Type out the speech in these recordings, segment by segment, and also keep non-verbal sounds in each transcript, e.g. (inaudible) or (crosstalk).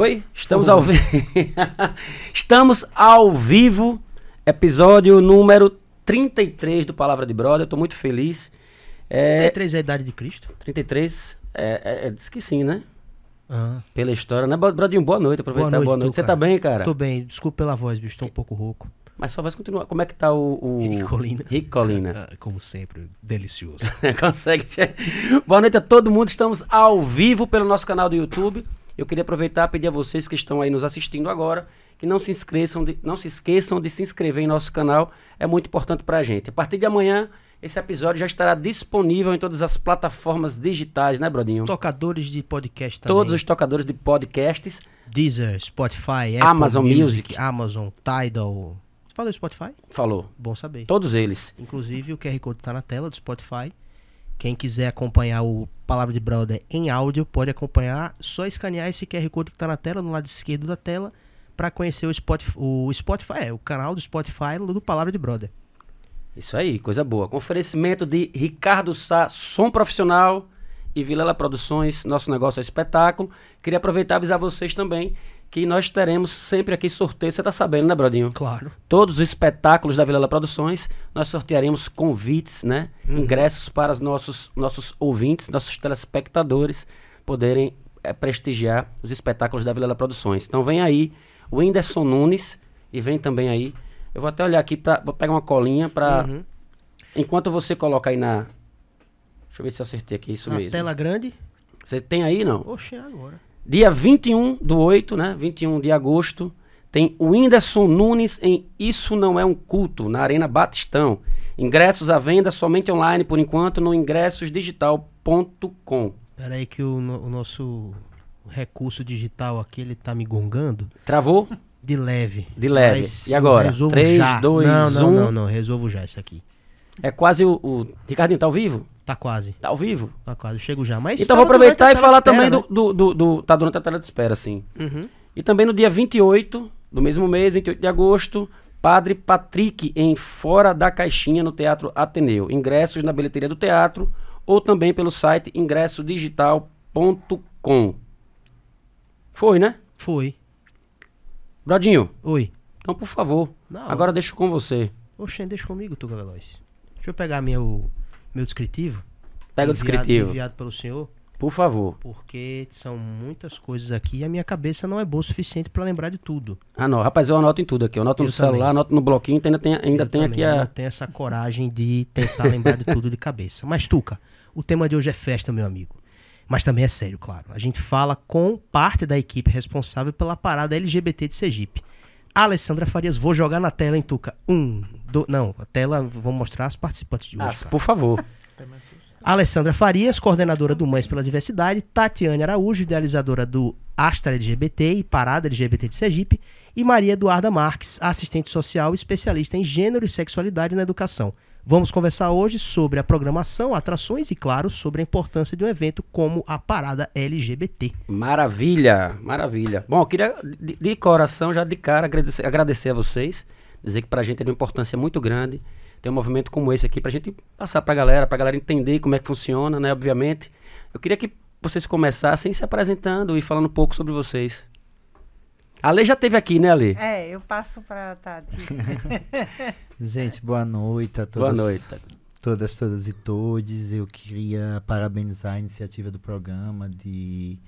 Foi? Estamos ao vivo. (laughs) Estamos ao vivo, episódio número 33 do Palavra de Brother. Eu tô muito feliz. É, 33 é a idade de Cristo? 33, é, é, é, diz que sim, né? Ah, Pela história, né? Brodinho, boa noite. Aproveitar, boa noite. tu, Você tá cara. bem, cara? Tô bem, desculpa pela voz, bicho, tô um pouco rouco. Mas só vai continuar. Como é que tá o. o... Rick Colina. (laughs) Rick Colina. Ah, como sempre, delicioso. (laughs) Consegue. Boa noite a todo mundo. Estamos ao vivo pelo nosso canal do YouTube. Eu queria aproveitar e pedir a vocês que estão aí nos assistindo agora que não se inscreçam, de, não se esqueçam de se inscrever em nosso canal. É muito importante para a gente. A partir de amanhã esse episódio já estará disponível em todas as plataformas digitais, né, Brodinho? Tocadores de podcast também. Todos os tocadores de podcasts. Deezer, Spotify, Apple Amazon Music. Amazon, Tidal. Você falou Spotify? Falou. Bom saber. Todos eles. Inclusive o QR Code tá na tela do Spotify. Quem quiser acompanhar o Palavra de Brother em áudio, pode acompanhar. Só escanear esse QR Code que tá na tela, no lado esquerdo da tela, para conhecer o Spotify, o Spotify, é, o canal do Spotify do Palavra de Brother. Isso aí, coisa boa. Com oferecimento de Ricardo Sá, som profissional e Vilela Produções, nosso negócio é espetáculo. Queria aproveitar e avisar vocês também que nós teremos sempre aqui sorteio. Você tá sabendo, né, Brodinho? Claro. Todos os espetáculos da Vilela Produções, nós sortearemos convites, né? Ingressos para os nossos, nossos ouvintes, nossos telespectadores poderem eh, prestigiar os espetáculos da Vilela Produções. Então vem aí o Whindersson Nunes e vem também aí. Eu vou até olhar aqui, vou pegar uma colinha para. Uhum. Enquanto você coloca aí na. Deixa eu ver se eu acertei aqui, isso Na mesmo. tela grande. Você tem aí, não? Oxe, é agora. Dia 21 do 8, né? 21 de agosto, tem o Whindersson Nunes em Isso Não É Um Culto, na Arena Batistão. Ingressos à venda somente online, por enquanto, no ingressosdigital.com. Pera aí que o, no- o nosso recurso digital aqui, ele tá me gongando. Travou? De leve. De leve. Mas E agora? eu resolvo Três, já. dois, não, não, um. não, não, resolvo já isso aqui. É quase o, o... Ricardinho, tá ao vivo? Tá quase, Tá ao vivo? tá quase, eu chego já. Mas então vou aproveitar e falar espera, também né? do, do, do, do- Tá durante a tela de espera, sim. Uhum. E também no dia 28 do mesmo mês, 28 de agosto, Padre Patrick em Fora da Caixinha no Teatro Ateneu. Ingressos na bilheteria do teatro ou também pelo site ingressodigital.com. Foi, né? Foi. Brodinho, Oi. então por favor, Não. agora deixo com você. Oxê, deixa comigo, Tuga Veloz. Deixa eu pegar meu, meu descritivo. Pega o descritivo, Enviado pelo senhor, por favor. porque são muitas coisas aqui e a minha cabeça não é boa o suficiente pra lembrar de tudo. Ah, não, rapaz, eu anoto em tudo aqui. Eu anoto Eu no celular, também. anoto no bloquinho, ainda tem, ainda Eu tem também aqui não a. tenho essa coragem de tentar lembrar de tudo de cabeça. Mas, Tuca, o tema de hoje é festa, meu amigo. Mas também é sério, claro. A gente fala com parte da equipe responsável pela parada LGBT de Sergipe. Alessandra Farias, vou jogar na tela, hein, Tuca? Um, dois. Não, a tela, vou mostrar as participantes de hoje. Ah, por favor. Alessandra Farias, coordenadora do Mães pela Diversidade, Tatiane Araújo, idealizadora do Astra LGBT e Parada LGBT de Sergipe, e Maria Eduarda Marques, assistente social especialista em gênero e sexualidade na educação. Vamos conversar hoje sobre a programação, atrações e, claro, sobre a importância de um evento como a Parada LGBT. Maravilha, maravilha. Bom, eu queria de, de coração, já de cara, agradecer, agradecer a vocês, dizer que pra gente é de uma importância muito grande ter um movimento como esse aqui, pra gente passar pra galera, pra galera entender como é que funciona, né, obviamente. Eu queria que vocês começassem se apresentando e falando um pouco sobre vocês. A Lei já teve aqui, né, Ale? É, eu passo para Tati. (laughs) Gente, boa noite a Boa todas, noite. todas, todas e todos. Eu queria parabenizar a iniciativa do programa de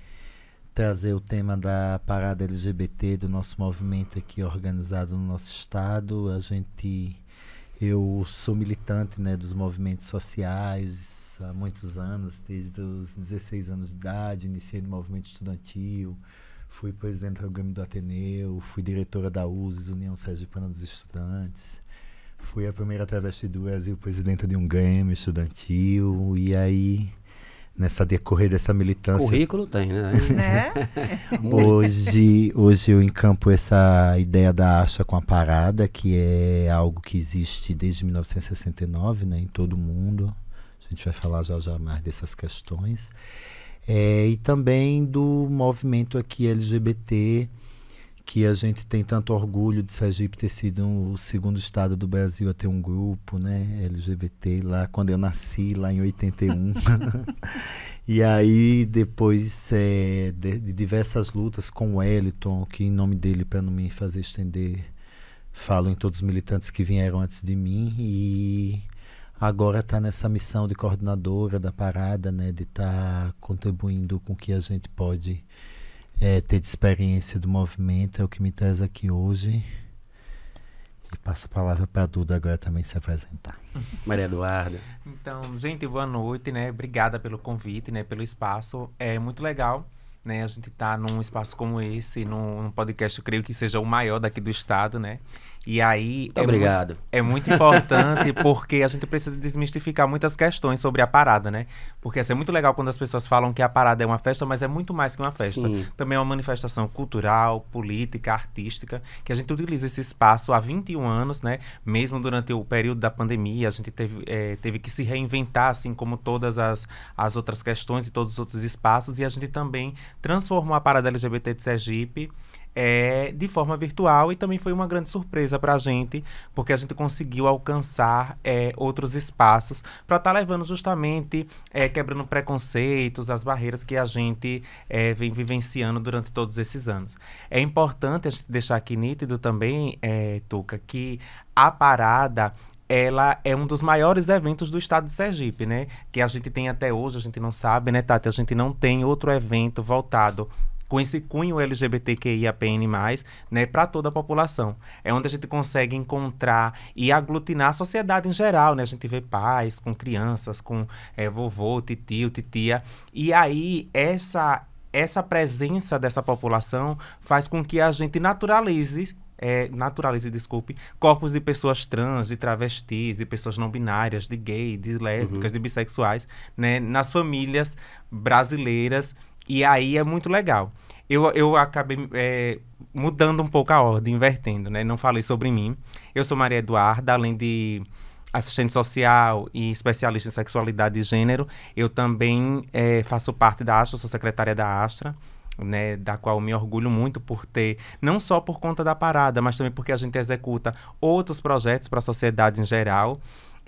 trazer o tema da parada LGBT do nosso movimento aqui organizado no nosso estado. A gente, eu sou militante, né, dos movimentos sociais há muitos anos, desde os 16 anos de idade, iniciei no movimento estudantil. Fui presidente do Grêmio do Ateneu, fui diretora da USES, União Sergipana dos Estudantes. Fui a primeira travesti do Brasil, presidenta de um Grêmio estudantil. E aí, nessa decorrer dessa militância, Currículo tem, né? né? (laughs) hoje, hoje eu encampo essa ideia da acha com a parada, que é algo que existe desde 1969 né, em todo o mundo. A gente vai falar já já mais dessas questões. É, e também do movimento aqui LGBT, que a gente tem tanto orgulho de Sergipe ter sido o segundo estado do Brasil a ter um grupo né, LGBT lá, quando eu nasci, lá em 81. (laughs) E aí, depois é, de, de, diversas lutas com o Wellington, que em nome dele, para não me fazer estender, falo em todos os militantes que vieram antes de mim, e agora está nessa missão de coordenadora da parada, né, de estar tá contribuindo com o que a gente pode é, ter de experiência do movimento, é o que me traz aqui hoje. E passo a palavra para a Duda agora também se apresentar. (laughs) Maria Eduarda. Então, gente, boa noite, né? Obrigada pelo convite, né? Pelo espaço. É muito legal, né? A gente tá num espaço como esse, num, num podcast, eu creio que seja o maior daqui do estado, né? E aí. Muito é obrigado. Muito, é muito importante (laughs) porque a gente precisa desmistificar muitas questões sobre a parada, né? Porque assim, é muito legal quando as pessoas falam que a parada é uma festa, mas é muito mais que uma festa. Sim. Também é uma manifestação cultural, política, artística, que a gente utiliza esse espaço há 21 anos, né? Mesmo durante o período da pandemia, a gente teve, é, teve que se reinventar, assim como todas as, as outras questões e todos os outros espaços, e a gente também transformou a parada LGBT de Sergipe é, de forma virtual e também foi uma grande surpresa para a gente, porque a gente conseguiu alcançar é, outros espaços para estar tá levando justamente, é, quebrando preconceitos, as barreiras que a gente é, vem vivenciando durante todos esses anos. É importante a gente deixar aqui nítido também, é, Tuca, que a parada ela é um dos maiores eventos do estado de Sergipe, né? Que a gente tem até hoje, a gente não sabe, né, Tati? A gente não tem outro evento voltado com esse cunho LGBTQIAPN+, né, para toda a população. É onde a gente consegue encontrar e aglutinar a sociedade em geral, né? A gente vê pais com crianças, com é, vovô, titio, titia. E aí, essa, essa presença dessa população faz com que a gente naturalize é, naturalize, desculpe, corpos de pessoas trans, de travestis, de pessoas não binárias, de gay, de lésbicas, uhum. de bissexuais, né, nas famílias brasileiras. E aí é muito legal eu, eu acabei é, mudando um pouco a ordem, invertendo, né? Não falei sobre mim. Eu sou Maria Eduarda, além de assistente social e especialista em sexualidade e gênero, eu também é, faço parte da Astra, sou secretária da Astra. Né, da qual me orgulho muito por ter, não só por conta da parada, mas também porque a gente executa outros projetos para a sociedade em geral.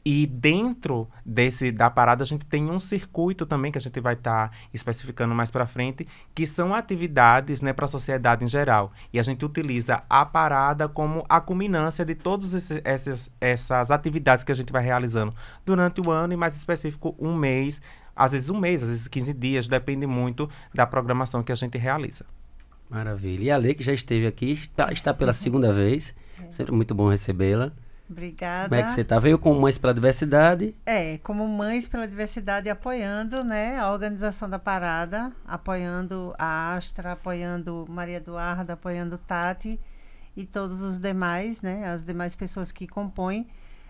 E dentro desse da parada a gente tem um circuito também que a gente vai estar tá especificando mais para frente, que são atividades, né, para a sociedade em geral. E a gente utiliza a parada como a culminância de todas essas, essas atividades que a gente vai realizando durante o ano e mais específico um mês, às vezes um mês, às vezes 15 dias, depende muito da programação que a gente realiza. Maravilha. E a Lei, que já esteve aqui, está, está pela segunda vez. Sempre muito bom recebê-la. Obrigada. Como é que você está? Veio como Mães pela Diversidade? É, como Mães pela Diversidade, apoiando né, a organização da parada, apoiando a Astra, apoiando Maria Eduarda, apoiando Tati e todos os demais, né, as demais pessoas que compõem.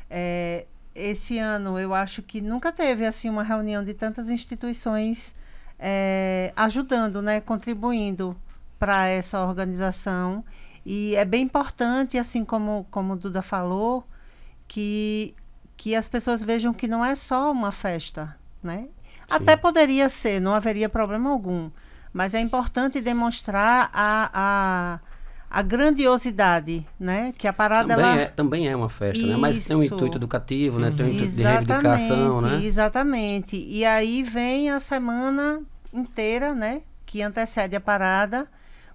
É, esse ano eu acho que nunca teve assim uma reunião de tantas instituições é, ajudando, né, contribuindo para essa organização e é bem importante, assim como, como o Duda falou, que, que as pessoas vejam que não é só uma festa, né? Sim. Até poderia ser, não haveria problema algum. Mas é importante demonstrar a, a, a grandiosidade, né? Que a parada também, ela... é, também é uma festa, Isso. né? Mas tem um intuito educativo, né? Tem um intuito exatamente, de reivindicação, né? Exatamente. E aí vem a semana inteira, né? Que antecede a parada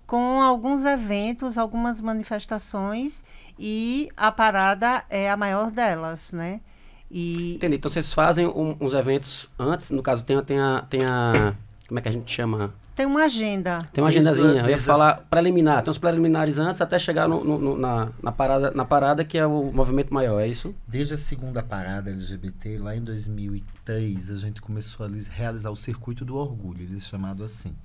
com alguns eventos, algumas manifestações e a parada é a maior delas, né? E... Entendi. Então vocês fazem um, uns eventos antes, no caso tem, tem, a, tem a. Como é que a gente chama? Tem uma agenda. Tem uma agendazinha. Eu ia falar preliminar. Tem uns preliminares antes até chegar no, no, no, na, na, parada, na parada que é o movimento maior, é isso? Desde a segunda parada LGBT, lá em 2003, a gente começou a realizar o Circuito do Orgulho, ele é chamado assim.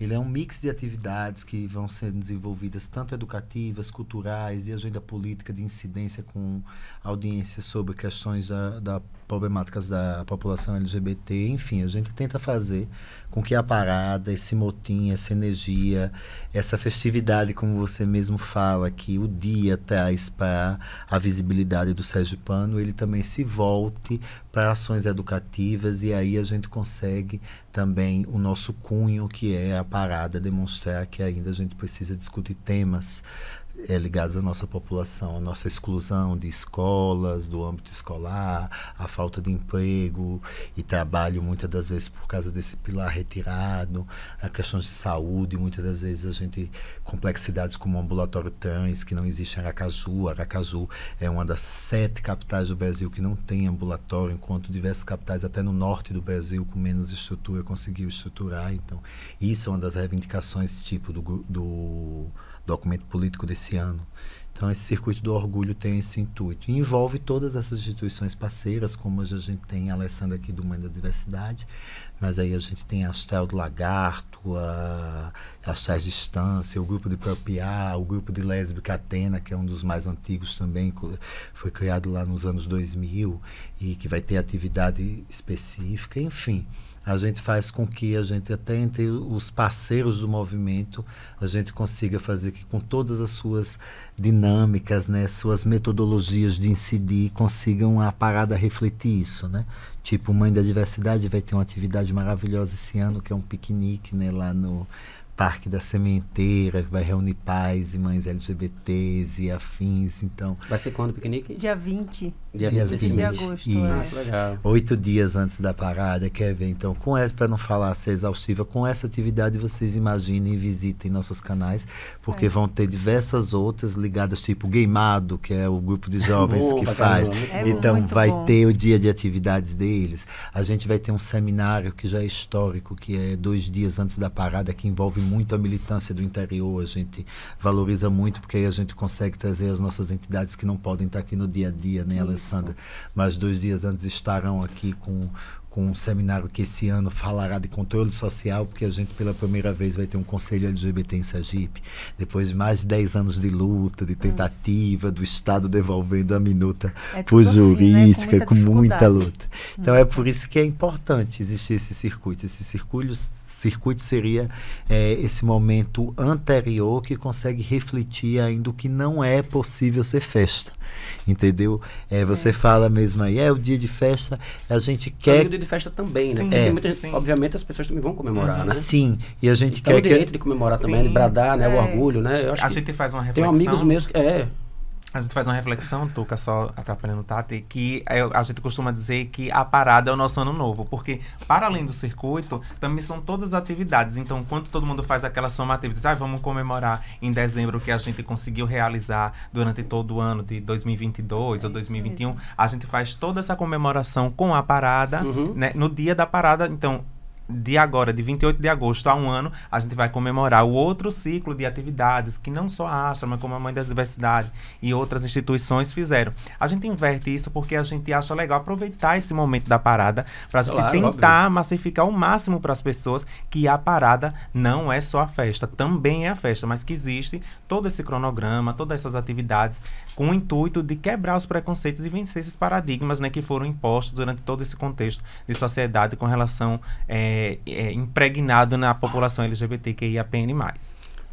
Ele é um mix de atividades que vão sendo desenvolvidas tanto educativas, culturais, e agenda política de incidência com audiência sobre questões da, da problemáticas da população LGBT. Enfim, a gente tenta fazer com que a parada, esse motim, essa energia, essa festividade, como você mesmo fala, que o dia traz para a visibilidade do Sérgio Pano, ele também se volte para ações educativas e aí a gente consegue também o nosso cunho, que é a parada, demonstrar que ainda a gente precisa discutir temas é, ligados à nossa população, a nossa exclusão de escolas, do âmbito escolar, a falta de emprego e trabalho, muitas das vezes por causa desse pilar retirado, a questões de saúde, muitas das vezes a gente, complexidades como o ambulatório trans, que não existe em Aracaju, Aracaju é uma das sete capitais do Brasil que não tem ambulatório, enquanto diversas capitais, até no norte do Brasil, com menos estrutura, conseguiu estruturar, então isso é uma das reivindicações tipo do, do documento político desse ano. Então, esse circuito do orgulho tem esse intuito. E envolve todas essas instituições parceiras, como hoje a gente tem a Alessandra aqui do Mãe da Diversidade, mas aí a gente tem a Astral do Lagarto, a Astrais de Distância, o grupo de Propiar, o grupo de Lésbica Atena, que é um dos mais antigos também, foi criado lá nos anos 2000 e que vai ter atividade específica, enfim a gente faz com que a gente até entre os parceiros do movimento a gente consiga fazer que com todas as suas dinâmicas, né, suas metodologias de incidir, consigam a parada refletir isso, né? Tipo, Mãe da Diversidade vai ter uma atividade maravilhosa esse ano, que é um piquenique, né, lá no Parque da Sementeira, que vai reunir pais e mães LGBTs e afins, então... Vai ser quando o piquenique? Dia 20. Dia, dia 20 de agosto. Isso. É. Oito dias antes da parada, quer ver? Então, com essa, para não falar ser exaustiva, com essa atividade vocês imaginem e visitem nossos canais, porque é. vão ter diversas outras ligadas, tipo Gameado, que é o grupo de jovens que faz. É então, vai bom. ter o dia de atividades deles. A gente vai ter um seminário que já é histórico, que é dois dias antes da parada, que envolve muito a militância do interior, a gente valoriza muito, porque aí a gente consegue trazer as nossas entidades que não podem estar aqui no dia a dia, né, Alessandra? Mas dois dias antes estarão aqui com com um seminário que esse ano falará de controle social, porque a gente pela primeira vez vai ter um conselho LGBT em Sergipe, depois de mais de 10 anos de luta, de tentativa, do Estado devolvendo a minuta é por jurídica, assim, né? com, muita, com muita luta. Então hum. é por isso que é importante existir esse circuito. Esse circuito circuito seria é, esse momento anterior que consegue refletir ainda o que não é possível ser festa. Entendeu? É, você é. fala mesmo aí, é o dia de festa, a gente quer. É o dia de festa também, né? é. gente, obviamente as pessoas também vão comemorar, uhum. né? Sim, e a gente então, quer. o direito que... de comemorar também, de bradar, né? O é. orgulho, né? Eu acho a gente faz uma reflexão. Tem amigos meus que. É, a gente faz uma reflexão, Tuca, só atrapalhando o Tati, que a gente costuma dizer que a parada é o nosso ano novo, porque para além do circuito, também são todas as atividades. Então, quando todo mundo faz aquela somativa, diz, ah, vamos comemorar em dezembro o que a gente conseguiu realizar durante todo o ano de 2022 é ou 2021, mesmo. a gente faz toda essa comemoração com a parada, uhum. né, no dia da parada. Então, de agora, de 28 de agosto a um ano, a gente vai comemorar o outro ciclo de atividades que não só a Astra, mas como a Mãe da Diversidade e outras instituições fizeram. A gente inverte isso porque a gente acha legal aproveitar esse momento da parada para a gente claro, tentar óbvio. massificar o máximo para as pessoas que a parada não é só a festa, também é a festa, mas que existe todo esse cronograma, todas essas atividades com o intuito de quebrar os preconceitos e vencer esses paradigmas né, que foram impostos durante todo esse contexto de sociedade com relação é, é, impregnado na população LGBTQIAPN+.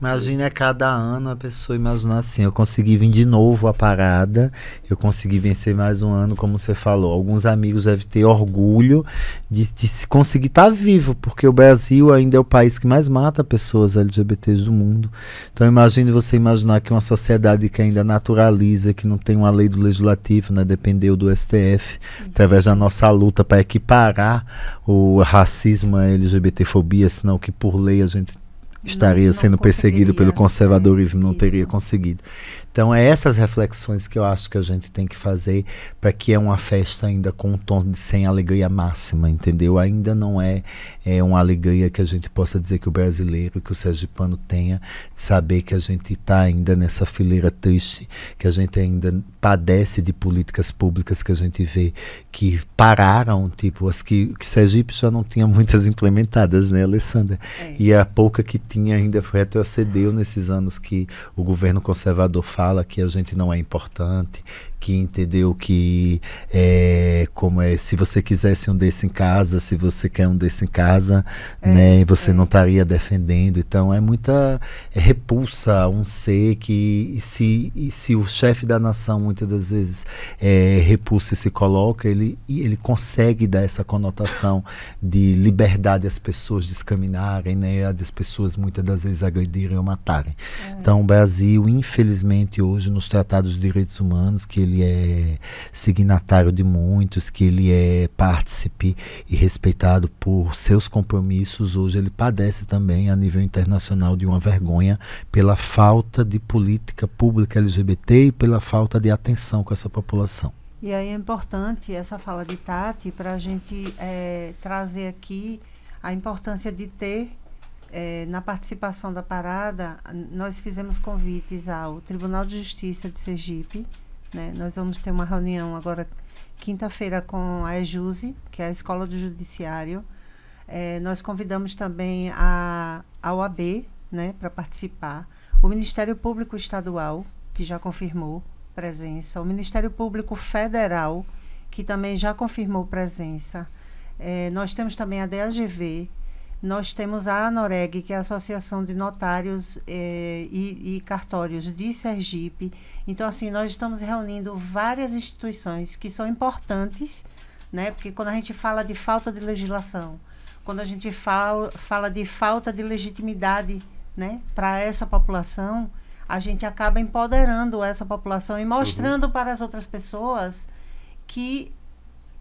Imagina cada ano a pessoa imaginar assim, eu consegui vir de novo a parada, eu consegui vencer mais um ano, como você falou. Alguns amigos devem ter orgulho de, de conseguir estar tá vivo, porque o Brasil ainda é o país que mais mata pessoas LGBTs do mundo. Então imagine você imaginar que uma sociedade que ainda naturaliza, que não tem uma lei do legislativo, né, dependeu do STF, através da nossa luta para equiparar o racismo, a LGBTfobia, senão que por lei a gente estaria sendo perseguido pelo conservadorismo, não teria conseguido. Então, é essas reflexões que eu acho que a gente tem que fazer para que é uma festa ainda com um tom de sem alegria máxima, entendeu? Ainda não é, é uma alegria que a gente possa dizer que o brasileiro, que o sergipano tenha, de saber que a gente está ainda nessa fileira triste, que a gente ainda padece de políticas públicas que a gente vê que pararam, tipo, as que, que Sergipe já não tinha muitas (laughs) implementadas, né, Alessandra? É. E a pouca que tinha ainda retrocedeu nesses anos que o governo conservador fala fala que a gente não é importante, que entendeu que é, como é se você quisesse um desse em casa, se você quer um desse em casa, é, né, você é. não estaria defendendo. Então é muita é repulsa um ser que se se o chefe da nação muitas das vezes é, repulsa e se coloca, ele ele consegue dar essa conotação de liberdade às pessoas descaminharem, né, das pessoas muitas das vezes agredirem ou matarem. É. Então o Brasil, infelizmente hoje nos tratados de direitos humanos que ele é signatário de muitos, que ele é partícipe e respeitado por seus compromissos. Hoje ele padece também a nível internacional de uma vergonha pela falta de política pública LGBT e pela falta de atenção com essa população. E aí é importante essa fala de Tati para a gente é, trazer aqui a importância de ter é, na participação da parada, nós fizemos convites ao Tribunal de Justiça de Sergipe, né? Nós vamos ter uma reunião agora, quinta-feira, com a EJUSE, que é a Escola do Judiciário. É, nós convidamos também a, a OAB né, para participar. O Ministério Público Estadual, que já confirmou presença. O Ministério Público Federal, que também já confirmou presença. É, nós temos também a DAGV, nós temos a ANOREG, que é a Associação de Notários eh, e, e, Cartórios de Sergipe. Então, assim, nós estamos reunindo várias instituições que são importantes, né? Porque quando a gente fala de falta de legislação, quando a gente fala, fala de falta de legitimidade, né, para essa população, a gente acaba empoderando essa população e mostrando uhum. para as outras pessoas que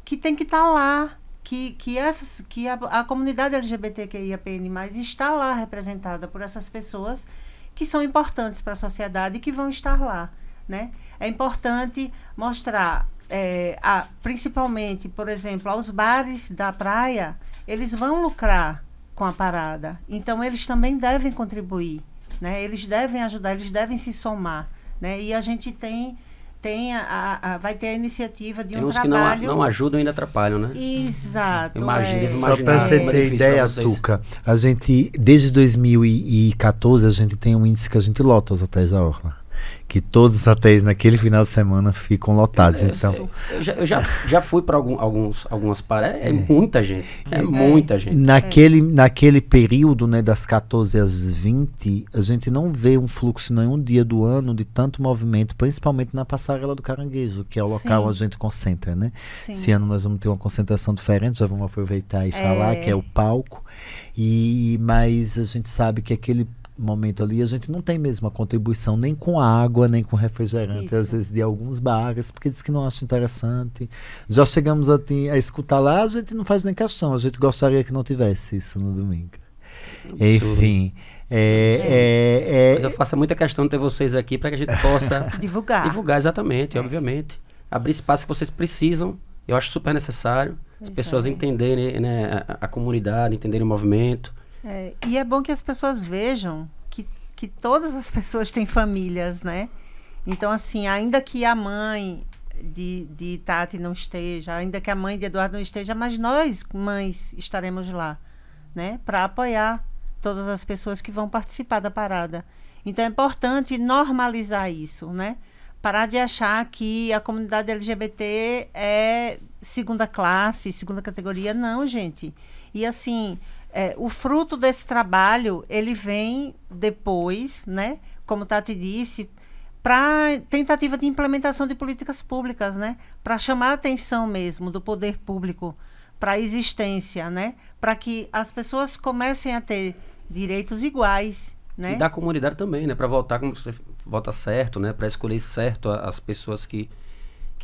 que tem que estar tá lá, que, que, essas, que a, a comunidade LGBTQIAPN+, está lá representada por essas pessoas que são importantes para a sociedade e que vão estar lá, né? É importante mostrar, é, a, principalmente, por exemplo, aos bares da praia, eles vão lucrar com a parada. Então, eles também devem contribuir, né? Eles devem ajudar, eles devem se somar, né? E a gente tem tem a, a, vai ter a iniciativa de tem um uns trabalho. que não, não ajudam e ainda atrapalham, né? Exato. Imagina, é. Só para você ter ideia, Tuca, a gente, desde 2014, a gente tem um índice que a gente lota os hotéis da Orla que todos os hotéis naquele final de semana ficam lotados. Eu, então, eu já, eu já, já fui para algum, alguns algumas paradas, é, é, muita gente, é, é, muita gente. Naquele, naquele período, né, das 14 às 20, a gente não vê um fluxo nenhum dia do ano de tanto movimento, principalmente na passarela do Caranguejo, que é o local Sim. onde a gente concentra, né? Sim. Esse ano nós vamos ter uma concentração diferente, já vamos aproveitar e falar que é o palco. E mas a gente sabe que aquele momento ali, a gente não tem mesmo a contribuição nem com água, nem com refrigerante, Isso. às vezes de alguns bares, porque diz que não acha interessante. Já chegamos a, a escutar lá, a gente não faz nem questão, a gente gostaria que não tivesse isso no domingo. Absurdo. Enfim. É, é, é, Mas eu faço muita questão de ter vocês aqui para que a gente possa (laughs) divulgar. Divulgar, exatamente, é. obviamente. Abrir espaço que vocês precisam, eu acho super necessário. As pessoas é. entenderem né, a, a comunidade, entenderem o movimento é, e é bom que as pessoas vejam que, que todas as pessoas têm famílias, né? Então, assim, ainda que a mãe de, de Tati não esteja, ainda que a mãe de Eduardo não esteja, mas nós, mães, estaremos lá, né? Para apoiar todas as pessoas que vão participar da parada. Então, é importante normalizar isso, né? Parar de achar que a comunidade LGBT é segunda classe, segunda categoria. Não, gente. E assim, é, o fruto desse trabalho, ele vem depois, né? Como Tati disse, para tentativa de implementação de políticas públicas, né? Para chamar a atenção mesmo do poder público para a existência, né? Para que as pessoas comecem a ter direitos iguais, né? E da comunidade também, né? Para votar como você vota certo, né? Para escolher certo as pessoas que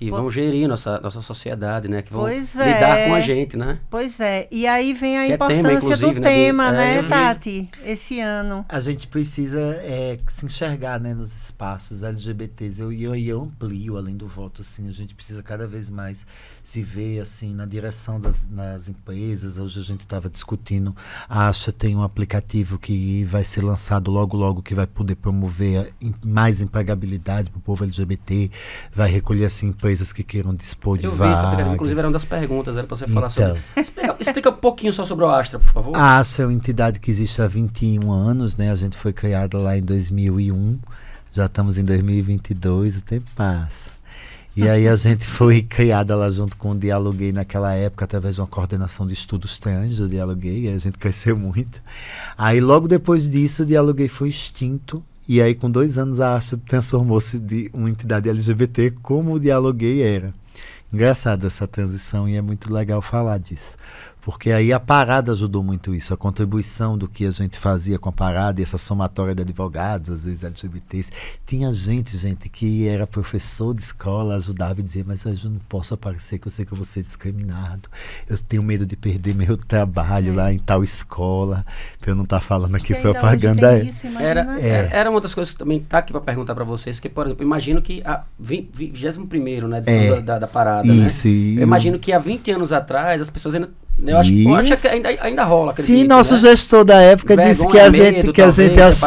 que vão gerir nossa, nossa sociedade, né? Que vão pois lidar é. com a gente, né? Pois é. E aí vem a que importância é tema, do né? tema, né, é, Tati? Esse ano. A gente precisa é, se enxergar, né, nos espaços LGBTs. Eu, eu, eu amplio, além do voto, assim, a gente precisa cada vez mais se ver, assim, na direção das nas empresas. Hoje a gente estava discutindo, a Acha tem um aplicativo que vai ser lançado logo, logo, que vai poder promover mais empregabilidade para o povo LGBT, vai recolher, assim, empresas coisas que queiram dispor de Eu vagas. Vi, inclusive era uma das perguntas, era para você falar então, sobre. Explica, explica, um pouquinho só sobre o Astra, por favor. A Astra é uma entidade que existe há 21 anos, né? A gente foi criada lá em 2001, já estamos em 2022, o tempo passa. E aí a gente foi (laughs) criada lá junto com o Dialoguei naquela época, através de uma coordenação de estudos trans do Dialoguei, e a gente cresceu muito. Aí logo depois disso, o Dialoguei foi extinto. E aí, com dois anos, a Astra transformou-se de uma entidade LGBT como o Dialoguei era. Engraçado essa transição e é muito legal falar disso. Porque aí a parada ajudou muito isso, a contribuição do que a gente fazia com a parada e essa somatória de advogados, às vezes LGBTs. Tinha gente, gente, que era professor de escola, ajudava e dizia, mas eu não posso aparecer que eu sei que eu vou ser discriminado. Eu tenho medo de perder meu trabalho é. lá em tal escola, pra eu não estar tá falando aqui propaganda. É. Isso, era, é. era uma das coisas que também tá aqui para perguntar para vocês, que, por exemplo, imagino que a 21 primeiro, né, é, da, da, parada, isso, né? Isso. Eu imagino que há 20 anos atrás as pessoas ainda eu acho, eu acho que ainda, ainda rola. Acredito, Sim, nosso né? gestor da época Vergonha, disse que a gente, medo, que a gente ach...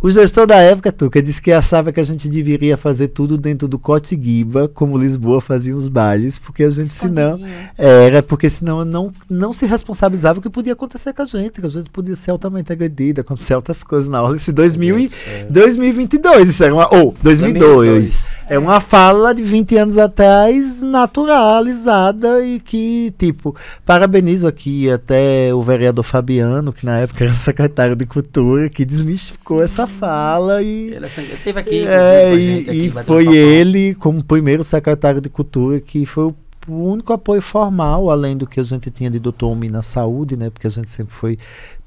o gestor da época, Tuca, disse que achava que a gente deveria fazer tudo dentro do Cotiguiba, como Lisboa fazia os bailes, porque a gente senão era porque senão não não se responsabilizava o que podia acontecer com a gente, que a gente podia ser altamente agredida, acontecer outras coisas na hora. Isso 2000 e, 2022, isso era uma ou 2002. 2002. É uma fala de 20 anos atrás naturalizada e que tipo parabeniza parabenizo aqui até o vereador Fabiano, que na época era (laughs) secretário de Cultura, que desmistificou essa fala e ele esteve aqui, é, e, aqui, e foi ele como primeiro secretário de Cultura que foi o o único apoio formal, além do que a gente tinha de doutor Umi na saúde, né? Porque a gente sempre foi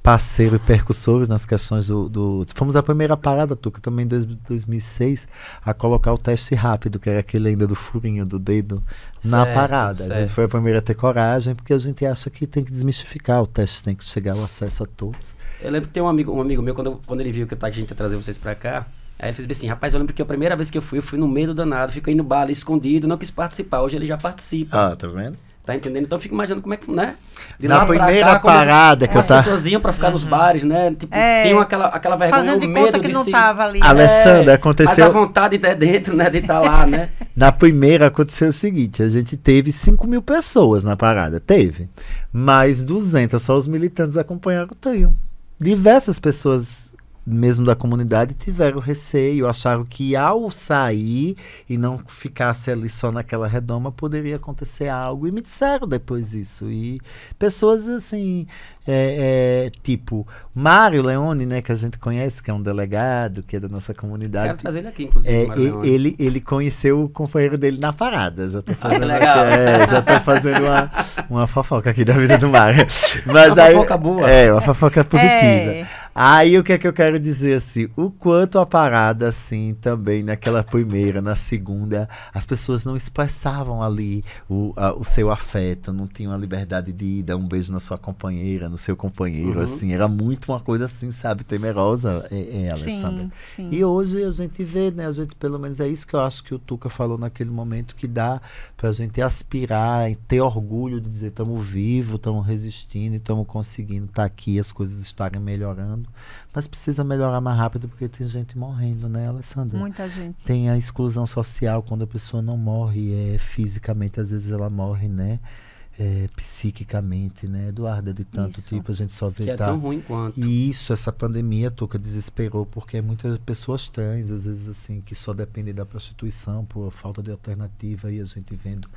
parceiro e percussores nas questões do, do, Fomos a primeira parada, Tuca, também em 2006, a colocar o teste rápido, que era aquele ainda do furinho do dedo, certo, na parada. Certo. A gente foi a primeira a ter coragem, porque a gente acha que tem que desmistificar, o teste tem que chegar ao acesso a todos. Eu lembro que tem um amigo, um amigo meu, quando, quando ele viu que a gente ia trazer vocês para cá, Aí ele fez assim, rapaz, eu lembro que a primeira vez que eu fui, eu fui no medo danado, fiquei no bar escondido, não quis participar. Hoje ele já participa. Ah, tá vendo? Tá entendendo? Então eu fico imaginando como é que, né? De Na primeira cá, parada que eu As pessoas iam pra ficar uhum. nos bares, né? Tipo, é, tinham aquela, aquela vergonha, Fazendo o medo que de não se... tava ali. Alessandra, é, aconteceu... Mas a vontade de dentro, né? De estar tá lá, né? (laughs) na primeira aconteceu o seguinte, a gente teve 5 mil pessoas na parada, teve. Mas 200 só os militantes acompanharam o trio. Diversas pessoas mesmo da comunidade tiveram receio, acharam que ao sair e não ficasse ali só naquela redoma poderia acontecer algo e me disseram depois isso e pessoas assim é, é, tipo Mário Leone, né, que a gente conhece, que é um delegado, que é da nossa comunidade. Quero trazer ele aqui, inclusive. É, ele, ele conheceu o companheiro dele na parada. Já tô ah, fazendo, ah. É, já tô fazendo uma, uma fofoca aqui da vida do Mário. Mas uma aí, fofoca boa. É, uma fofoca positiva. Aí o que é que eu quero dizer assim? O quanto a parada, assim, também naquela primeira, na segunda, as pessoas não expressavam ali o, a, o seu afeto, não tinham a liberdade de dar um beijo na sua companheira, no seu companheiro, uhum. assim, era muito uma coisa assim, sabe, temerosa, é, é Alessandra. Sim, sim. E hoje a gente vê, né, a gente, pelo menos é isso que eu acho que o Tuca falou naquele momento, que dá pra gente aspirar, ter orgulho de dizer, estamos vivos, estamos resistindo, estamos conseguindo estar tá aqui, as coisas estarem melhorando, mas precisa melhorar mais rápido porque tem gente morrendo, né, Alessandra? Muita gente. Tem a exclusão social quando a pessoa não morre é, fisicamente, às vezes ela morre, né? É, psiquicamente, né, Eduardo? De tanto isso. tipo, a gente só vê. Que é tá... é tão ruim quanto. E isso, essa pandemia, Tuca, desesperou, porque muitas pessoas trans, às vezes, assim, que só dependem da prostituição por falta de alternativa, e a gente vendo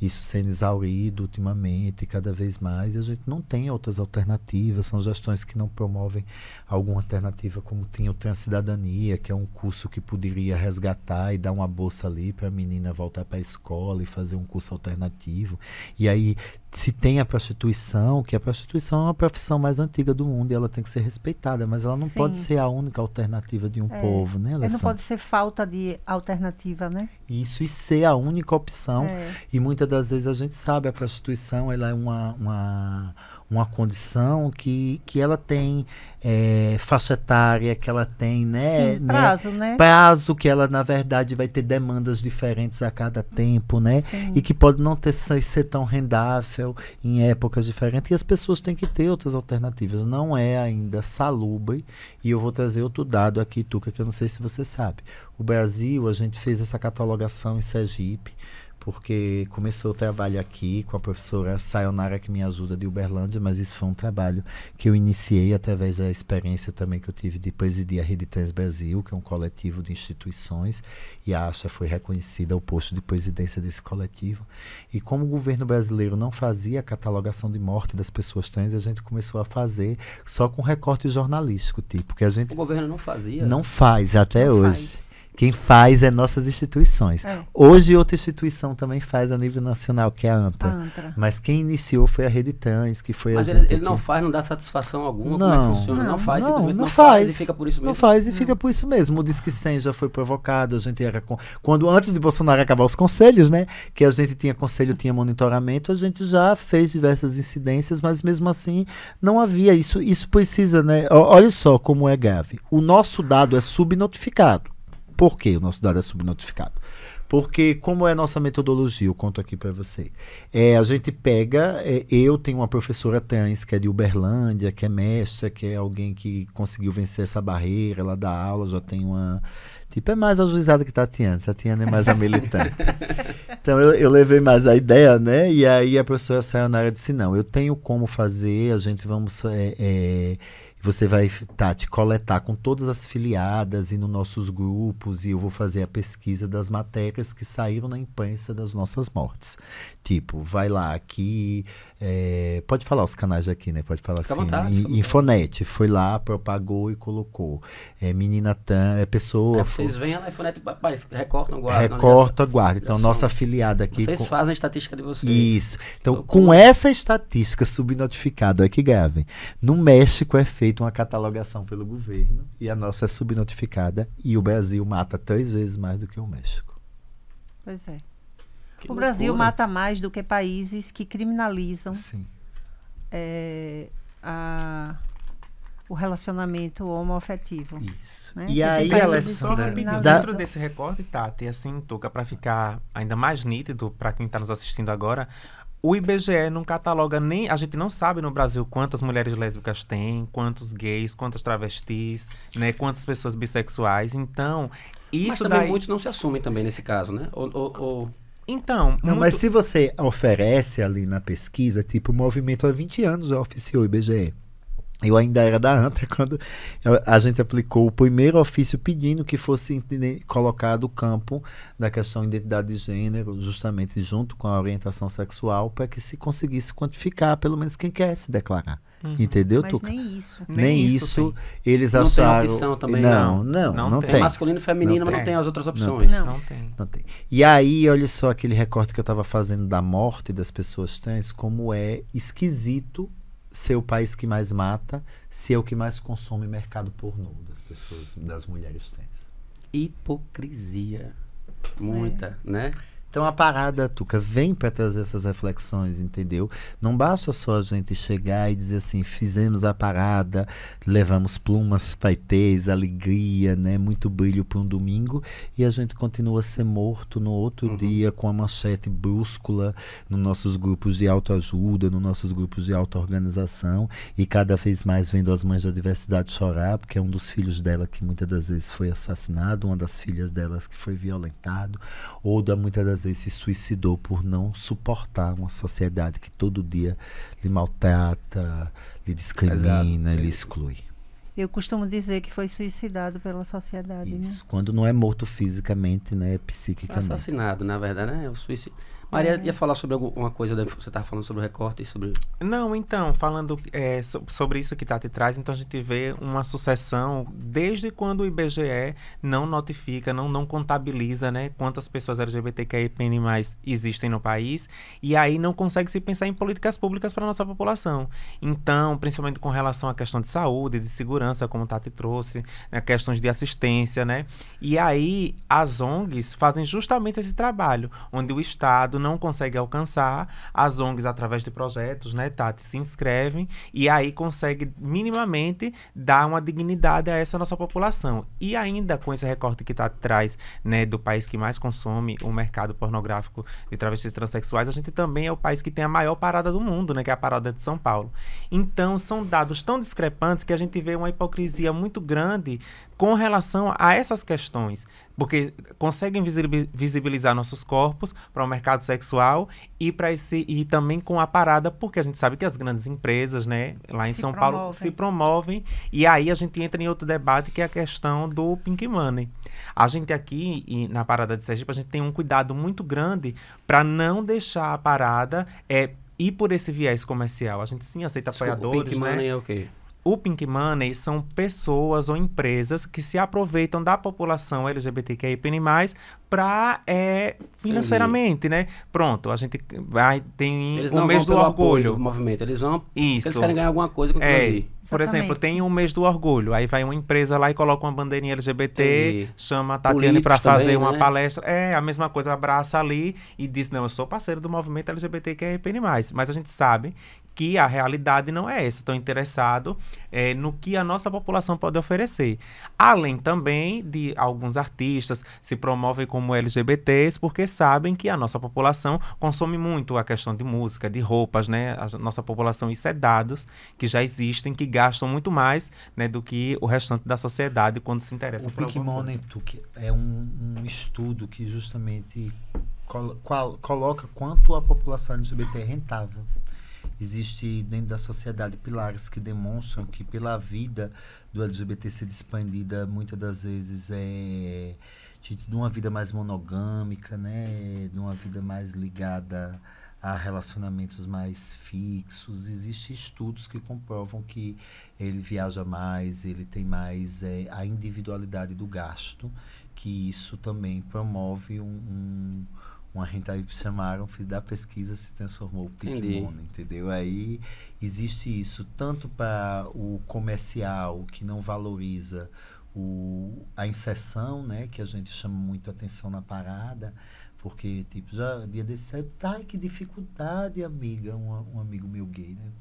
isso sendo exaurido ultimamente, cada vez mais, e a gente não tem outras alternativas, são gestões que não promovem alguma alternativa, como tinha o Transcidadania, que é um curso que poderia resgatar e dar uma bolsa ali para a menina voltar para a escola e fazer um curso alternativo. E aí se tem a prostituição, que a prostituição é uma profissão mais antiga do mundo e ela tem que ser respeitada, mas ela não Sim. pode ser a única alternativa de um é. povo, né, Alessandra? Não pode ser falta de alternativa, né? Isso, e ser a única opção. É. E muitas das vezes a gente sabe, a prostituição ela é uma, uma uma condição que, que ela tem é, faixa etária, que ela tem, né, Sim, né, prazo, né, né? Prazo que ela, na verdade, vai ter demandas diferentes a cada tempo, né? Sim. E que pode não ter ser tão rendável em épocas diferentes. E as pessoas têm que ter outras alternativas. Não é ainda salubre. E eu vou trazer outro dado aqui, Tuca, que eu não sei se você sabe. O Brasil, a gente fez essa catalogação em Sergipe porque começou o trabalho aqui com a professora Sayonara, que me ajuda de Uberlândia, mas isso foi um trabalho que eu iniciei através da experiência também que eu tive de presidir a Rede Trans Brasil, que é um coletivo de instituições, e a ASHA foi reconhecida ao posto de presidência desse coletivo. E como o governo brasileiro não fazia a catalogação de morte das pessoas trans, a gente começou a fazer só com recorte jornalístico, tipo, que a gente... O governo não fazia? Não faz, até Não hoje. faz. Quem faz é nossas instituições. É. Hoje outra instituição também faz a nível nacional, que é a ANTA. A ANTRA. Mas quem iniciou foi a Rede Trans, que foi Mas a ele, gente ele não faz, não dá satisfação alguma? Não. Como é que funciona? Não, Não, faz, não, não não faz. faz. e fica por isso Não mesmo. faz e fica por isso mesmo. O Disque 100 já foi provocado, a gente era com... Quando antes de Bolsonaro acabar os conselhos, né? Que a gente tinha conselho, tinha monitoramento, a gente já fez diversas incidências, mas mesmo assim não havia isso. Isso precisa, né? Olha só como é grave. O nosso dado é subnotificado. Por que o nosso dado é subnotificado? Porque, como é a nossa metodologia, eu conto aqui para você. É, a gente pega, é, eu tenho uma professora trans que é de Uberlândia, que é mestra, que é alguém que conseguiu vencer essa barreira, ela dá aula, já tem uma. Tipo, é mais a juizada que Tatiana. Tatiana é mais a militante. (laughs) então eu, eu levei mais a ideia, né? E aí a professora Sayonara disse: não, eu tenho como fazer, a gente vamos. é, é, você vai, Tati, coletar com todas as filiadas e nos nossos grupos, e eu vou fazer a pesquisa das matérias que saíram na imprensa das nossas mortes. Tipo, vai lá aqui. é, pode falar os canais aqui, né? Pode falar Fica assim. vontade, I- fica à vontade. Infonet, foi lá, propagou e colocou. É, menina Tan, é pessoa. É, vocês vêm lá e fonete, rapaz, recortam, guardam. recorta, guarda. Então, ligação. nossa afiliada aqui. Vocês com- fazem a estatística de vocês. Isso. Então, Então, com como- essa estatística subnotificada, olha que grave. No México é feita uma catalogação pelo governo e a nossa é subnotificada e o Brasil mata três vezes mais do que o México. Pois é. Que o Brasil loucura. mata mais do que países que criminalizam Sim. é, a- o relacionamento homoafetivo. Isso. Né? E Que aí, Alessandra, dentro desse recorte, Tati, assim, Tuca, para ficar ainda mais nítido para quem está nos assistindo agora, o IBGE não cataloga nem. A gente não sabe no Brasil quantas mulheres lésbicas tem, quantos gays, quantas travestis, né? Quantas pessoas bissexuais. Então, Mas isso também daí. muitos não se assumem também nesse caso, né? Ou, ou- ou- Então, Não, muito- mas se você oferece ali na pesquisa, tipo, o movimento há 20 anos já oficiou o IBGE. Eu ainda era da ANTA (laughs) quando a gente aplicou o primeiro ofício pedindo que fosse colocado o campo da questão de identidade de gênero, justamente junto com a orientação sexual, para que se conseguisse quantificar, pelo menos quem quer se declarar. Uhum. Entendeu, Mas Tuca? nem isso. Nem, Nem isso, isso eles Não tem acharam. opção também, não, não. não, não, Não tem. tem. é masculino e feminino, Não mas não tem. tem as outras Não opções. Não. Não tem. Não tem. E aí, olha só aquele recorte que eu estava fazendo da morte das pessoas trans, como é esquisito ser o país que mais mata, se é o que mais consome mercado pornô das pessoas, das mulheres trans. Hipocrisia. Muita, né? Então a parada, Tuca, vem para trazer essas reflexões, entendeu? Não basta só a gente chegar e dizer assim, fizemos a parada, levamos plumas, paetês, alegria, né? Muito brilho para um domingo e a gente continua a ser morto no outro Uhum. dia com a manchete brúscula nos nossos grupos de autoajuda, nos nossos grupos de auto-organização e cada vez mais vendo as mães da diversidade chorar, porque é um dos filhos dela que muitas das vezes foi assassinado, uma das filhas delas que foi violentado, ou da, muitas das vezes se suicidou por não suportar uma sociedade que todo dia lhe maltrata, lhe discrimina, Exato. lhe exclui. Eu costumo dizer que foi suicidado pela sociedade, né? Isso. Quando não é morto fisicamente, né, é psiquicamente. Assassinado, na verdade, né? O suicídio. Maria ia falar sobre alguma coisa, da- você estava falando sobre o recorte e sobre. Não, então, falando é, so- sobre isso que Tati traz, então a gente vê uma sucessão desde quando o IBGE não notifica, não, não contabiliza, né, quantas pessoas LGBTQIA+, existem no país, e aí não consegue se pensar em políticas públicas para nossa população. Então, principalmente com relação à questão de saúde, de segurança, como Tati trouxe, né, questões de assistência, né, e aí as ONGs fazem justamente esse trabalho, onde o Estado não consegue alcançar, as ONGs através de projetos, né, Tati, se inscrevem e aí consegue minimamente dar uma dignidade a essa nossa população. E ainda com esse recorte que Tati traz, né, do país que mais consome o mercado pornográfico de travestis transexuais, a gente também é o país que tem a maior parada do mundo, né, que é a parada de São Paulo. Então, são dados tão discrepantes que a gente vê uma hipocrisia muito grande com relação a essas questões, porque conseguem visibilizar nossos corpos para o mercado sexual e para esse e também com a parada, porque a gente sabe que as grandes empresas, né, lá em Se São Paulo promovem. se promovem e aí a gente entra em outro debate que é a questão do pink money. A gente aqui e na parada de Sergipe a gente tem um cuidado muito grande para não deixar a parada é ir por esse viés comercial. A gente sim aceita Desculpa, o apoiadores, Pink né? Money é o quê? O Pink Money são pessoas ou empresas que se aproveitam da população LGBTQIA+, para é, financeiramente, né? Pronto, a gente vai tem Eles o não mês vão do pelo apoio orgulho. do movimento, eles vão Isso. eles querem ganhar alguma coisa com aquilo É, ali. por exemplo, tem um mês do orgulho, aí vai uma empresa lá e coloca uma bandeirinha LGBT, Entendi. chama a Tatiane para fazer também, uma né? palestra. É, a mesma coisa, abraça ali e diz: "Não, eu sou parceiro do movimento LGBTQIA+." Mas a gente sabe que a realidade não é essa. Estou interessado é, no que a nossa população pode oferecer. Além também de alguns artistas se promovem como LGBTs porque sabem que a nossa população consome muito a questão de música, de roupas, né? A nossa população, isso é dados que já existem, que gastam muito mais né, do que o restante da sociedade quando se interessa O por Pink Money é um, um estudo que justamente col- coloca quanto a população LGBT é rentável. Existe dentro da sociedade pilares que demonstram que pela vida do LGBT ser expandida muitas das vezes é de, de uma vida mais monogâmica, né, de uma vida mais ligada a relacionamentos mais fixos. Existem estudos que comprovam que ele viaja mais, ele tem mais é, a individualidade do gasto, que isso também promove um, um uma rentabilidade chamaram, fiz da pesquisa se transformou o Pink Entendi. Money, entendeu? Aí existe isso tanto para o comercial que não valoriza o, a inserção, né, que a gente chama muito atenção na parada, porque tipo já dia desse, ai que dificuldade, amiga, um, um amigo meu gay, né?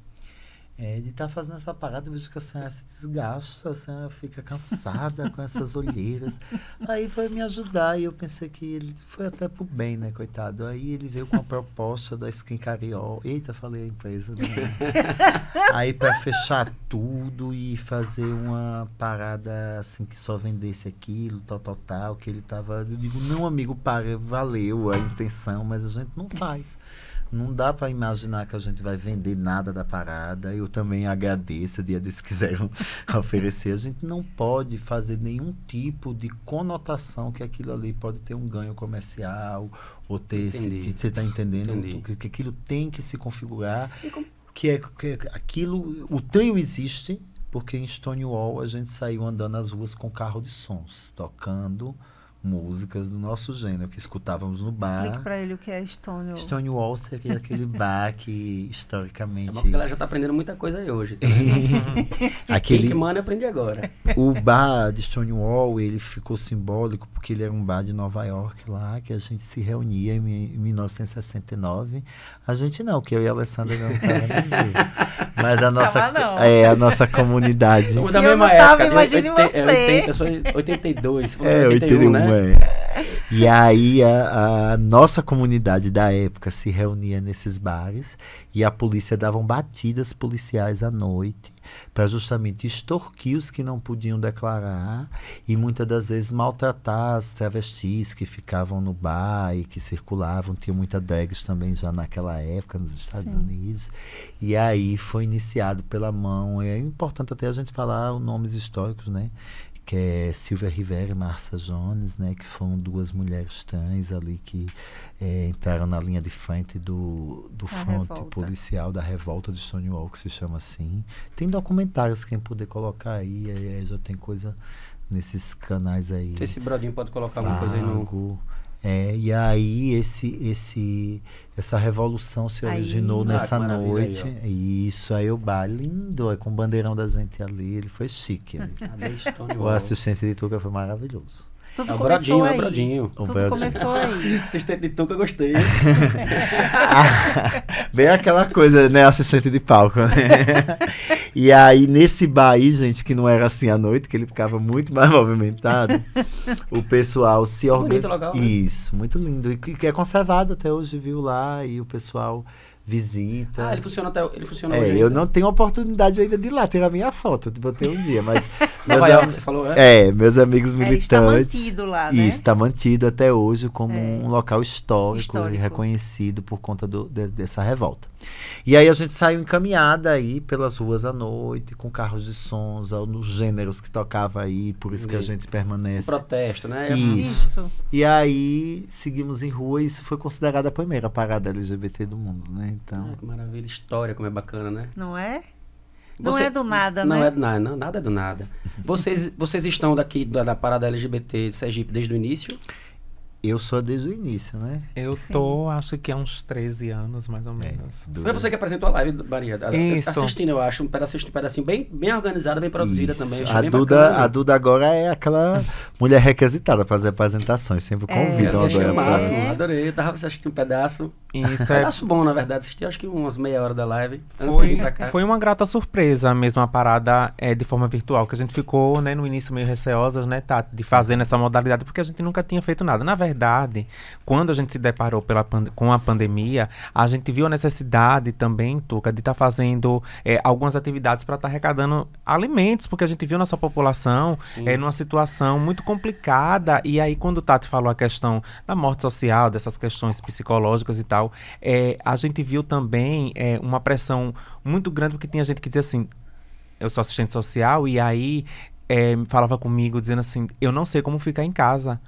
É, de estar fazendo essa parada, eu vejo que a senhora se desgasta, a senhora fica cansada com essas olheiras. Aí foi me ajudar e eu pensei que ele foi até pro bem, né, coitado. Aí ele veio com a proposta da Skin Cariol. Eita, falei a empresa. Né? (laughs) Aí para fechar tudo e fazer uma parada assim que só vendesse aquilo, tal, tal, tal, que ele tava. Eu digo, não, amigo, para, valeu a intenção, mas a gente não faz. Não dá para imaginar que a gente vai vender nada da parada. Eu também agradeço, dia desses quiseram (laughs) oferecer. A gente não pode fazer nenhum tipo de conotação que aquilo ali pode ter um ganho comercial ou ter esse. Você está entendendo? Entendi. Que, que aquilo tem que se configurar. Que é que é aquilo. O trio existe porque em Stonewall a gente saiu andando nas ruas com carro de sons, tocando músicas do nosso gênero que escutávamos no bar. Explique pra ele o que é Stonewall. Stonewall seria aquele (laughs) bar que historicamente. É bom que a galera já tá aprendendo muita coisa aí hoje. Tá? (laughs) aquele, Money eu aprendi agora. o bar de Stonewall, ele ficou simbólico porque ele era um bar de Nova York lá, que a gente se reunia em, mi- em 1969. A gente não, que eu e a Alessandra não tava Mas a nossa, Tava não. é, a nossa comunidade. Somos da eu mesma não tava, época. imagine é, você. 80, eu sou 82. você falou É, 81, 81, né? É. E aí a, a nossa comunidade da época se reunia nesses bares e a polícia davam batidas policiais à noite para justamente extorquir os que não podiam declarar e muitas das vezes maltratar as travestis que ficavam no bar e que circulavam. Tinha muita drags também já naquela época nos Estados Sim. Unidos. E aí foi iniciado pela mão. É importante até a gente falar os nomes históricos, né? Que é Silvia Rivera e Marcia Jones, né, que foram duas mulheres trans ali que eh, entraram na linha de frente do, do fronte revolta. policial da revolta de Stonewall, que se chama assim. Tem documentários quem puder colocar aí, eh, já tem coisa nesses canais aí. Esse brodinho pode colocar alguma coisa aí no. É, e aí esse, esse, essa revolução se Aí- originou Ah, nessa que maravilha noite. aí, Isso, aí o bar lindo, é, com o bandeirão da gente ali, ele foi chique. (laughs) ali. Stonewall? O assistente de Tuca foi maravilhoso. Tudo É o começou brodinho, é aí. o brodinho. O Tudo brodinho. começou aí. (laughs) Assistente de Tuca, eu gostei. (laughs) Bem aquela coisa, né? Assistente de palco, né? (laughs) E aí, nesse bar aí, gente, que não era assim à noite, que ele ficava muito mais movimentado, o pessoal se organiza. né? Isso, muito lindo. E que é conservado até hoje, viu lá, e o pessoal visita. Ah, ele funciona até. Ele funciona É, hoje eu ainda. não tenho oportunidade ainda de ir lá ter a minha foto, eu botei um dia, mas (laughs) meus, Nova York, am- você falou, é? é, meus amigos É, militantes. está mantido lá, né? Isso, está mantido até hoje como É. um local histórico, Histórico. e reconhecido por conta do- de- dessa revolta. E aí a gente saiu encaminhada aí pelas ruas à noite, com carros de sons, nos gêneros que tocava aí, por isso que a gente permanece. Protesto, né? Isso. Isso. E aí seguimos em rua e isso foi considerada a primeira parada LGBT do mundo, né? Então, Ah, que maravilha, história, como é bacana, né? Não é? Não Você- é do nada, não né? é do nada, não, nada é do nada. Vocês, vocês estão daqui da, da parada LGBT de Sergipe desde o início? Eu sou desde o início, né? Eu Sim. tô, acho que há uns 13 anos, mais ou menos. Do- Foi você que apresentou a live, Maria. Isso. Assistindo, eu acho. Um pedacinho, um pedacinho bem, bem organizada, bem produzida Isso. também. A Duda, bacana. a Duda agora é aquela mulher requisitada para fazer apresentações. Sempre É, convidam Eu agora. máximo, adorei. Eu tava assistindo um pedaço. Isso Um é pedaço bom, na verdade. Assisti acho que umas meia hora da live. Foi, vir pra cá. foi uma grata surpresa mesmo a parada é, de forma virtual, que a gente ficou, né, no início meio receosas, né, Tati, de fazer nessa modalidade, porque a gente nunca tinha feito nada. Na verdade, quando a gente se deparou pela com a pandemia, a gente viu a necessidade também, Tuca, de estar fazendo é, algumas atividades para estar arrecadando alimentos, porque a gente viu nossa população Sim. é, numa situação muito complicada. E aí, quando o Tati falou a questão da morte social, dessas questões psicológicas e tal, é, a gente viu também é, uma pressão muito grande, porque tinha gente que dizia assim: eu sou assistente social, e aí é, falava comigo dizendo assim: eu não sei como ficar em casa.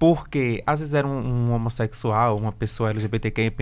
Porque às vezes era um, um homossexual, uma pessoa LGBTQIA+,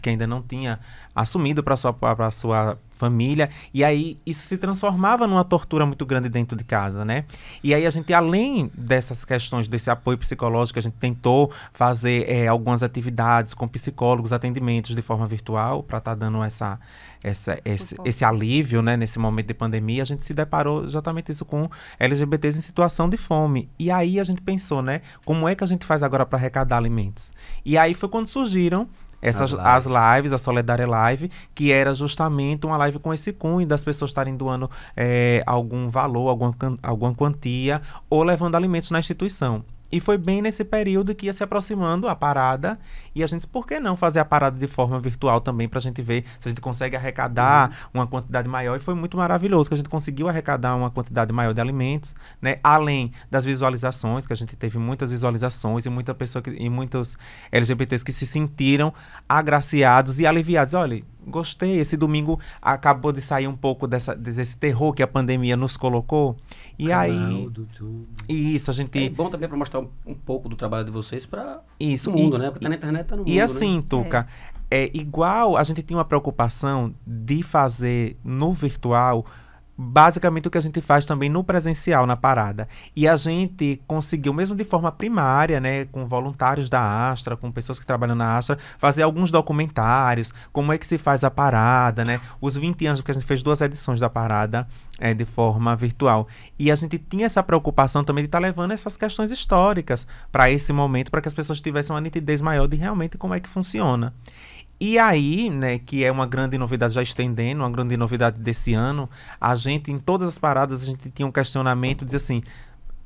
que ainda não tinha assumido para sua para sua família, e aí isso se transformava numa tortura muito grande dentro de casa, né? E aí a gente, além dessas questões, desse apoio psicológico, a gente tentou fazer eh, algumas atividades com psicólogos, atendimentos de forma virtual, para estar dando essa, essa, esse, esse alívio, né, nesse momento de pandemia, a gente se deparou exatamente isso com LGBTs em situação de fome. E aí a gente pensou, né, como é que a gente faz agora para arrecadar alimentos? E aí foi quando surgiram essas As as lives. a Solidária Live, que era justamente uma live com esse cunho das pessoas estarem doando eh, algum valor, alguma, alguma quantia, ou levando alimentos na instituição. E foi bem nesse período que ia se aproximando a parada. E a gente por que não fazer a parada de forma virtual também, para a gente ver se a gente consegue arrecadar uma quantidade maior. E foi muito maravilhoso que a gente conseguiu arrecadar uma quantidade maior de alimentos, né? Além das visualizações, que a gente teve muitas visualizações e, muita pessoa que, e muitos LGBTs que se sentiram agraciados e aliviados. Olha, gostei. Esse domingo acabou de sair um pouco dessa, desse terror que a pandemia nos colocou. E aí. Canal do YouTube. e Isso, a gente. É bom também para mostrar um, um pouco do trabalho de vocês para Isso, o mundo, e- né? Porque tá na internet, tá no mundo. E né? assim, Tuca, é. igual a gente tinha uma preocupação de fazer no virtual basicamente o que a gente faz também no presencial, na parada. E a gente conseguiu, mesmo de forma primária, né, com voluntários da Astra, com pessoas que trabalham na Astra, fazer alguns documentários, como é que se faz a parada, né? Os 20 anos, porque a gente fez duas edições da parada é, de forma virtual. E a gente tinha essa preocupação também de estar levando essas questões históricas para esse momento, para que as pessoas tivessem uma nitidez maior de realmente como é que funciona. E aí, né, que é uma grande novidade, já estendendo, uma grande novidade desse ano, a gente, em todas as paradas, a gente tinha um questionamento, diz assim,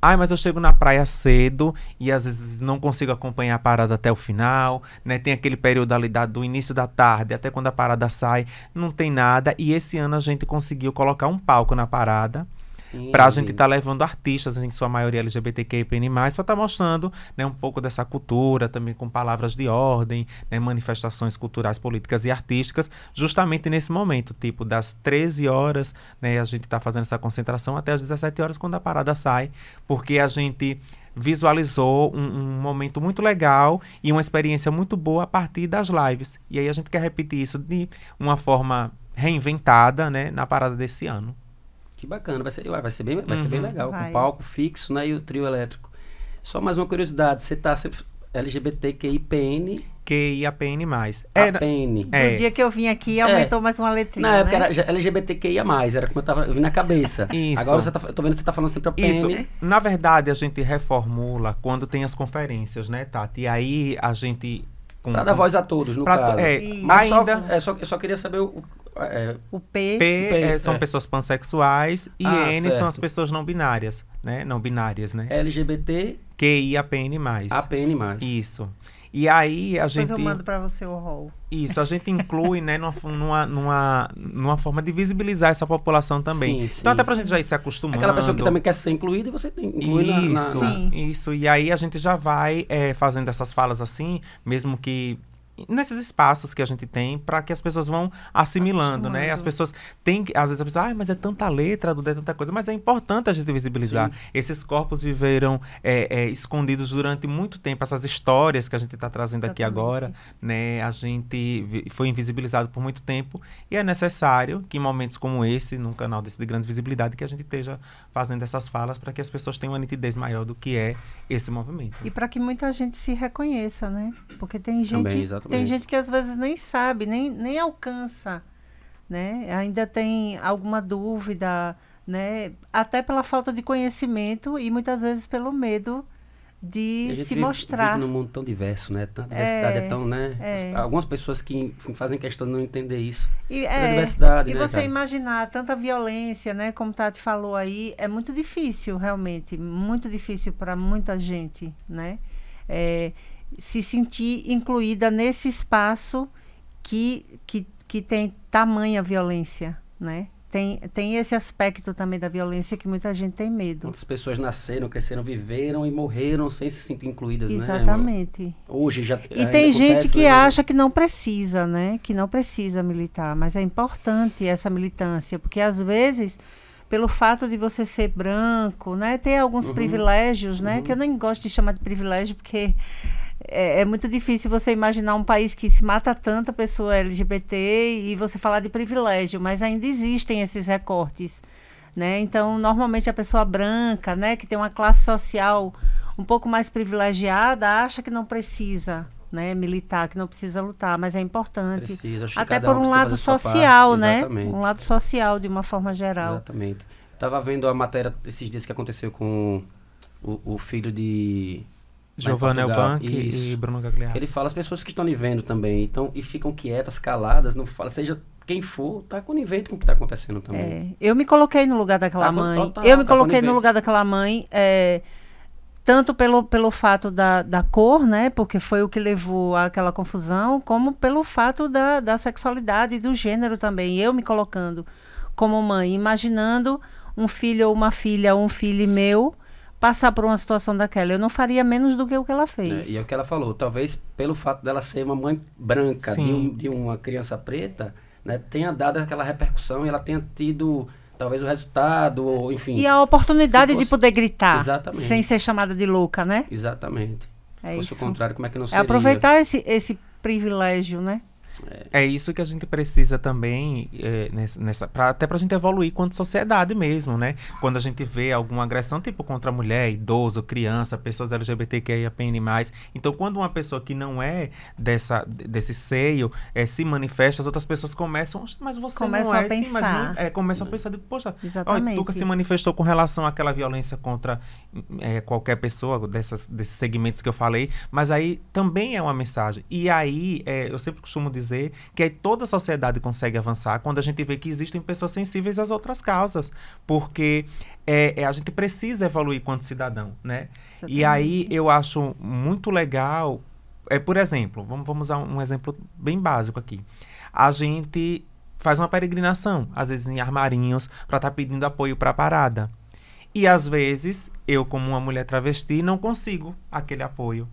Ai, mas eu chego na praia cedo e às vezes não consigo acompanhar a parada até o final, né? Tem aquele período ali da- do início da tarde até quando a parada sai, não tem nada. E esse ano a gente conseguiu colocar um palco na parada Sim. pra gente estar levando artistas, em sua maioria LGBTQIA+, pra estar mostrando né, um pouco dessa cultura, também com palavras de ordem, né, manifestações culturais, políticas e artísticas, justamente nesse momento, tipo, das 13 horas, né, a gente tá fazendo essa concentração até as 17 horas, quando a parada sai, porque a gente visualizou um, um momento muito legal e uma experiência muito boa a partir das lives. E aí a gente quer repetir isso de uma forma reinventada, né, na parada desse ano. Que bacana, vai ser, vai ser, bem, vai ser bem Uhum. legal, Vai. com palco fixo né, e o trio elétrico. Só mais uma curiosidade, você tá sempre LGBTQIPN, QIAPN+. Era, APN. É. No dia que eu vim aqui, aumentou mais uma letrinha, Na época né? era LGBTQIA+, era como eu tava eu vi na cabeça. Isso. Agora você tá, eu tô vendo que você tá falando sempre APN. Isso. Na verdade, a gente reformula quando tem as conferências, né, Tati? E aí a gente. Com, Pra dar voz a todos, no pra- caso. É. Mas ainda. só, é, só, eu só queria saber o- É, o P. P, P é, são é. pessoas pansexuais e ah, N certo. são as pessoas não binárias, né? Não binárias, né? LGBT. QIAPN+. APN+. Isso. E aí a gente. Depois eu mando para você o rol. Isso, a gente inclui, né, numa, numa, numa, forma de visibilizar essa população também. Sim, então, sim, até pra sim. gente já ir se acostumando. Aquela pessoa que também quer ser incluída e você tem inclui isso, na, na, Isso, e aí a gente já vai é, fazendo essas falas assim, mesmo que nesses espaços que a gente tem para que as pessoas vão assimilando, né? As pessoas têm às vezes a pessoa, ah, mas é tanta letra, é tanta coisa, mas é importante a gente visibilizar. Sim. Esses corpos viveram é, é, escondidos durante muito tempo, essas histórias que a gente está trazendo Exatamente. aqui agora, né? A gente foi invisibilizado por muito tempo e é necessário que em momentos como esse, num canal desse de grande visibilidade, que a gente esteja fazendo essas falas para que as pessoas tenham uma nitidez maior do que é esse movimento. E para que muita gente se reconheça, né? Porque tem gente Também, tem gente que às vezes nem sabe, nem, nem alcança, né? Ainda tem alguma dúvida, né? Até pela falta de conhecimento e muitas vezes pelo medo de se vive, mostrar. Vive num mundo tão diverso, né? Tanta diversidade é, é tão, né? É. algumas pessoas que fazem questão de não entender isso. E, é, diversidade, e né, você cara? imaginar tanta violência, né? Como Tati falou aí, é muito difícil, realmente, muito difícil para muita gente, né? É, se sentir incluída nesse espaço que, que, que tem tamanha violência, né? Tem, tem esse aspecto também da violência que muita gente tem medo. Muitas pessoas nasceram, cresceram, viveram e morreram sem se sentir incluídas, Exatamente. né? Hoje já E tem gente que né? acha que não precisa, né? Que não precisa militar, mas é importante essa militância, porque às vezes pelo fato de você ser branco, né, ter alguns uhum. privilégios, né, uhum. que eu nem gosto de chamar de privilégio porque é, é, muito difícil você imaginar um país que se mata tanta pessoa LGBT e você falar de privilégio, mas ainda existem esses recortes, né? Então, normalmente a pessoa branca, né, que tem uma classe social um pouco mais privilegiada, acha que não precisa, né, militar, que não precisa lutar, mas é importante. Precisa, Até por um, um lado social, né? Um lado social de uma forma geral. Exatamente. Estava vendo a matéria esses dias que aconteceu com o, o filho de Giovanna Elbank e Bruno Gagliasso. Ele fala as pessoas que estão lhe vendo também, então, e ficam quietas, caladas, não fala, seja quem for, tá conivente com o que está acontecendo também. É, eu me coloquei no lugar daquela tá, mãe. Tá, eu me tá coloquei no lugar daquela mãe, é, tanto pelo, pelo fato da, da cor, né? Porque foi o que levou àquela confusão, como pelo fato da, da sexualidade e do gênero também. Eu me colocando como mãe, imaginando um filho ou uma filha, um filho meu passar por uma situação daquela. Eu não faria menos do que o que ela fez. É, e é o que ela falou. Talvez pelo fato dela ser uma mãe branca de, um, de, uma criança preta, né, tenha dado aquela repercussão e ela tenha tido talvez o resultado, ou, enfim. E a oportunidade fosse... de poder gritar. Exatamente. Sem ser chamada de louca, né? Exatamente. É fosse isso. o contrário, como é que não seria? É aproveitar esse, esse privilégio, né? É. é isso que a gente precisa também, é, nessa, pra, até para a gente evoluir quanto sociedade mesmo, né? Quando a gente vê alguma agressão, tipo contra mulher, idoso, criança, pessoas LGBTQIAPN+. Então, quando uma pessoa que não é dessa, desse seio é, se manifesta, as outras pessoas começam, mas você começam não é. A pensar. Sim, é, começam a pensar, de, poxa, Exatamente. Ó, Tuca se manifestou com relação àquela violência contra é, qualquer pessoa dessas, desses segmentos que eu falei, mas aí também é uma mensagem. E aí, é, eu sempre costumo dizer dizer que aí toda a sociedade consegue avançar quando a gente vê que existem pessoas sensíveis às outras causas. Porque é, é a gente precisa evoluir quanto cidadão, né? E aí eu acho muito legal. É, por exemplo, vamos, vamos usar um exemplo bem básico aqui. A gente faz uma peregrinação, às vezes em armarinhos, para estar tá pedindo apoio para a parada. E às vezes, eu, como uma mulher travesti, não consigo aquele apoio.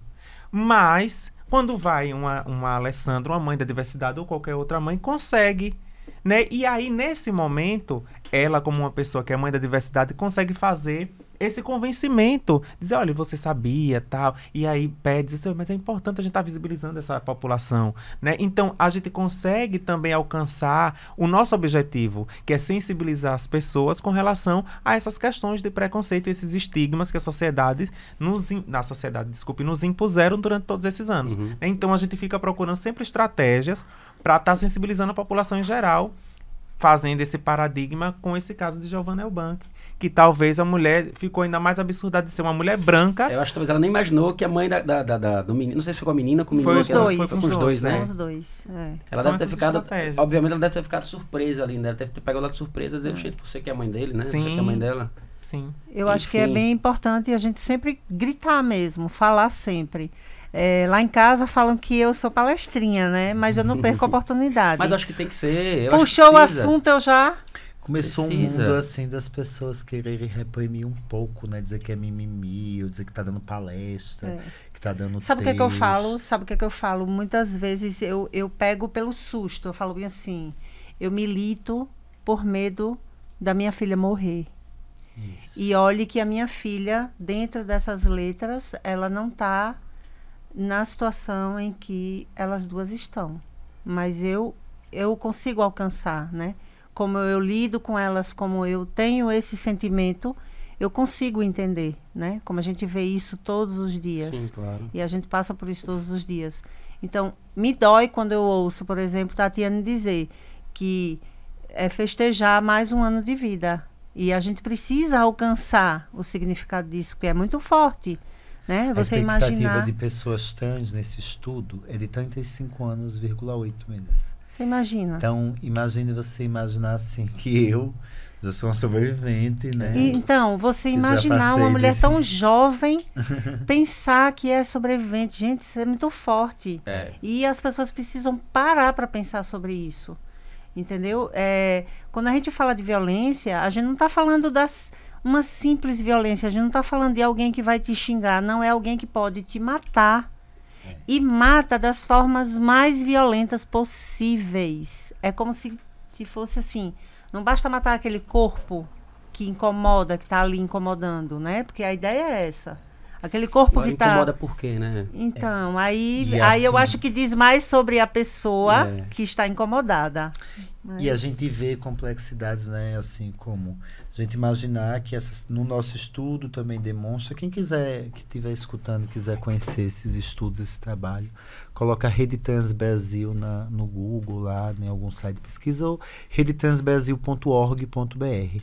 Mas quando vai uma, uma Alessandra, uma mãe da diversidade ou qualquer outra mãe, consegue. Né? E aí, nesse momento, ela, como uma pessoa que é mãe da diversidade, consegue fazer esse convencimento, dizer, olha, você sabia, tal, e aí pede, mas é importante a gente estar tá visibilizando essa população, né? Então, a gente consegue também alcançar o nosso objetivo, que é sensibilizar as pessoas com relação a essas questões de preconceito e esses estigmas que a sociedade nos, na sociedade, desculpe, nos impuseram durante todos esses anos. Uhum. Então, a gente fica procurando sempre estratégias para estar tá sensibilizando a população em geral fazendo esse paradigma com esse caso de Giovanna Elbank. Que talvez a mulher ficou ainda mais absurda de ser uma mulher branca. Eu acho que talvez ela nem imaginou que a mãe da, da, da, da- do menino. Não sei se ficou a menina com o menino. Foi os dois. Foi com os dois, né? Os dois. é. Ela São deve ter ficado. Obviamente ela deve ter ficado surpresa ali, né? Ela deve ter pegado ela de surpresa e dizer, gente, você que é a mãe dele, né? Você que é a mãe Sim. dela. Sim. Eu acho que é Enfim. bem importante a gente sempre gritar mesmo, falar sempre. É, lá em casa falam que eu sou palestrinha, né? Mas eu não perco a (laughs) oportunidade. Mas acho que tem que ser. eu acho que Puxou o assunto, eu já. Começou Precisa. um mundo assim das pessoas quererem reprimir um pouco, né? Dizer que é mimimi, ou dizer que tá dando palestra, É. que tá dando Sabe o que, é que eu falo? Sabe o que, é que eu falo? Muitas vezes eu, eu pego pelo susto. Eu falo bem assim: eu milito por medo da minha filha morrer. Isso. E olhe que a minha filha, dentro dessas letras, ela não está na situação em que elas duas estão. Mas eu, eu consigo alcançar, né? Como eu lido com elas, como eu tenho esse sentimento, eu consigo entender, né? Como a gente vê isso todos os dias. Sim, claro. E a gente passa por isso todos os dias. Então, me dói quando eu ouço, por exemplo, Tatiane dizer que é festejar mais um ano de vida. E a gente precisa alcançar o significado disso, que é muito forte. Né? A Você expectativa imaginar. de pessoas trans nesse estudo é de 35 anos, 8 meses. Você imagina. Então, imagine você imaginar assim (laughs) que eu já sou uma sobrevivente, né? E, então, você Eu imaginar uma mulher desse- tão (laughs) jovem (laughs) pensar que é sobrevivente. Gente, isso é muito forte. É. E as pessoas precisam parar para pensar sobre isso. Entendeu? É, quando a gente fala de violência, a gente não está falando das uma simples violência, a gente não está falando de alguém que vai te xingar, não é alguém que pode te matar. E mata das formas mais violentas possíveis. É como se, se fosse assim, não basta matar aquele corpo que incomoda, que está ali incomodando, né? Porque a ideia é essa. Aquele corpo Agora que está incomoda por quê, né? então, aí, E aí eu assim- acho que diz mais sobre a pessoa É. que está incomodada. E a Mas- gente vê complexidades, né? Assim como a gente imaginar que essas, no nosso estudo também demonstra. Quem quiser, que estiver escutando, quiser conhecer esses estudos, esse trabalho, coloca Rede Trans Brasil na, no Google, lá em algum site de pesquisa, ou redetransbrasil.org.br.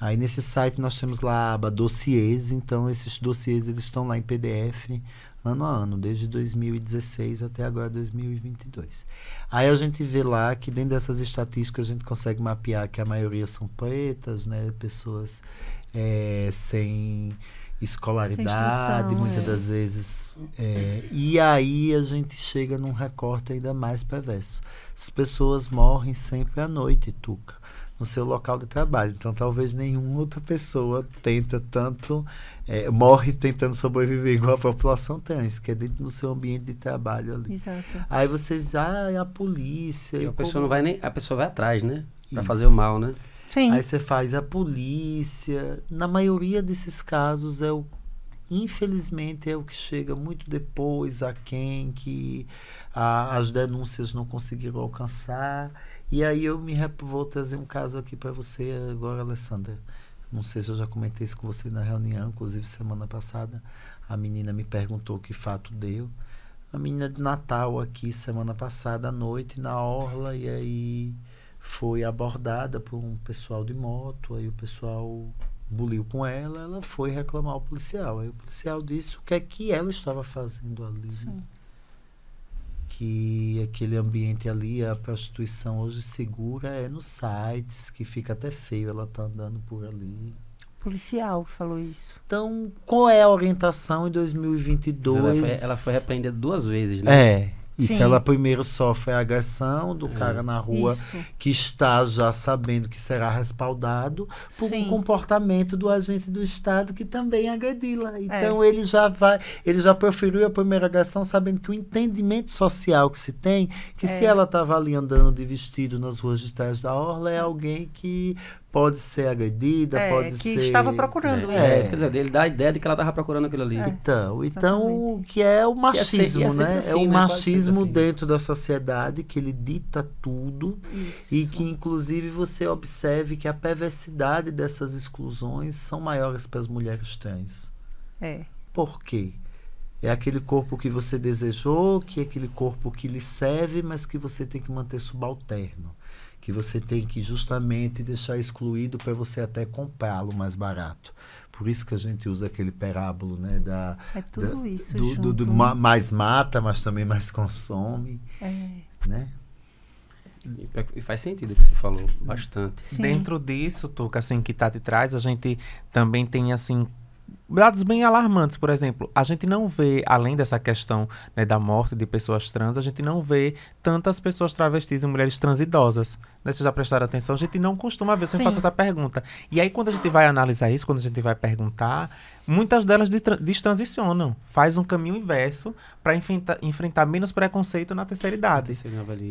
Aí nesse site nós temos lá a aba dossiês, então esses dossiês eles estão lá em PDF ano a ano, desde 2016 até agora 2022. Aí a gente vê lá que dentro dessas estatísticas a gente consegue mapear que a maioria são pretas, né, pessoas eh, sem escolaridade, muitas é. das vezes. eh, e aí a gente chega num recorte ainda mais perverso. As pessoas morrem sempre à noite, Tuca, no seu local de trabalho. Então talvez nenhuma outra pessoa tenta tanto, eh, morre tentando sobreviver igual a população trans, que é dentro do seu ambiente de trabalho ali. Exato. Aí vocês, ah, é a polícia. E a pessoa como- não vai nem. A pessoa vai atrás, né? Pra Isso. fazer o mal, né? Sim. Aí você faz a polícia. Na maioria desses casos é o infelizmente é o que chega muito depois a quem que a- as denúncias não conseguiram alcançar. E aí eu me vou trazer um caso aqui para você agora, Alessandra. Não sei se eu já comentei isso com você na reunião, inclusive semana passada a menina me perguntou que fato deu. A menina de Natal aqui semana passada à noite na orla e aí foi abordada por um pessoal de moto, aí o pessoal buliu com ela, ela foi reclamar ao policial. Aí o policial disse o que é que ela estava fazendo ali. né? Sim. Que aquele ambiente ali, a prostituição hoje segura é nos sites, que fica até feio ela tá andando por ali. Policial falou isso. Então, qual é a orientação em Ela 2022? foi, ela foi repreendida duas vezes, né? É. E se Sim. ela primeiro sofre a agressão do É. cara na rua Isso. que está já sabendo que será respaldado por Sim. um comportamento do agente do Estado que também agredi-la. Então ele já vai, ele já proferiu a primeira agressão sabendo que o entendimento social que se tem, que se É. ela estava ali andando de vestido nas ruas de trás da orla, é alguém que pode ser agredida, É, pode que ser... estava procurando É, É. isso quer dizer, ele dá a ideia de que ela tava procurando aquilo ali. É. Então, então Exatamente. que é o é machismo, é sempre né? é assim, o né? Machismo assim. dentro da sociedade que ele dita tudo Isso. e que inclusive você observe que a perversidade dessas exclusões são maiores para as mulheres trans. É. Por quê? É aquele corpo que você desejou, que é aquele corpo que lhe serve, mas que você tem que manter subalterno. Que você tem que justamente deixar excluído para você até comprá-lo mais barato. Por isso que a gente usa aquele parábolo, né? Da, é tudo da, isso do, do, do ma, mais mata, mas também mais consome. É. Né? E faz sentido o que você falou, bastante. Sim. Dentro disso, Tuca, assim, que tá de trás, a gente também tem, assim, dados bem alarmantes, por exemplo, a gente não vê, além dessa questão né, da morte de pessoas trans, a gente não vê tantas pessoas travestis e mulheres trans idosas. Né? Vocês já prestaram atenção? A gente não costuma ver, sempre faço essa pergunta. E aí, quando a gente vai analisar isso, quando a gente vai perguntar, muitas delas destransicionam, faz um caminho inverso para enfrentar, enfrentar menos preconceito na terceira idade.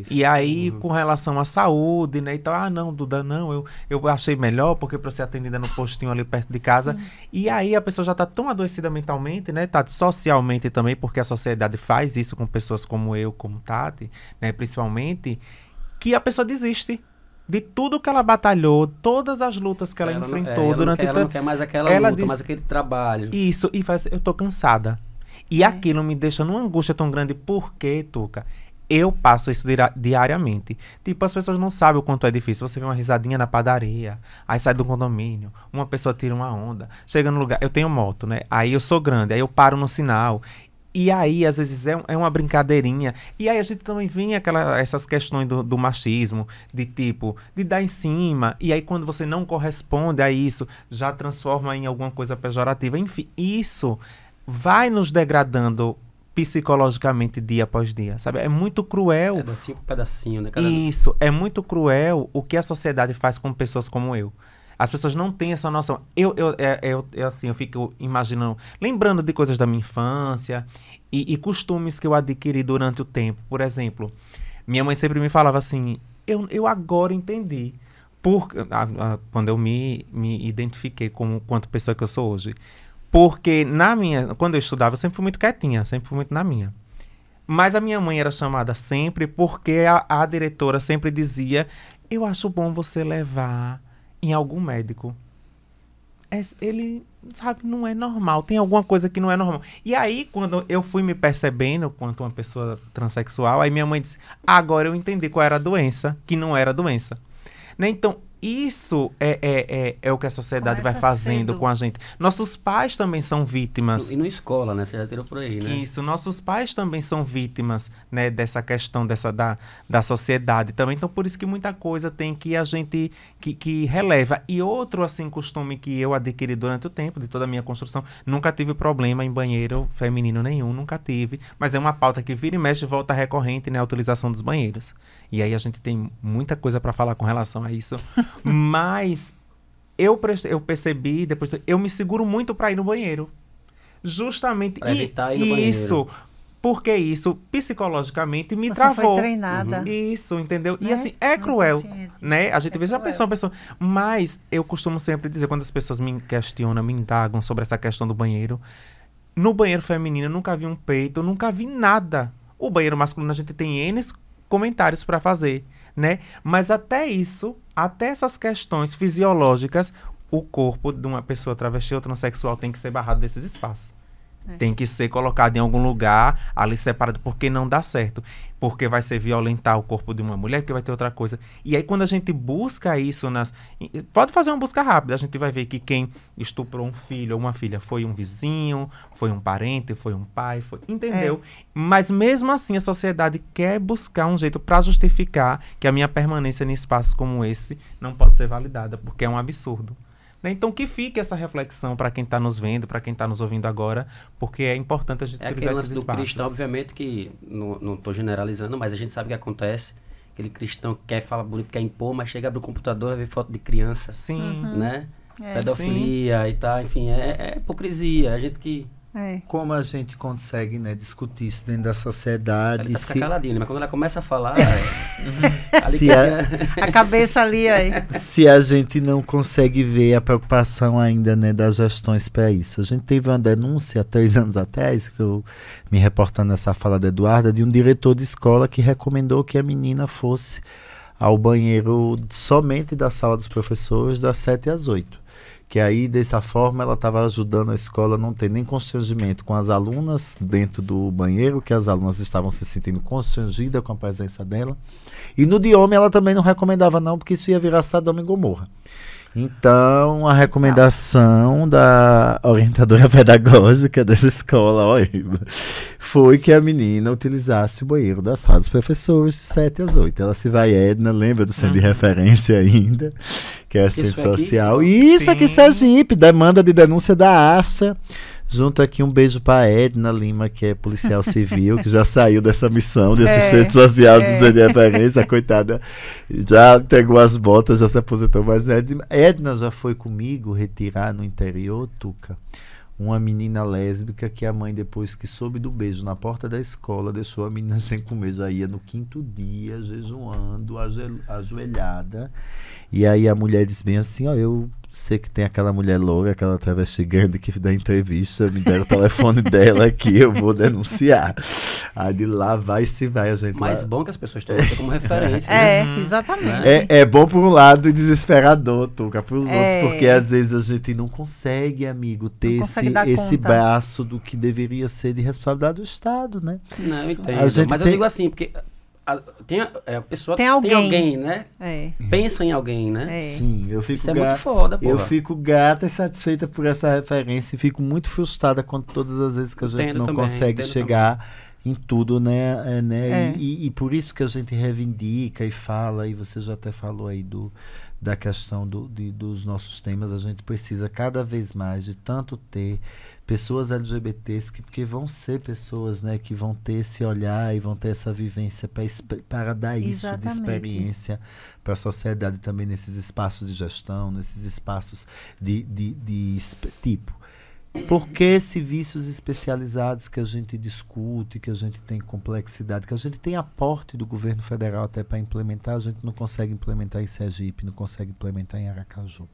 E aí, uhum. com relação à saúde, né? Então, ah, não, Duda, não, eu, eu achei melhor porque para ser atendida no postinho ali perto de casa. Sim. E aí a pessoa já está tão adoecida mentalmente, né? Tá socialmente também, porque a sociedade faz isso com pessoas como eu, como Tati, né? Principalmente, que a pessoa desiste de tudo que ela batalhou, todas as lutas que ela, ela enfrentou não, é, durante ela não quer mais aquela ela luta, diz, mais aquele trabalho. Isso, e faz, eu tô cansada. E é. aquilo me deixa numa angústia tão grande. Por quê, Tuca? Eu passo isso diariamente. Tipo, as pessoas não sabem o quanto é difícil. Você vê uma risadinha na padaria, aí sai do condomínio, uma pessoa tira uma onda, chega no lugar. Eu tenho moto, né? Aí eu sou grande, aí eu paro no sinal. E aí, às vezes, é, é uma brincadeirinha. E aí a gente também vem aquela, essas questões do, do, machismo, de tipo, de dar em cima. E aí, quando você não corresponde a isso, já transforma em alguma coisa pejorativa. Enfim, isso vai nos degradando psicologicamente dia após dia, sabe? É muito cruel. Pedacinho por pedacinho, né? Cada... Isso, é muito cruel o que a sociedade faz com pessoas como eu. As pessoas não têm essa noção. Eu, eu, é, eu, eu, assim, eu fico imaginando, lembrando de coisas da minha infância e, e costumes que eu adquiri durante o tempo. Por exemplo, minha mãe sempre me falava assim: eu, eu agora entendi. Por, a, a, quando eu me, me identifiquei como quanto pessoa que eu sou hoje. Porque na minha, quando eu estudava, eu sempre fui muito quietinha, sempre fui muito na minha. Mas a minha mãe era chamada sempre porque a, a diretora sempre dizia: Eu acho bom você levar em algum médico. É, ele, sabe, não é normal. Tem alguma coisa que não é normal. E aí, quando eu fui me percebendo quanto uma pessoa transexual, aí minha mãe disse: agora eu entendi qual era a doença, que não era doença. Né? Então, isso é, é, é, é, o que a sociedade Começa vai fazendo cedo. com a gente. Nossos pais também são vítimas. E na escola, né? Você já tirou por aí, né? Isso, nossos pais também são vítimas, né? Dessa questão dessa, da, da sociedade também. Então, por isso que muita coisa tem que a gente que, que releva. E outro, assim, costume que eu adquiri durante o tempo, de toda a minha construção, nunca tive problema em banheiro feminino nenhum, nunca tive. Mas é uma pauta que vira e mexe e volta recorrente, né? A utilização dos banheiros. E aí a gente tem muita coisa para falar com relação a isso. (laughs) Mas eu, eu percebi, depois eu me seguro muito para ir no banheiro. Justamente pra evitar ir no isso. Banheiro. Porque isso psicologicamente me Você travou. Foi treinada. Uhum. Isso, entendeu? Né? E assim, é cruel, né? A gente é vê já pensou uma pessoa, mas eu costumo sempre dizer quando as pessoas me questionam, me indagam sobre essa questão do banheiro, no banheiro feminino eu nunca vi um peito, eu nunca vi nada. O banheiro masculino a gente tem N comentários para fazer, né? Mas até isso, até essas questões fisiológicas, o corpo de uma pessoa travesti ou transexual tem que ser barrado desses espaços. É. Tem que ser colocado em algum lugar ali separado, porque não dá certo. Porque vai ser violentar o corpo de uma mulher, porque vai ter outra coisa. E aí, quando a gente busca isso nas. Pode fazer uma busca rápida, a gente vai ver que quem estuprou um filho ou uma filha foi um vizinho, foi um parente, foi um pai, foi. Entendeu? É. Mas mesmo assim, a sociedade quer buscar um jeito para justificar que a minha permanência em espaços como esse não pode ser validada, porque é um absurdo. Né? Então, que fique essa reflexão para quem está nos vendo, para quem está nos ouvindo agora, porque é importante a gente é utilizar esses do espaços. cristão, obviamente, que não estou generalizando, mas a gente sabe que acontece. Aquele cristão que quer falar bonito, quer impor, mas chega, abre o computador e vê foto de criança. Sim. Uhum. Né? É. Pedofilia Sim. e tal, enfim, é, é hipocrisia. A gente que é. Como a gente consegue né, discutir isso dentro da sociedade? Ele tá se... caladinho, né? mas quando ela começa a falar, (laughs) é, a... a... cabeça ali aí. Se a gente não consegue ver a preocupação ainda né, das gestões para isso. A gente teve uma denúncia há três anos atrás, que eu me reportando nessa fala da Eduarda, de um diretor de escola que recomendou que a menina fosse ao banheiro somente da sala dos professores das 7 às 8 que aí dessa forma ela estava ajudando a escola não ter nem constrangimento com as alunas dentro do banheiro, que as alunas estavam se sentindo constrangidas com a presença dela. E no de homem ela também não recomendava não, porque isso ia virar Sodoma e Gomorra. Então, a recomendação da orientadora (laughs) pedagógica dessa escola ó, foi que a menina utilizasse o banheiro da sala dos professores de 7 às 8. Ela se vai, Edna, lembra do centro uhum. de referência ainda, que é assistente social. Aqui? Isso Sim. aqui, Sergipe, demanda de denúncia da Asta Junto aqui um beijo para Edna Lima, que é policial civil, que já saiu dessa missão de é, assistente é, social é. do de Referência, coitada, já pegou as botas, já se aposentou. Mas Edna, Edna já foi comigo retirar no interior, Tuca, uma menina lésbica que a mãe, depois que soube do beijo na porta da escola, deixou a menina (laughs) sem comer. Já ia no quinto dia, jejuando, ajoelhada. E aí a mulher disse bem assim: Ó, eu sei que tem aquela mulher louca, aquela travesti grande que dá entrevista, me deram o telefone (laughs) dela aqui, eu vou denunciar. Aí de lá vai se vai a gente. Mais lá... bom que as pessoas tenham você como referência. É, né? exatamente. É, é bom por um lado e desesperador, Tuca, para os é. outros, porque às vezes a gente não consegue, amigo, ter consegue esse, esse braço do que deveria ser de responsabilidade do Estado, né? Não, eu entendo. Mas tem... eu digo assim, porque a, tem a, é, a, pessoa tem alguém, tem alguém né? É. Pensa em alguém, né? É. Sim, eu fico Isso é muito foda, pô. Eu fico gata e satisfeita por essa referência e fico muito frustrada com todas as vezes que a gente entendo não também, consegue chegar também. em tudo, né? É, né? É. E, e, por isso que a gente reivindica e fala, e você já até falou aí do, da questão do, de, dos nossos temas, a gente precisa cada vez mais de tanto ter pessoas LGBTs que porque vão ser pessoas né que vão ter esse olhar e vão ter essa vivência para para dar isso Exatamente. de experiência para a sociedade também nesses espaços de gestão nesses espaços de, de, de, de tipo por que serviços especializados que a gente discute, que a gente tem complexidade, que a gente tem aporte do governo federal até para implementar, a gente não consegue implementar em Sergipe, não consegue implementar em Aracaju?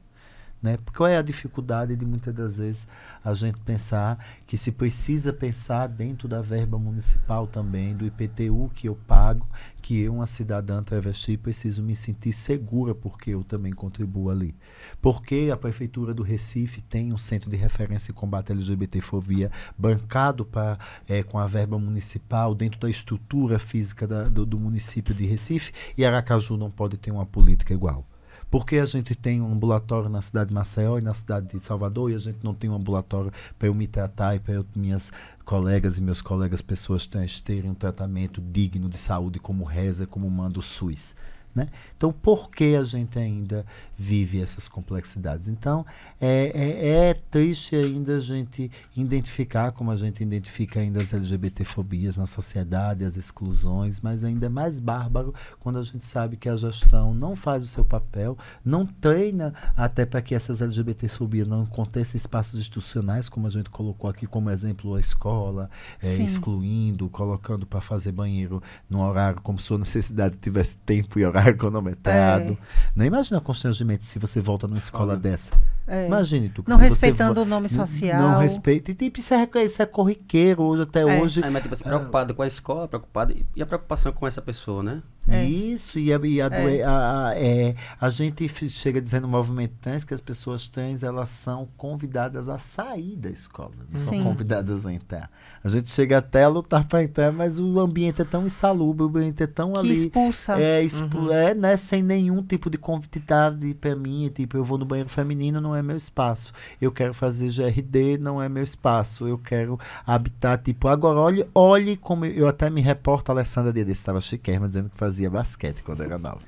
Né? Qual é a dificuldade de muitas das vezes a gente pensar que se precisa pensar dentro da verba municipal também, do IPTU que eu pago, que eu, uma cidadã travesti, preciso me sentir segura porque eu também contribuo ali. Porque a Prefeitura do Recife tem um centro de referência em combate à LGBTfobia bancado pra, é, com a verba municipal dentro da estrutura física da, do, do município de Recife e Aracaju não pode ter uma política igual. Porque a gente tem um ambulatório na cidade de Maceió e na cidade de Salvador e a gente não tem um ambulatório para eu me tratar e para minhas colegas e meus colegas pessoas terem um tratamento digno de saúde como reza, como manda o SUS. Né? Então, por que a gente ainda vive essas complexidades? Então, é, é, é, triste ainda a gente identificar, como a gente identifica ainda as LGBTfobias na sociedade, as exclusões, mas ainda é mais bárbaro quando a gente sabe que a gestão não faz o seu papel, não treina até para que essas LGBTfobias não aconteçam espaços institucionais, como a gente colocou aqui como exemplo a escola, é, excluindo, colocando para fazer banheiro no horário como se sua necessidade tivesse tempo e horário cronometrado. É. Não imagina constrangimento se você volta numa escola Olha. dessa. É. Imagine tu. Não respeitando o nome social. Não respeita. E tipo, isso é, isso é corriqueiro hoje, até é. hoje. Aí, mas tipo, você é preocupado com a escola, preocupado. E a preocupação com essa pessoa, né? É. Isso, e, a, e a, é. a, é, a, gente chega dizendo no movimento trans que as pessoas trans elas são convidadas a sair da escola, não são convidadas a entrar. A gente chega até a lutar para entrar, mas o ambiente é tão insalubre, o ambiente é tão que ali. expulsa. É, expu uhum. é, né, sem nenhum tipo de convidade para mim, tipo, eu vou no banheiro feminino, não é meu espaço. Eu quero fazer GRD, não é meu espaço. Eu quero habitar, tipo, agora olhe, olhe como eu, eu até me reporto, a Alessandra Dia estava chiquérrima dizendo que fazia fazia basquete quando era nova.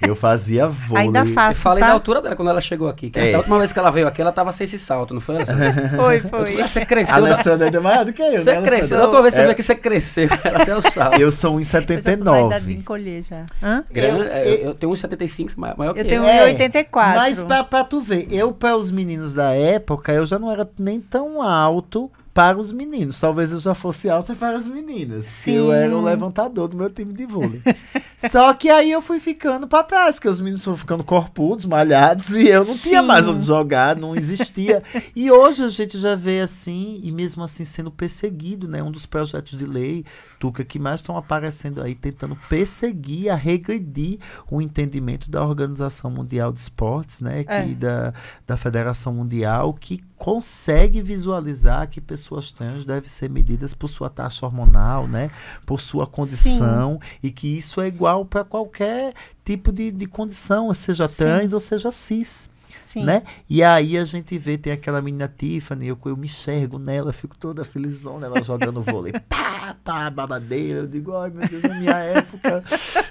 Eu fazia vôlei. Ainda faço, Eu falei tá? da altura dela quando ela chegou aqui. É. A última vez que ela veio aqui, ela tava sem esse salto, não foi, Alessandra? foi, (laughs) foi. Eu, você cresceu. A Alessandra ainda é maior do que eu, Você né, cresceu. Da última vez você é. veio aqui, você cresceu. (laughs) Ela saiu o salto. Eu sou 1,79. Eu encolher já. Hã? Grande, eu, eu, é, eu tenho 1,75 maior que eu. Eu tenho 1,84. É, mas pra, pra tu ver, eu para os meninos da época, eu já não era nem tão alto para os meninos. Talvez eu já fosse alta para as meninas. Sim. Eu era o levantador do meu time de vôlei. (laughs) Só que aí eu fui ficando pra trás, que os meninos foram ficando corpudos, malhados, e eu não tinha Sim. mais onde jogar, não existia. e hoje a gente já vê assim, e mesmo assim sendo perseguido, né? Um dos projetos de lei, Tuca, que mais estão aparecendo aí, tentando perseguir, a regredir o entendimento da Organização Mundial de Esportes, né? Que, É. da, da Federação Mundial, que consegue visualizar que pessoas trans devem ser medidas por sua taxa hormonal, né? Por sua condição, e que isso é igual para qualquer tipo de, de condição, seja Sim. trans ou seja cis, Sim. né? E aí a gente vê, tem aquela menina Tiffany, eu, eu me enxergo nela, fico toda felizona, ela jogando vôlei, (laughs) pá, pá, babadeira, eu digo, ai meu Deus, na minha época,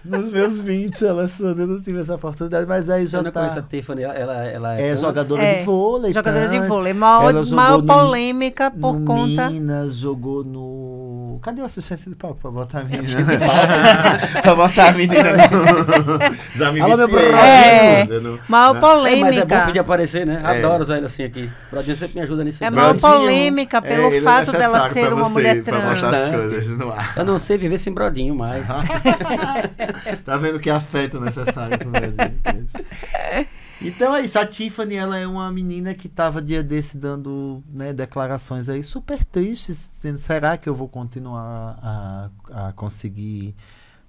nos meus 20, Alessandra, eu não tive essa oportunidade, mas aí já Eu não tá... conheço a Tiffany, ela, ela é, É jogadora É, de vôlei. Jogadora de trans, vôlei. Maior, ela maior no- polêmica por no conta. Minas, jogou no. Cadê o assistente de palco pra botar a menina? (laughs) Pra botar a menina no. Me Alô, meu brother. É. eu não- Maior Né? É, mas é bom polêmica. pedir aparecer, né? É. Adoro os velhos assim aqui. O Brodinho sempre me ajuda nisso. É Brodinho, polêmica pelo é, ele é fato dela ser uma você, mulher pra trans. botar as Bastante. coisas no ar. Eu não sei viver sem Brodinho mais. (laughs) tá vendo que afeto necessário pro Brasil. (laughs) Então é isso, a Tiffany, ela é uma menina que tava dia desse dando né, declarações aí super tristes, dizendo, será que eu vou continuar a, a conseguir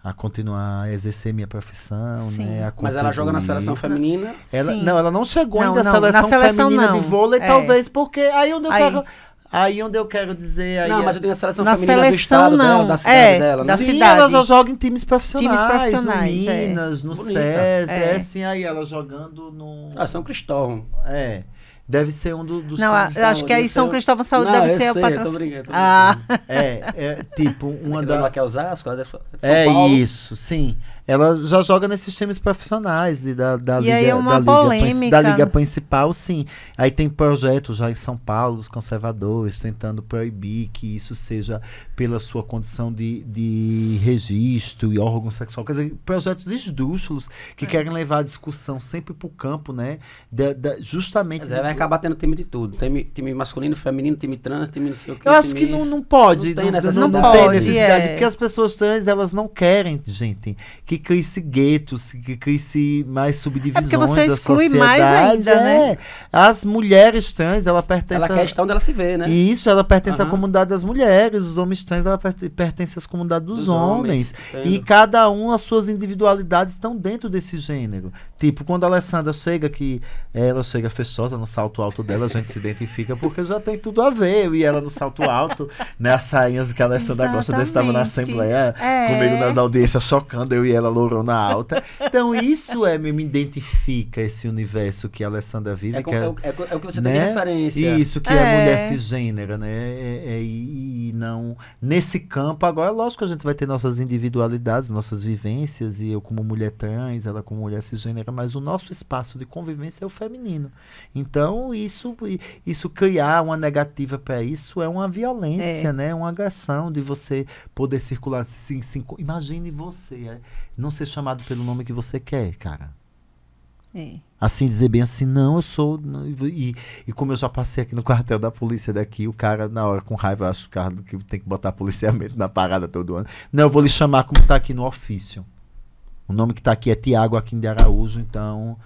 a continuar a exercer minha profissão, Sim. né? a Mas ela joga na seleção feminina. Ela, Sim. não, ela não chegou Não, ainda não, seleção, na seleção feminina não. de vôlei, É. talvez porque aí onde eu Aí. quero aí onde eu quero dizer aí Não, é- mas eu tenho a seleção Na feminina do seleção, estado não. dela, da cidade É, dela. da né? Sim, cidade. ela já joga em times profissionais, profissionais, no é. Minas, no Bonita. SES, é. É. assim, aí ela jogando no... Ah, São Cristóvão. É, deve ser um do- dos Não, times- acho que aí São Cristóvão Saúde Não, deve eu ser o sei, eu tô patrocínio. brincando, tô Ah. É, é tipo (laughs) uma da... que é Osasco, ela é de São É Paulo. isso, sim. Ela já joga nesses times profissionais de, da, da, E liga, aí é uma da, liga, polêmica. da liga principal, sim. Aí tem projetos já em São Paulo, os conservadores, tentando proibir que isso seja pela sua condição de, de registro e órgão sexual. Quer dizer, projetos esdrúxulos que querem levar a discussão sempre para o campo, né? Da- da- justamente. Mas aí vai acabar tendo time de tudo. Time, time masculino, feminino, time trans, time não sei o que. Eu acho que não, não pode. Não tem não, necessidade. não, Não não tem pode, necessidade. é. Porque as pessoas trans, elas não querem, gente, que crie-se guetos, que crie-se mais subdivisões É porque você da exclui sociedade. mais ainda, é. né? As mulheres trans, ela pertence Ela quer estar onde ela se vê, né? E isso, ela pertence à Aham. comunidade das mulheres. Os homens trans, ela perte- pertence às comunidades dos, Dos homens. homens, E cada um, as suas individualidades estão dentro desse gênero. Tipo, quando a Alessandra chega, que ela chega fechosa no salto alto dela, a gente se identifica porque já tem tudo a ver. Eu e ela no salto alto, né? As sainhas que a Alessandra gosta desse, estava na Exatamente. Assembleia, É. comigo nas audiências, chocando, eu e ela lourona alta. Então, isso é, me me identifica esse universo que a Alessandra vive. É, que com- é, o- é o- é o que você tem né? de referência. Isso, que é, É. mulher cisgênera, né? É- é- e, e não. Nesse campo, agora, lógico que a gente vai ter nossas individualidades, nossas vivências, e eu como mulher trans, ela como mulher cisgênera, mas o nosso espaço de convivência é o feminino. Então, isso, isso criar uma negativa para isso é uma violência, É. né? Uma agressão de você poder circular. Sim, sim, imagine você é, não ser chamado pelo nome que você quer, cara É. assim, dizer bem assim, não, eu sou. E, e como eu já passei aqui no quartel da polícia daqui, o cara, na hora, com raiva, eu acho que o cara que tem que botar policiamento na parada todo ano. Não, eu vou lhe chamar como tá aqui no ofício. O nome que tá aqui é Tiago Aquim de Araújo, então.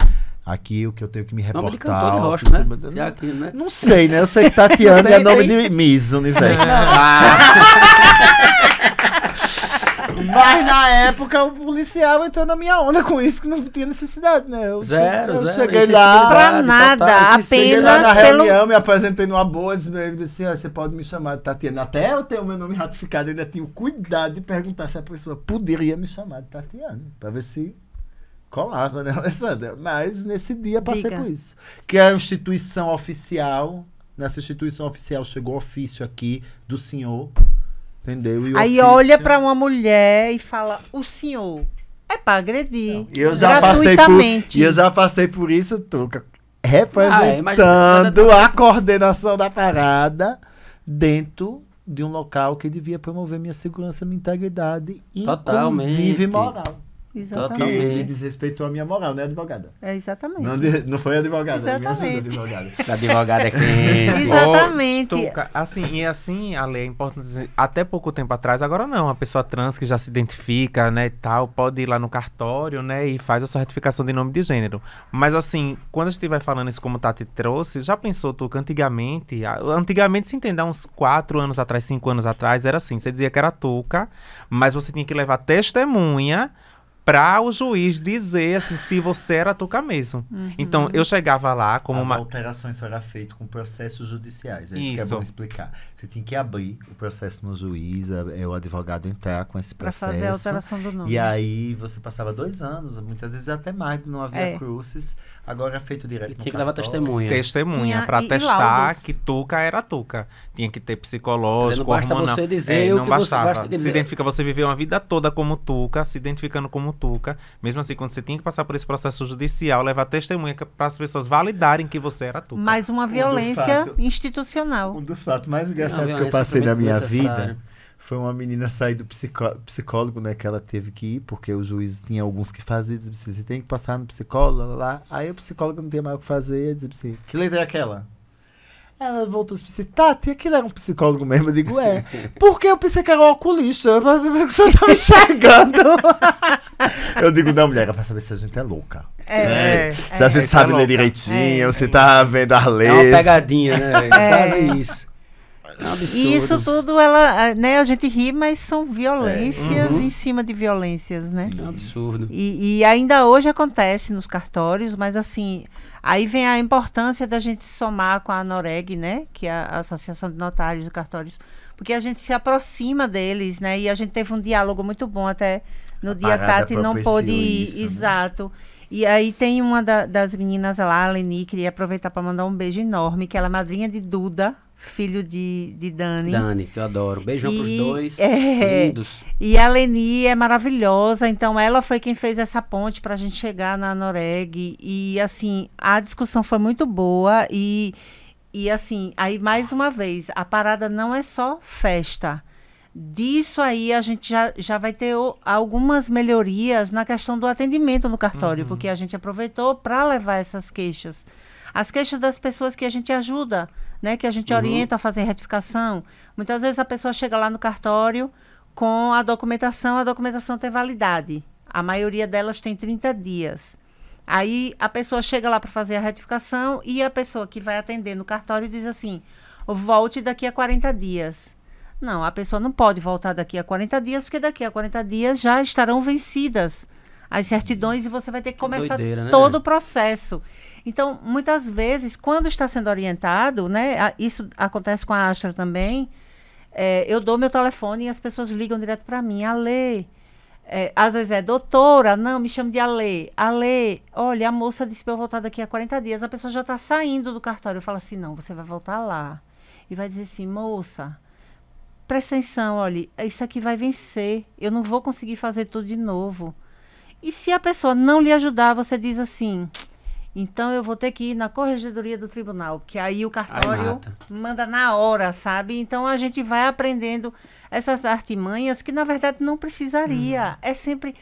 Aqui o que eu tenho que me Nome reportar. de cantor de ao rocha, né? não- Tiago, né? Não sei, né? Eu sei que Tatiana (laughs) é nome de Miss Universo. (laughs) Mas na época o policial entrou na minha onda com isso, que não tinha necessidade, né? Eu Zero, che- eu zero. cheguei insensibilidade lá. Pra nada, total, Cheguei apenas lá na pelo- reunião, me apresentei numa boa, disse, ele disse assim, ó, você pode me chamar de Tatiana. Até eu ter o meu nome ratificado, eu ainda tinha o cuidado de perguntar se a pessoa poderia me chamar de Tatiana, pra ver se colava, né, (laughs) Alessandra? Mas nesse dia passei Diga. por isso. Que é a instituição oficial, nessa instituição oficial chegou ofício aqui do senhor, entendeu? E Aí ofício- olha pra uma mulher e fala, o senhor. É pra agredir. E eu já passei por, e eu já passei por isso, Tuca, Ah, é, representando mas você- a coordenação da parada dentro de um local que devia promover minha segurança, minha integridade, Totalmente. inclusive moral. Exatamente. Que Totalmente. ele desrespeitou a minha moral, né, advogada? É, exatamente. Não, não foi advogada, me ajuda, Exatamente. advogada. (laughs) Esse advogado (laughs) é. Exatamente. Ô, Tuca, assim, e assim, a lei é importante dizer, até pouco tempo atrás, agora não, a pessoa trans que já se identifica, né, e tal, pode ir lá no cartório, né, e faz a sua retificação de nome de gênero. Mas assim, quando a gente vai falando isso como Tati trouxe, já pensou, Tuca, antigamente, a- antigamente se entender, uns 4 anos atrás, 5 anos atrás, era assim, você dizia que era Tuca, mas você tinha que levar testemunha pra o juiz dizer, assim, se você era Tuca mesmo. Então, eu chegava lá como As uma... alterações só eram feitas com processos judiciais. É isso, que é Isso. bom explicar. Você tinha que abrir o processo no juiz, é o advogado entrar com esse Para processo. fazer a alteração do nome. E aí você passava dois anos, muitas vezes até mais, não havia É. cruces. Agora é feito direto E no tinha que levar testemunha. testemunha e testar que Tuca era Tuca. Tinha que ter Mas psicológico, não basta hormonal. você dizer É, o não que você bastava. basta dizer. Se identifica, você viveu uma vida toda como Tuca, se identificando como Tuca. Mesmo assim, quando você tinha que passar por esse processo judicial, levar testemunha para as pessoas validarem que você era Tuca. Mais uma Um violência fato- institucional. Um dos fatos mais Não, engraçados que eu violência passei na minha vida foi uma menina sair do psicó- psicólogo, né? Que ela teve que ir, porque o juiz tinha alguns que faziam, dizia assim, você tem que passar no psicólogo, lá, lá. Aí o psicólogo não tem mais o que fazer, dizia assim, que letra é aquela? Ela voltou e disse assim, Tati, aquilo era um psicólogo mesmo? Eu digo, é. (laughs) Porque eu pensei que era um oculista, eu- o senhor tá me enxergando. (laughs) eu digo, não, mulher, é pra saber se a gente é louca. É, É. Se a gente Isso sabe é ler direitinho, É. se tá vendo as É uma pegadinha, né? É. Quase isso. É um absurdo. E isso tudo, ela, né, a gente ri, mas são violências Uhum. em cima de violências, né? É um absurdo. E, e ainda hoje acontece nos cartórios, mas assim, aí vem a importância da gente se somar com a Noreg, né? Que é a Associação de Notários e Cartórios, porque a gente se aproxima deles, né? E a gente teve um diálogo muito bom até no A dia Tati não pôde ir. isso, né? Exato. E aí tem uma da- das meninas lá, a Leni, queria aproveitar para mandar um beijo enorme, que ela é madrinha de Duda, filho de, de Dani. Dani, que eu adoro. Beijão pros E- dois. é. Lindos. E a Leni é maravilhosa, então ela foi quem fez essa ponte para a gente chegar na Noreg. E assim, a discussão foi muito boa. E, e assim, aí mais uma vez, a parada não é só festa. Disso aí a gente já, já vai ter o- algumas melhorias na questão do atendimento no cartório, porque a gente aproveitou para levar essas queixas. As queixas das pessoas que a gente ajuda, né? Que a gente orienta a fazer retificação. Muitas vezes a pessoa chega lá no cartório com a documentação, a documentação tem validade. A maioria delas tem 30 dias. Aí a pessoa chega lá para fazer a retificação e a pessoa que vai atender no cartório diz assim: volte daqui a 40 dias. Não, a pessoa não pode voltar daqui a 40 dias, porque daqui a 40 dias já estarão vencidas as certidões e você vai ter que começar doideira, né? todo o processo. Então, muitas vezes, quando está sendo orientado, né, isso acontece com a Astra também, é, eu dou meu telefone e as pessoas ligam direto para mim, Alê. É, às vezes é doutora, não, me chama de Alê. Alê, olha, a moça disse para eu voltar daqui a 40 dias. A pessoa já está saindo do cartório. Eu falo assim, não, você vai voltar lá. E vai dizer assim, moça, presta atenção, olha, isso aqui vai vencer. Eu não vou conseguir fazer tudo de novo. E se a pessoa não lhe ajudar, você diz assim, então eu vou ter que ir na corregedoria do tribunal, que aí o cartório manda na hora, sabe? Então a gente vai aprendendo essas artimanhas que na verdade não precisaria. É sempre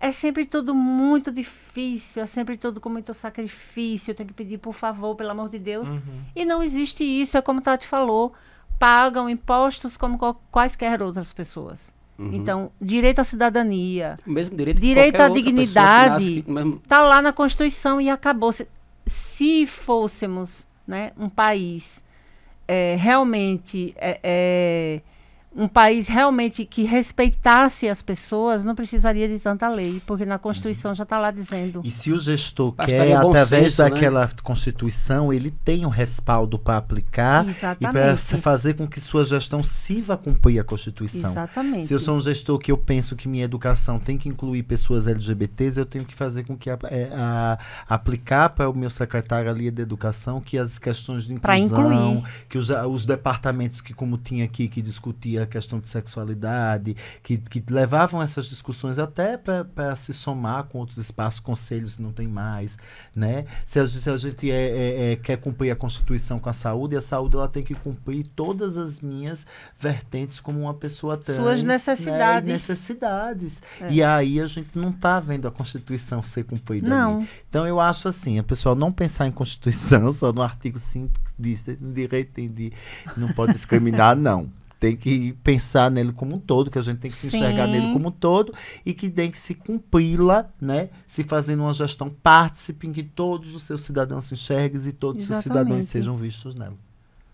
é sempre tudo muito difícil, é sempre tudo com muito sacrifício. Eu tenho que pedir por favor, pelo amor de Deus. E não existe isso, é como Tati falou, pagam impostos como quaisquer outras pessoas. Uhum. Então, direito à cidadania, O mesmo direito Direito à dignidade. Está lá na Constituição e acabou. Se, se fôssemos né, um país é, realmente é, é, um país realmente que respeitasse as pessoas, não precisaria de tanta lei, porque na Constituição já está lá dizendo. E se o gestor Bastaria quer, através senso, né? daquela Constituição, ele tem um respaldo para aplicar e para Exatamente. fazer com que sua gestão sirva a cumprir a Constituição. Exatamente. Se eu sou um gestor que eu penso que minha educação tem que incluir pessoas LGBTs, eu tenho que fazer com que a, é, a- aplicar para o meu secretário ali de educação que as questões de inclusão, incluir. que os, os departamentos que como tinha aqui que discutia a questão de sexualidade, que, que levavam essas discussões até para se somar com outros espaços, conselhos não tem mais, né? Se a, se a gente é, é, é, quer cumprir a Constituição com a saúde, a saúde ela tem que cumprir todas as minhas vertentes como uma pessoa trans. Suas necessidades. Né? necessidades. É. E aí a gente não está vendo a Constituição ser cumprida. Não. Ali. Então eu acho assim, a pessoa não pensar em Constituição, (laughs) só no artigo 5 diz, no direito de não pode discriminar, não tem que pensar nele como um todo, que a gente tem que Sim. se enxergar nele como um todo e que tem que se cumpri-la, né? Se fazendo uma gestão participe em que todos os seus cidadãos se enxerguem e todos Exatamente. os seus cidadãos sejam vistos nela.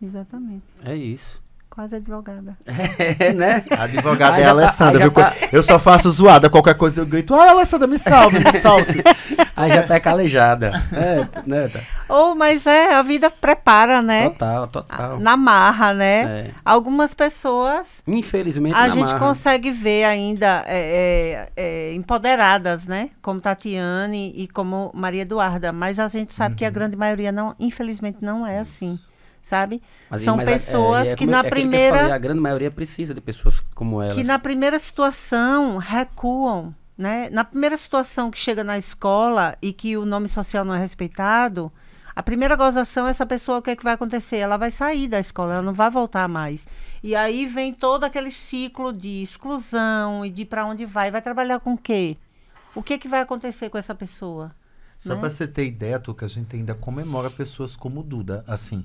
Exatamente. É isso. Quase advogada. (laughs) É, né? A advogada é a tá- Alessandra. Tá, Eu só faço zoada. Qualquer coisa eu grito. Ah, Alessandra, me salve, me salve. (laughs) Aí já tá calejada. É, né? Tá. Ou, oh, mas é, a vida prepara, né? Total, total. Na marra, né? É. Algumas pessoas. Infelizmente, A gente marra. consegue ver ainda é, é, é, empoderadas, né? Como Tatiane e como Maria Eduarda. Mas a gente sabe uhum. que a uhum. grande maioria, não, infelizmente, não é assim sabe? Mas, São mas pessoas é, é, que na é primeira. Que falei, a grande maioria precisa de pessoas como elas. Que na primeira situação recuam. Né? Na primeira situação que chega na escola e que o nome social não é respeitado, a primeira gozação, essa pessoa, o que, é que vai acontecer? Ela vai sair da escola, ela não vai voltar mais. E aí vem todo aquele ciclo de exclusão e de para onde vai. Vai trabalhar com o quê? O que, é que vai acontecer com essa pessoa? Só né? para você ter ideia, que a gente ainda comemora pessoas como Duda, assim.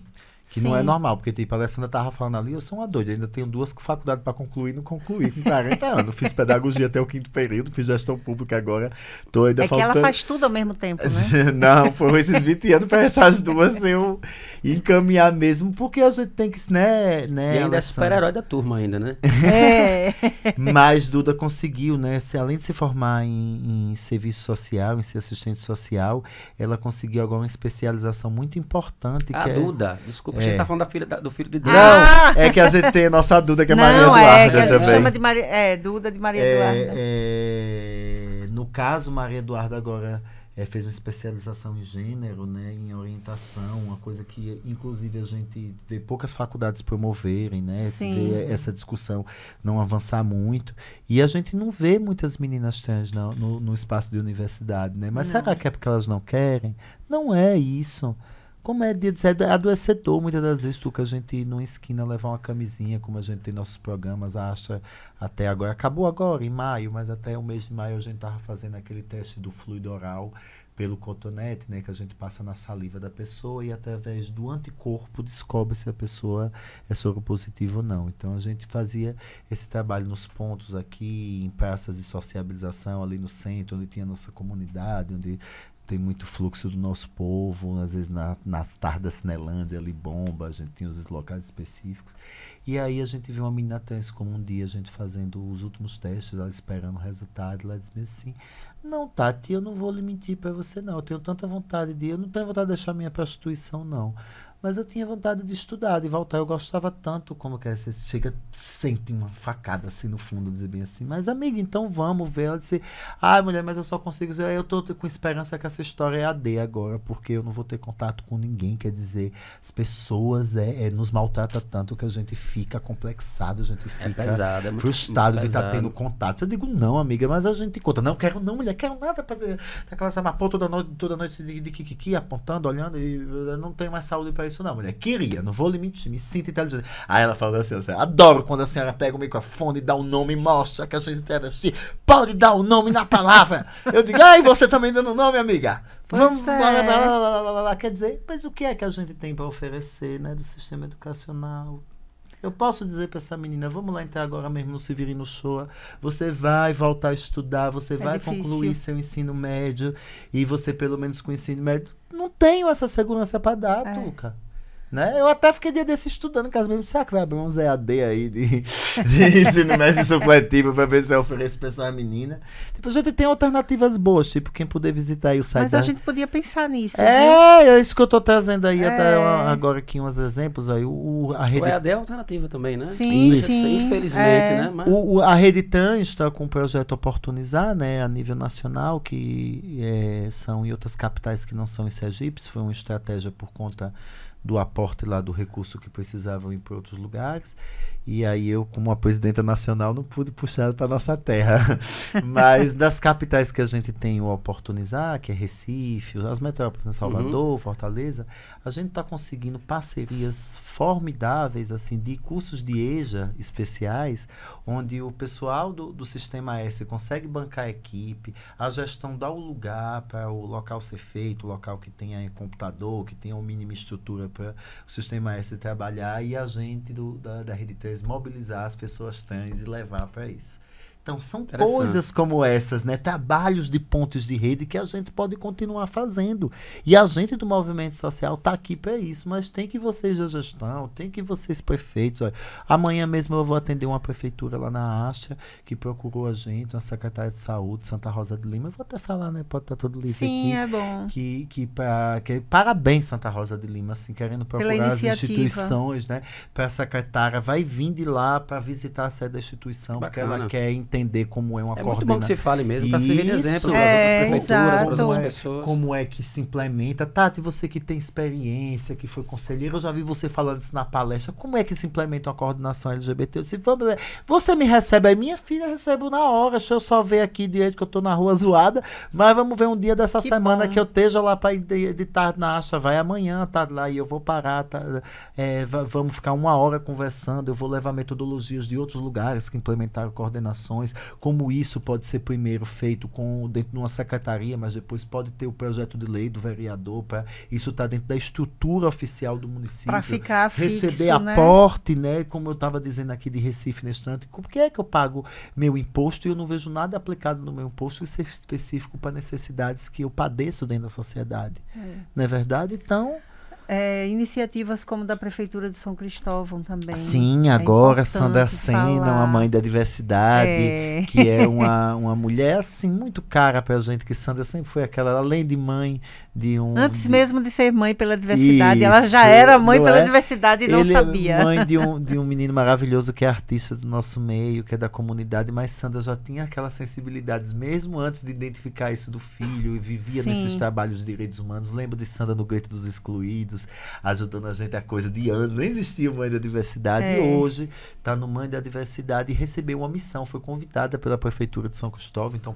Que Sim. não é normal, porque tipo, a Alessandra tava falando ali, eu sou uma doida, ainda tenho duas faculdades para concluir, não concluí com 40 anos. Fiz pedagogia até o quinto período, fiz gestão pública agora, tô ainda É faltando... que ela faz tudo ao mesmo tempo, né? (laughs) não, foram esses 20 anos para essas duas eu encaminhar mesmo, porque a gente tem que, né, né E ainda é super-herói da turma ainda, né? É. (laughs) Mas Duda conseguiu, né, se, além de se formar em, em serviço social, em ser assistente social, ela conseguiu agora uma especialização muito importante. A que é Duda, é... desculpa Desculpa, é. a gente tá falando da filha, da, do filho de Deus. Ah! Não, é que a gente tem a nossa Duda, que é não, Maria Eduarda é, que a gente também. chama de Maria, é, Duda de Maria é, Eduarda. É, no caso, Maria Eduarda agora é, fez uma especialização em gênero, né, em orientação, uma coisa que, inclusive, a gente vê poucas faculdades promoverem, né, Sim. vê essa discussão não avançar muito. E a gente não vê muitas meninas trans no, no, no espaço de universidade, né? Mas não. será que é porque elas não querem? Não é isso. Como é dia de é adoecedor, muitas das vezes, tu que a gente não esquina levar uma camisinha, como a gente tem nossos programas, acha até agora. Acabou agora, em maio, mas até o mês de maio a gente tava fazendo aquele teste do fluido oral pelo cotonete, né, que a gente passa na saliva da pessoa e através do anticorpo descobre se a pessoa é soropositiva ou não. Então a gente fazia esse trabalho nos pontos aqui, em praças de sociabilização ali no centro, onde tinha nossa comunidade, onde tem muito fluxo do nosso povo, às vezes na, nas tardes da Cinelândia, ali bomba, a gente tinha os locais específicos. E aí a gente viu uma menina trans como um dia a gente fazendo os últimos testes, ela esperando o resultado, ela disse assim, não, Tati, eu não vou lhe mentir para você não, eu tenho tanta vontade de, eu não tenho vontade de deixar minha prostituição não, mas eu tinha vontade de estudar, de voltar. Eu gostava tanto como que você chega, sente uma facada assim no fundo, dizer bem assim. Mas, amiga, então vamos ver. Ela disse, ah, mulher, mas eu só consigo. Eu tô com esperança que essa história é AD agora, porque eu não vou ter contato com ninguém. Quer dizer, as pessoas é, é nos maltrata tanto que a gente fica complexado, a gente é fica é pesado, é muito, frustrado muito de estar tá tendo contato. Eu digo, não, amiga, mas a gente conta. Não, quero não, mulher, quero nada fazer. Aquela samapô toda noite, toda noite de, de kikiki, apontando, olhando, e eu não tenho mais saúde para isso não, mulher. Queria, não vou lhe mentir, me sinto inteligente. Aí ela falou assim, assim, adoro quando a senhora pega o microfone e dá o um nome e mostra que a gente deve assistir. Pode dar o um nome na palavra. Eu digo, ai, você também dando o nome, amiga. Vamos, é. blá, blá, blá, blá, Quer dizer, mas o que é que a gente tem para oferecer, né, do sistema educacional? Eu posso dizer para essa menina, vamos lá entrar agora mesmo no Se Vire no Show. Você vai voltar a estudar, você é vai difícil. concluir seu ensino médio e você pelo menos com o ensino médio não tenho essa segurança para dar, é. Tuca. Né? Eu até fiquei dia desse estudando com as mesmas. Será que vai abrir uns EAD aí de, (laughs) de ensino médio supletivo pra ver se eu ofereço pra essa menina? Tipo, a gente tem alternativas boas, tipo, quem puder visitar aí o site. Mas da... a gente podia pensar nisso. É, viu? é isso que eu tô trazendo aí é. até agora aqui uns exemplos aí. O, a rede... o EAD é alternativa também, né? Sim, isso. sim. Infelizmente, é. né? Mas... O, o, a Rede TAN está com o projeto Oportunizar, né, a nível nacional, que é, são em outras capitais que não são em Sergipe. Foi uma estratégia por conta do aporte lá do recurso que precisavam ir para outros lugares. E aí eu, como a presidenta nacional, não pude puxar para nossa terra. (laughs) Mas das capitais que a gente tem o oportunizar, que é Recife, as metrópoles, né, Salvador, uhum. Fortaleza, a gente está conseguindo parcerias formidáveis, assim, de cursos de EJA especiais, onde o pessoal do, do Sistema S consegue bancar a equipe, a gestão dá o lugar para o local ser feito, o local que tenha computador, que tenha uma mínima estrutura para o Sistema S trabalhar e a gente do, da, da Rede 3 mobilizar as pessoas trans e levar para isso. Então, são coisas como essas, né? Trabalhos de pontes de rede que a gente pode continuar fazendo. E a gente do movimento social está aqui para isso, mas tem que vocês da gestão, tem que vocês prefeitos. Olha, amanhã mesmo eu vou atender uma prefeitura lá na Acha que procurou a gente, uma secretária de saúde, Santa Rosa de Lima. Eu vou até falar, né? Pode estar tá todo livro Sim, aqui. é bom. Que, que, pra, que parabéns, Santa Rosa de Lima, assim, querendo procurar as instituições, né? Para a secretária, vai vir de lá para visitar a sede da instituição, Bacana. porque ela quer entender como é uma é coordenação. É muito bom que se fale mesmo, para servir de exemplo para é, as prefeituras, para as pessoas. Como é que se implementa. Tati, você que tem experiência, que foi conselheiro, eu já vi você falando isso na palestra. Como é que se implementa uma coordenação LGBT? Eu disse, você me recebe aí, minha filha recebeu na hora, deixa eu só ver aqui direito que eu tô na rua zoada, mas vamos ver um dia dessa que semana bom. que eu esteja lá para editar na acha, vai amanhã, tá lá, e eu vou parar, tá, é, vamos ficar uma hora conversando, eu vou levar metodologias de outros lugares que implementaram coordenações, como isso pode ser primeiro feito com dentro de uma secretaria, mas depois pode ter o projeto de lei do vereador para isso está dentro da estrutura oficial do município. Para ficar receber fixo, aporte, né? Como eu estava dizendo aqui de Recife neste instante, por que é que eu pago meu imposto e eu não vejo nada aplicado no meu imposto e ser específico para necessidades que eu padeço dentro da sociedade? É. Não é verdade? Então, é, iniciativas como da Prefeitura de São Cristóvão também. Sim, é agora Sandra Sena, uma mãe da diversidade, é. que é uma, uma mulher assim muito cara pra gente, que Sandra sempre foi aquela, além de mãe, de um. Antes de... mesmo de ser mãe pela diversidade, Isso, ela já era mãe pela é? diversidade e não Ele é sabia. É mãe de um, (laughs) de um menino maravilhoso que é artista do nosso meio, que é da comunidade, mas Sandra já tinha aquelas sensibilidades, mesmo antes de identificar isso do filho, e vivia Sim. nesses trabalhos de direitos humanos. Lembro de Sandra no Grito dos Excluídos, ajudando a gente a coisa de anos. Nem existia Mãe da Diversidade, é. e hoje está no Mãe da Diversidade e recebeu uma missão, foi convidada pela Prefeitura de São Cristóvão, então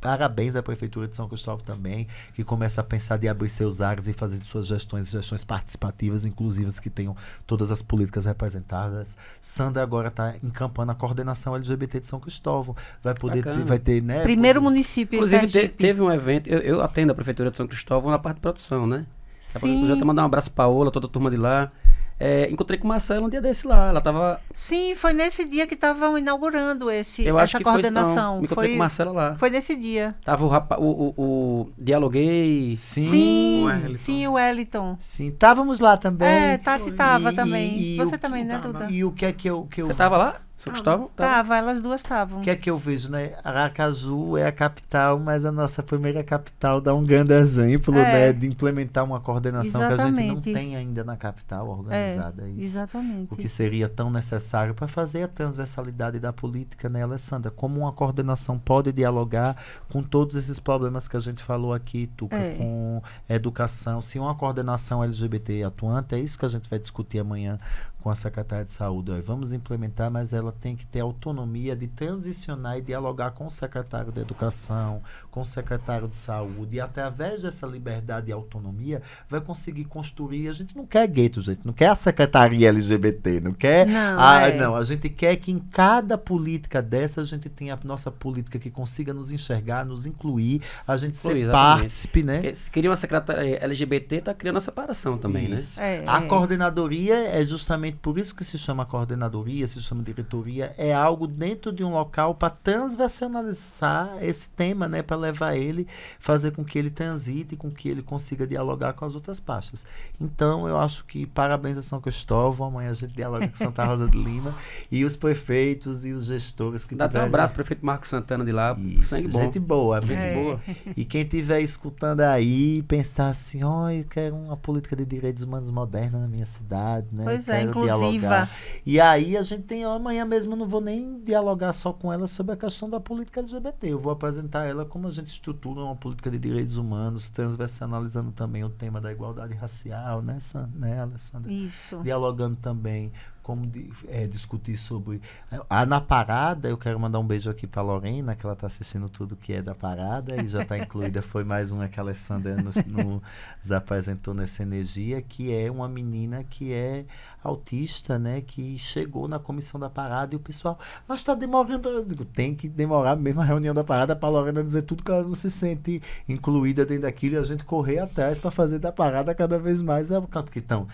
Parabéns à Prefeitura de São Cristóvão também, que começa a pensar de abrir seus áreas e fazer suas gestões, gestões participativas, inclusivas, que tenham todas as políticas representadas. Sandra agora está encampando a coordenação LGBT de São Cristóvão. Vai poder ter, vai ter, né? Primeiro poder... município Inclusive, te, teve um evento, eu, eu, atendo a Prefeitura de São Cristóvão na parte de produção, né? Sim. Já mandar um abraço para Paola, toda a turma de lá. É, encontrei com Marcela um dia desse lá. Ela tava. Sim, foi nesse dia que estavam inaugurando esse, Eu essa coordenação. Foi, Me encontrei foi, com Marcela lá. Foi nesse dia. Tava o, rapa, o, o, o Dialoguei. Sim, sim, o Wellington. Sim, o Wellington. Sim, estávamos lá também. É, Tati tava e, também. E, Você também, né, Duda? E o que é que eu. Que eu... Você tava lá? São Cristóvão? Tava, elas duas estavam. O que é que eu vejo, né? Aracaju é a capital, mas a nossa primeira capital dá um grande exemplo, é. né? De implementar uma coordenação exatamente. que a gente não tem ainda na capital organizada. É, exatamente. O que seria tão necessário para fazer a transversalidade da política, né, Alessandra? Como uma coordenação pode dialogar com todos esses problemas que a gente falou aqui, Tuca, é. com educação. Se uma coordenação LGBT atuante, é isso que a gente vai discutir amanhã com a secretária de saúde. Ó, vamos implementar, mas ela tem que ter autonomia de transicionar e dialogar com o secretário de educação, com o secretário de saúde, e através dessa liberdade e autonomia vai conseguir construir. A gente não quer gueto, gente, não quer a secretaria LGBT, não quer. Não, a, é. não, a gente quer que em cada política dessa a gente tenha a nossa política que consiga nos enxergar, nos incluir, a gente Foi, ser exatamente. partícipe, né? Queria uma secretaria LGBT, está criando a separação também, né? Isso. né? É, a é. coordenadoria é justamente por isso que se chama coordenadoria, se chama diretoria, é algo dentro de um local para transversionalizar esse tema, né, para levar ele, fazer com que ele transite, com que ele consiga dialogar com as outras pastas. Então, eu acho que parabéns a São Cristóvão, amanhã a gente dialoga com Santa Rosa de Lima (laughs) e os prefeitos e os gestores que Dá até um abraço prefeito Marcos Santana de lá, Isso, sangue bom. Gente boa, gente é. boa. E quem estiver escutando aí, pensar assim, ó, oh, eu quero uma política de direitos humanos moderna na minha cidade, né? Pois é, quero dialogar. E aí a gente tem, ó, amanhã mesmo eu não vou nem dialogar só com ela sobre a questão da política LGBT. Eu vou apresentar ela como a gente estrutura uma política de direitos humanos, transversanalizando também o tema da igualdade racial, né, né Alessandra? Isso. Dialogando também como de, é, discutir sobre. Ah, na parada, eu quero mandar um beijo aqui para Lorena, que ela está assistindo tudo que é da parada e já está (laughs) incluída. Foi mais uma que a Alessandra nos, nos apresentou nessa energia, que é uma menina que é autista, né, que chegou na comissão da parada e o pessoal, mas está demorando. Eu digo, tem que demorar mesmo a reunião da parada para a Lorena dizer tudo que ela não se sente incluída dentro daquilo e a gente correr atrás para fazer da parada cada vez mais a porque então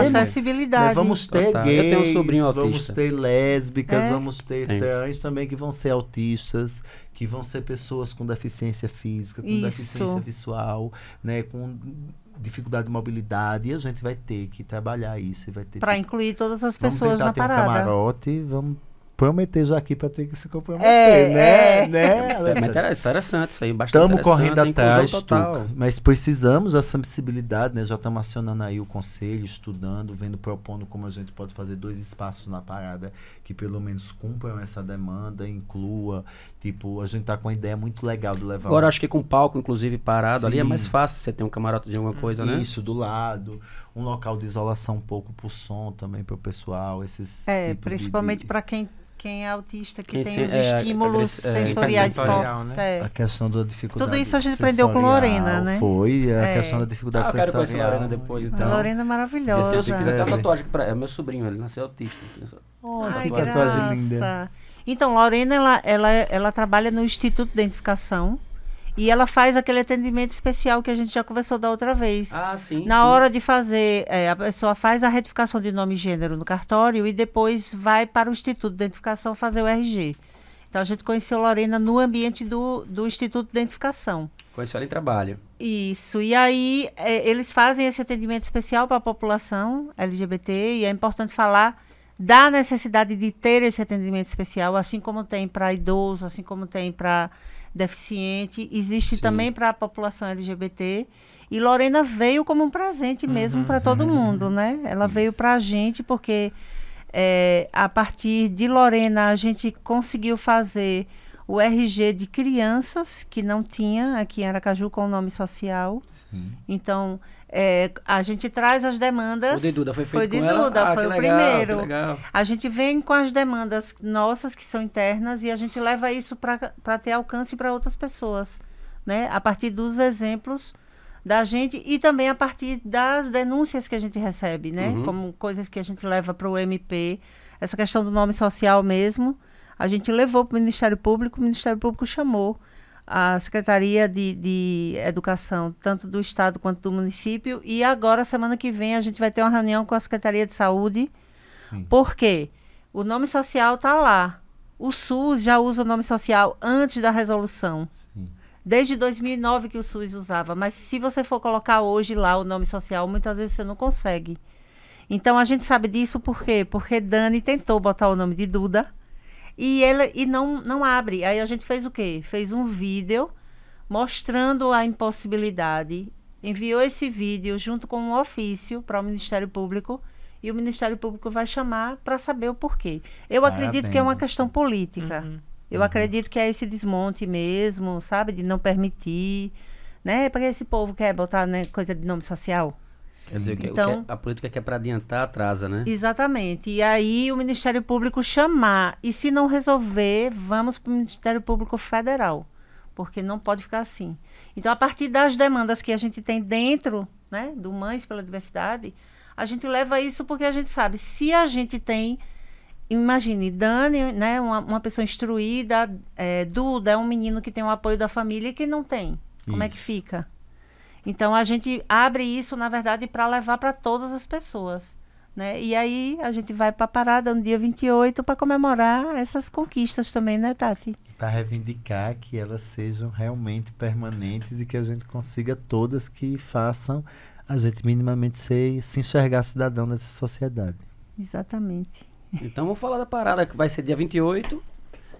acessibilidade. Né, vamos ter Total. gays, um sobrinho vamos ter lésbicas, é. vamos ter Tem. trans também que vão ser autistas, que vão ser pessoas com deficiência física, com Isso. deficiência visual, né, com dificuldade de mobilidade e a gente vai ter que trabalhar isso e vai ter para incluir todas as pessoas na parada. Um camarote, vamos prometer já aqui para ter que se comprometer, é, né? É. né? É interessante isso aí, bastante Estamos correndo atrás, total. mas precisamos dessa sensibilidade, né? Já estamos acionando aí o conselho, estudando, vendo, propondo como a gente pode fazer dois espaços na parada que pelo menos cumpram essa demanda, inclua, tipo, a gente tá com uma ideia muito legal de levar. Agora um... acho que com palco, inclusive, parado, Sim. ali é mais fácil você ter um camarote de alguma coisa, isso, né? Isso, do lado, um local de isolação um pouco pro som também para o pessoal, esses É, principalmente de... para quem quem é autista, que quem tem se, os é, estímulos é, sensoriais fortes. Né? É. A questão da dificuldade Tudo isso a gente aprendeu com Lorena, né? Foi, a é. questão da dificuldade ah, eu sensorial. Lorena depois, então. A Lorena é maravilhosa. Eu fiz até tatuagem pra é meu sobrinho, ele nasceu autista. Oh, Ai, que tatuagem linda. Então, Lorena, ela, ela, ela trabalha no Instituto de Identificação, e ela faz aquele atendimento especial que a gente já conversou da outra vez. Ah, sim. Na sim. hora de fazer, é, a pessoa faz a retificação de nome e gênero no cartório e depois vai para o Instituto de Identificação fazer o RG. Então a gente conheceu Lorena no ambiente do, do Instituto de Identificação. Conheceu ela em trabalho. Isso. E aí é, eles fazem esse atendimento especial para a população LGBT e é importante falar da necessidade de ter esse atendimento especial, assim como tem para idoso, assim como tem para deficiente, existe Sim. também para a população LGBT. E Lorena veio como um presente mesmo uhum, para todo uhum. mundo, né? Ela Isso. veio para a gente porque é, a partir de Lorena a gente conseguiu fazer o RG de crianças que não tinha aqui em Aracaju com o nome social. Sim. Então, é, a gente traz as demandas. O de Duda foi feito foi de Duda, ah, foi o legal, primeiro. A gente vem com as demandas nossas que são internas e a gente leva isso para ter alcance para outras pessoas, né? A partir dos exemplos da gente e também a partir das denúncias que a gente recebe, né? Uhum. Como coisas que a gente leva para o MP, essa questão do nome social mesmo, a gente levou para o Ministério Público, o Ministério Público chamou a Secretaria de, de Educação, tanto do Estado quanto do município. E agora, semana que vem, a gente vai ter uma reunião com a Secretaria de Saúde. Sim. Por quê? O nome social está lá. O SUS já usa o nome social antes da resolução. Sim. Desde 2009 que o SUS usava. Mas se você for colocar hoje lá o nome social, muitas vezes você não consegue. Então a gente sabe disso por quê? Porque Dani tentou botar o nome de Duda e ele e não, não abre. Aí a gente fez o quê? Fez um vídeo mostrando a impossibilidade. Enviou esse vídeo junto com um ofício para o Ministério Público e o Ministério Público vai chamar para saber o porquê. Eu Parabéns. acredito que é uma questão política. Uhum. Eu uhum. acredito que é esse desmonte mesmo, sabe, de não permitir, né? Porque esse povo quer botar né, coisa de nome social. Quer dizer, então, o que, então, a política que é para adiantar, atrasa, né? Exatamente. E aí o Ministério Público chamar. E se não resolver, vamos para o Ministério Público Federal. Porque não pode ficar assim. Então, a partir das demandas que a gente tem dentro né, do Mães pela Diversidade, a gente leva isso porque a gente sabe, se a gente tem. Imagine, Dani, né, uma, uma pessoa instruída, é, Duda é um menino que tem o apoio da família e que não tem. Como isso. é que fica? Então a gente abre isso, na verdade, para levar para todas as pessoas. Né? E aí a gente vai para a parada no dia 28 para comemorar essas conquistas também, né, Tati? Para reivindicar que elas sejam realmente permanentes e que a gente consiga todas que façam a gente minimamente ser, se enxergar cidadão dessa sociedade. Exatamente. Então vamos falar da parada que vai ser dia 28.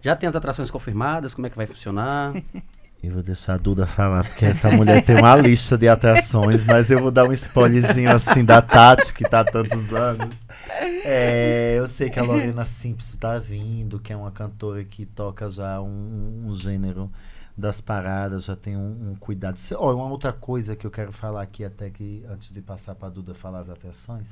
Já tem as atrações confirmadas, como é que vai funcionar? (laughs) Eu vou deixar a Duda falar, porque essa mulher tem uma lista de atrações, mas eu vou dar um spoilerzinho assim da Tati, que tá há tantos anos. É, eu sei que a Lorena Simpson tá vindo, que é uma cantora que toca já um, um gênero das paradas, já tem um, um cuidado. Olha, uma outra coisa que eu quero falar aqui, até que antes de passar para a Duda falar as atrações,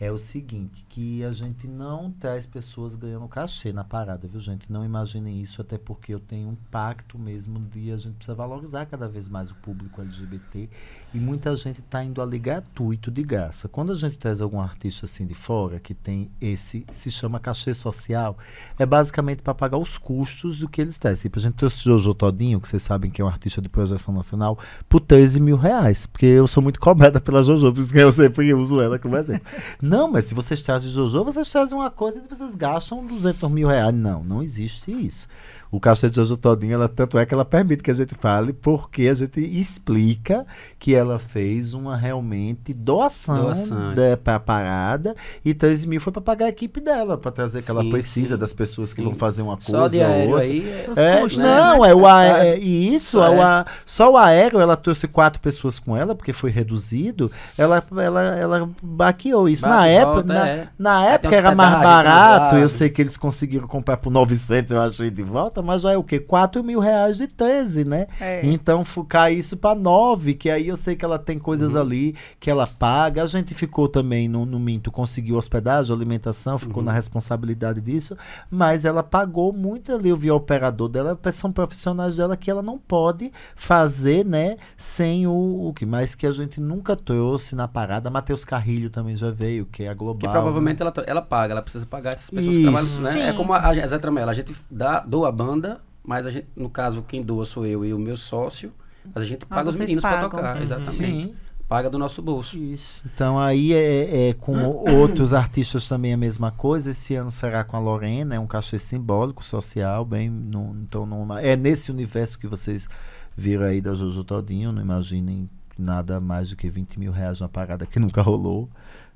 é o seguinte, que a gente não traz pessoas ganhando cachê na parada, viu, gente? Não imaginem isso, até porque eu tenho um pacto mesmo de a gente precisa valorizar cada vez mais o público LGBT e muita gente está indo ali gratuito, de graça. Quando a gente traz algum artista assim de fora, que tem esse, se chama cachê social, é basicamente para pagar os custos do que eles trazem. Tipo, a gente trouxe Jojo Todinho, que vocês sabem que é um artista de projeção nacional, por 13 mil reais, porque eu sou muito cobrada pela Jojo, por isso que eu sempre uso ela como exemplo. (laughs) Não, mas se vocês trazem Jojo, vocês trazem uma coisa e vocês gastam 200 mil reais. Não, não existe isso. O cachê de Jojo Todinho, ela, tanto é que ela permite que a gente fale, porque a gente explica que ela fez uma realmente doação, doação. para a parada e 13 mil foi para pagar a equipe dela, para trazer que ela sim, precisa sim. das pessoas que sim. vão fazer uma coisa só de ou outra. Aí, é, custos, não, né? é o a, é, isso, só, é. a, só o aéreo, ela trouxe quatro pessoas com ela, porque foi reduzido, ela, ela, ela baqueou isso. Bate na, época, volta, na, é. na época era mais barato, eu sei que eles conseguiram comprar por 900, eu acho, de volta mas já é o quê? 4 mil reais de 13, né? É. Então cai isso para 9, que aí eu sei que ela tem coisas uhum. ali que ela paga. A gente ficou também no, no Minto, conseguiu hospedagem, alimentação, ficou uhum. na responsabilidade disso, mas ela pagou muito ali. Eu vi o operador dela, são profissionais dela que ela não pode fazer, né, sem o, o que mais que a gente nunca trouxe na parada. Matheus Carrilho também já veio, que é a Global. Que provavelmente né? ela, ela paga, ela precisa pagar essas pessoas isso. que trabalham, né? Sim. É como a, a Zé Tramela, a gente dá, doa a banda banda, mas a gente, no caso, quem doa sou eu e o meu sócio, mas a gente ah, paga os meninos para tocar, uhum. exatamente. Sim. Paga do nosso bolso. Isso. Então aí é, é com (coughs) outros artistas também a mesma coisa. Esse ano será com a Lorena, é um cachê simbólico, social, bem. No, então numa, é nesse universo que vocês viram aí da Jojo Todinho. Não imaginem nada mais do que 20 mil reais na parada que nunca rolou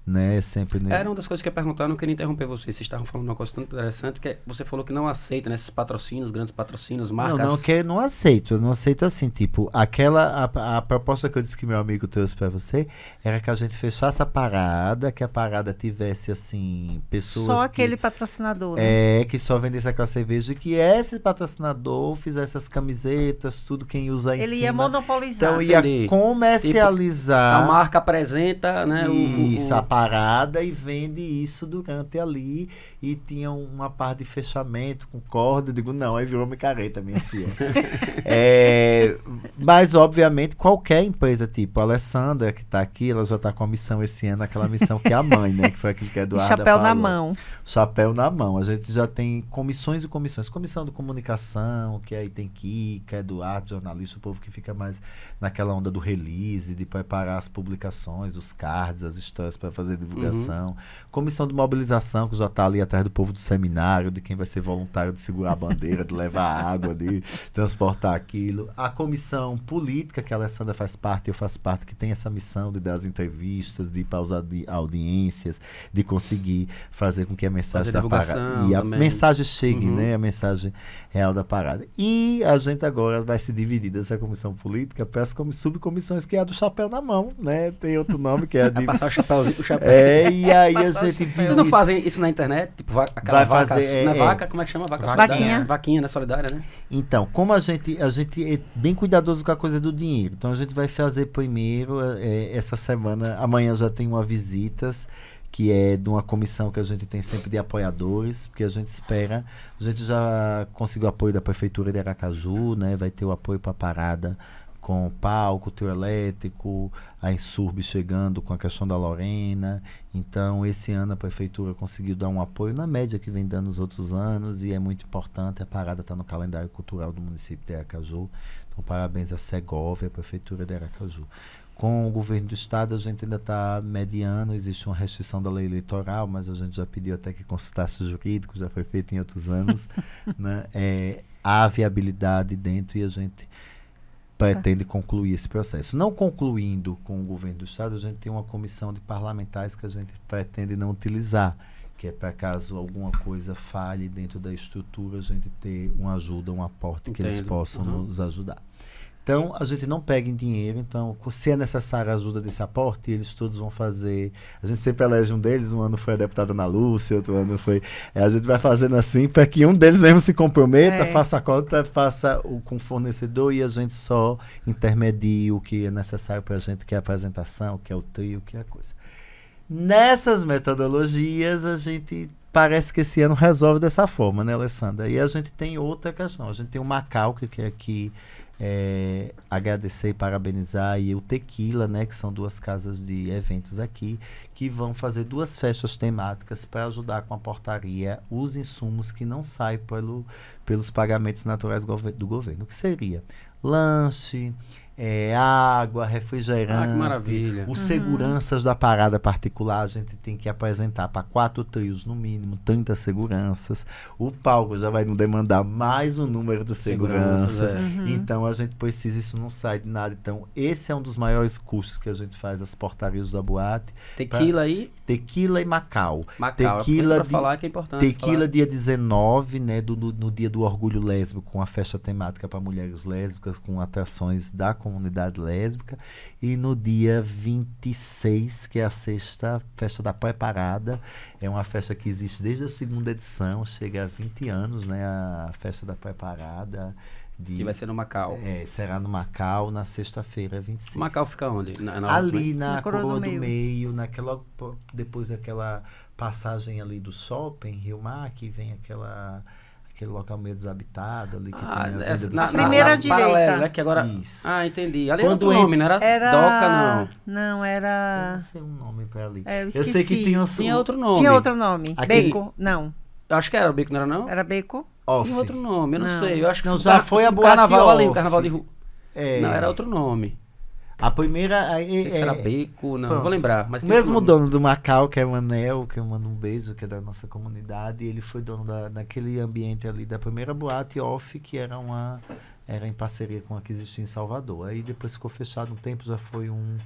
né? Sempre né? Era uma das coisas que eu ia perguntar, não queria interromper vocês. Vocês estavam falando uma coisa tão interessante que é, você falou que não aceita nesses né, patrocínios, grandes patrocínios, marcas. Não, não, que não aceito. Eu não aceito assim, tipo, aquela a, a proposta que eu disse que meu amigo trouxe para você era que a gente fechasse a parada, que a parada tivesse assim, pessoas Só que, aquele patrocinador, né? É, que só vendesse aquela cerveja e que esse patrocinador fizesse as camisetas, tudo quem usa Ele ia monopolizar. Então ia Entendi. comercializar. Tipo, a marca apresenta, né, Isso, o, o, parada e vende isso durante ali. E tinha uma parte de fechamento com corda. Eu digo, não, aí virou micareta, minha filha. (laughs) é, mas, obviamente, qualquer empresa, tipo a Alessandra, que está aqui, ela já está com a missão esse ano, aquela missão que é a mãe, né? Que foi aquilo que a Eduarda Chapéu falou. na mão. Chapéu na mão. A gente já tem comissões e comissões. Comissão de comunicação, que aí tem Kika, Eduardo, jornalista, o povo que fica mais naquela onda do release, de preparar as publicações, os cards, as histórias para fazer divulgação. Uhum. Comissão de mobilização, que já está ali atrás do povo do seminário, de quem vai ser voluntário de segurar a bandeira, de levar água, de transportar aquilo. A comissão política, que a Alessandra faz parte, eu faço parte, que tem essa missão de dar as entrevistas, de pausar de audiências, de conseguir fazer com que a mensagem da parada e a também. mensagem chegue, uhum. né? A mensagem real da parada. E a gente agora vai se dividir dessa comissão política para as subcomissões, que é a do chapéu na mão, né? Tem outro nome que é a de... passar o chapéuzinho, o chapéu. É, e (laughs) aí a gente visita... Vocês não fazem isso na internet? Tipo, va aquela vai vaca, fazer, é, é, vaca, como é que chama? Vaca vaquinha. Vaquinha, né? Solidária, né? Então, como a gente, a gente é bem cuidadoso com a coisa do dinheiro, então a gente vai fazer primeiro, é, essa semana, amanhã já tem uma visitas, que é de uma comissão que a gente tem sempre de apoiadores, porque a gente espera, a gente já conseguiu apoio da prefeitura de Aracaju, né? Vai ter o apoio para a parada com palco, trio elétrico, a Insurb chegando com a questão da Lorena. Então, esse ano a prefeitura conseguiu dar um apoio na média que vem dando nos outros anos e é muito importante. A parada está no calendário cultural do município de Aracaju. Então, parabéns à Segovia, a prefeitura de Aracaju. Com o governo do estado, a gente ainda está mediano, existe uma restrição da lei eleitoral, mas a gente já pediu até que consultasse o jurídico, já foi feito em outros anos. (laughs) né? é, há viabilidade dentro e a gente pretende concluir esse processo. Não concluindo com o governo do estado, a gente tem uma comissão de parlamentares que a gente pretende não utilizar, que é para caso alguma coisa falhe dentro da estrutura, a gente ter uma ajuda, um aporte que eles Entendo. possam Uhum. nos ajudar. Então, a gente não pega em dinheiro, então, se é necessária a ajuda desse aporte, eles todos vão fazer. A gente sempre elege um deles, um ano foi a deputada Ana Lúcia, outro ano foi. é, a gente vai fazendo assim para que um deles mesmo se comprometa, É. faça a conta, faça o com o fornecedor e a gente só intermedie o que é necessário para a gente, que é a apresentação, que é o trio, que é a coisa. Nessas metodologias, a gente parece que esse ano resolve dessa forma, né, Alessandra? E a gente tem outra questão. A gente tem o Macau, que quer aqui é, agradecer e parabenizar, e o Tequila, né, que são duas casas de eventos aqui, que vão fazer duas festas temáticas para ajudar com a portaria os insumos que não saem pelo, pelos pagamentos naturais do governo. Que seria? Lanche, é, água, refrigerante. Ah, que maravilha. Os seguranças da parada particular, a gente tem que apresentar para quatro trios, no mínimo, 30 seguranças. O palco já vai nos demandar mais um número de Seguranças, seguranças. é. Uhum. Então a gente precisa, isso não sai de nada. Então, esse é um dos maiores custos que a gente faz as portarias da boate. Tequila aí, Tequila e Macau. Macau. Tequila pra de- falar que é importante. Tequila falar. dia 19, né, do, no, no dia do orgulho lésbico, com a festa temática para mulheres lésbicas, com atrações da comunidade lésbica. E no dia 26, que é a sexta festa da Preparada, é uma festa que existe desde a segunda edição, chega a 20 anos, né, a festa da Preparada. De, Que vai ser no Macau. é, será no Macau, na sexta-feira, 26. Macau fica onde? Na, na- Ali na Na Coroa, Coroa do, do meio. naquela po- depois daquela passagem ali do shopping, Rio Mar, que vem aquela aquele local meio desabitado ali que Ah, tem a essa- na, na, Primeira na direita. paralela, né? Que agora... Isso. Ah, entendi. Ali Quando era outro nome, não era, Era. Doca, não. Não, Eu era. não sei um nome pra ali. É, eu eu sei que um Tinha outro nome. Tinha outro nome. Aquele- Beco? Não. Eu acho que era o Beco, não era não? Era Beco? off. Tinha outro nome, eu não, Não. sei. Eu acho que Não, já foi a boate carnaval ali, o off. carnaval de rua. É, Não, era outro nome. A primeira Não é, sei se é- era Beco, não. Pronto. Vou lembrar. Mas O mesmo dono do Macau, que é o Manel, que eu mando um beijo, que é da nossa comunidade, ele foi dono da, daquele ambiente ali da primeira boate off, que era uma era em parceria com a que existia em Salvador. Aí depois ficou fechado um tempo, já foi um,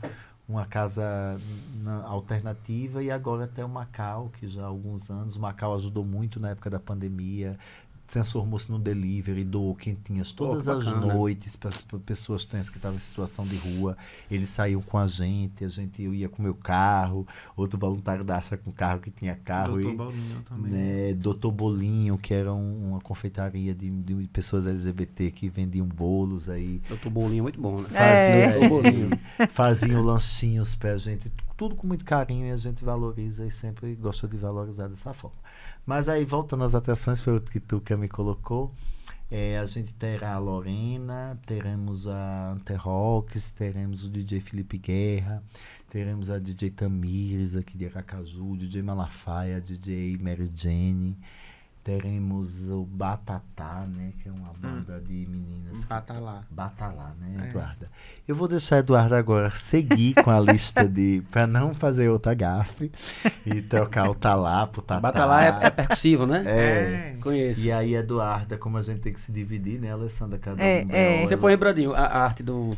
uma casa na- alternativa e agora até o Macau, que já há alguns anos, o Macau ajudou muito na época da pandemia, transformou-se no delivery, doou quentinhas todas que as noites para as pessoas trans que estavam em situação de rua. Eles saíam com a gente, a gente eu ia com meu carro, outro voluntário da Acha com carro que tinha carro. Doutor e, Bolinho também. né, Doutor Bolinho, que era um- uma confeitaria de, de pessoas LGBT que vendiam bolos aí, Doutor Bolinho, muito bom, né? É. Doutor Bolinho. (laughs) faziam lanchinhos pra gente, tudo com muito carinho e a gente valoriza e sempre gosta de valorizar dessa forma. Mas aí, voltando às atrações, foi o que tu que me colocou. é, a gente terá a Lorena, teremos a Anterrocks, teremos o DJ Felipe Guerra, teremos a DJ Tamires aqui de Aracaju, DJ Malafaia, DJ Mary Jane, teremos o Batatá, né, que é uma banda de meninas. que Batalá. Batalá, né, É. Eduarda? Eu vou deixar a Eduarda agora seguir com a lista de. (laughs) pra não fazer outra gafe e trocar o talá pro tatá. Batalá é, é percussivo, né? É. Conheço. E aí, Eduarda, como a gente tem que se dividir, né, Alessandra? Cada É, um é. dá Você põe, Bradinho, a, a arte do,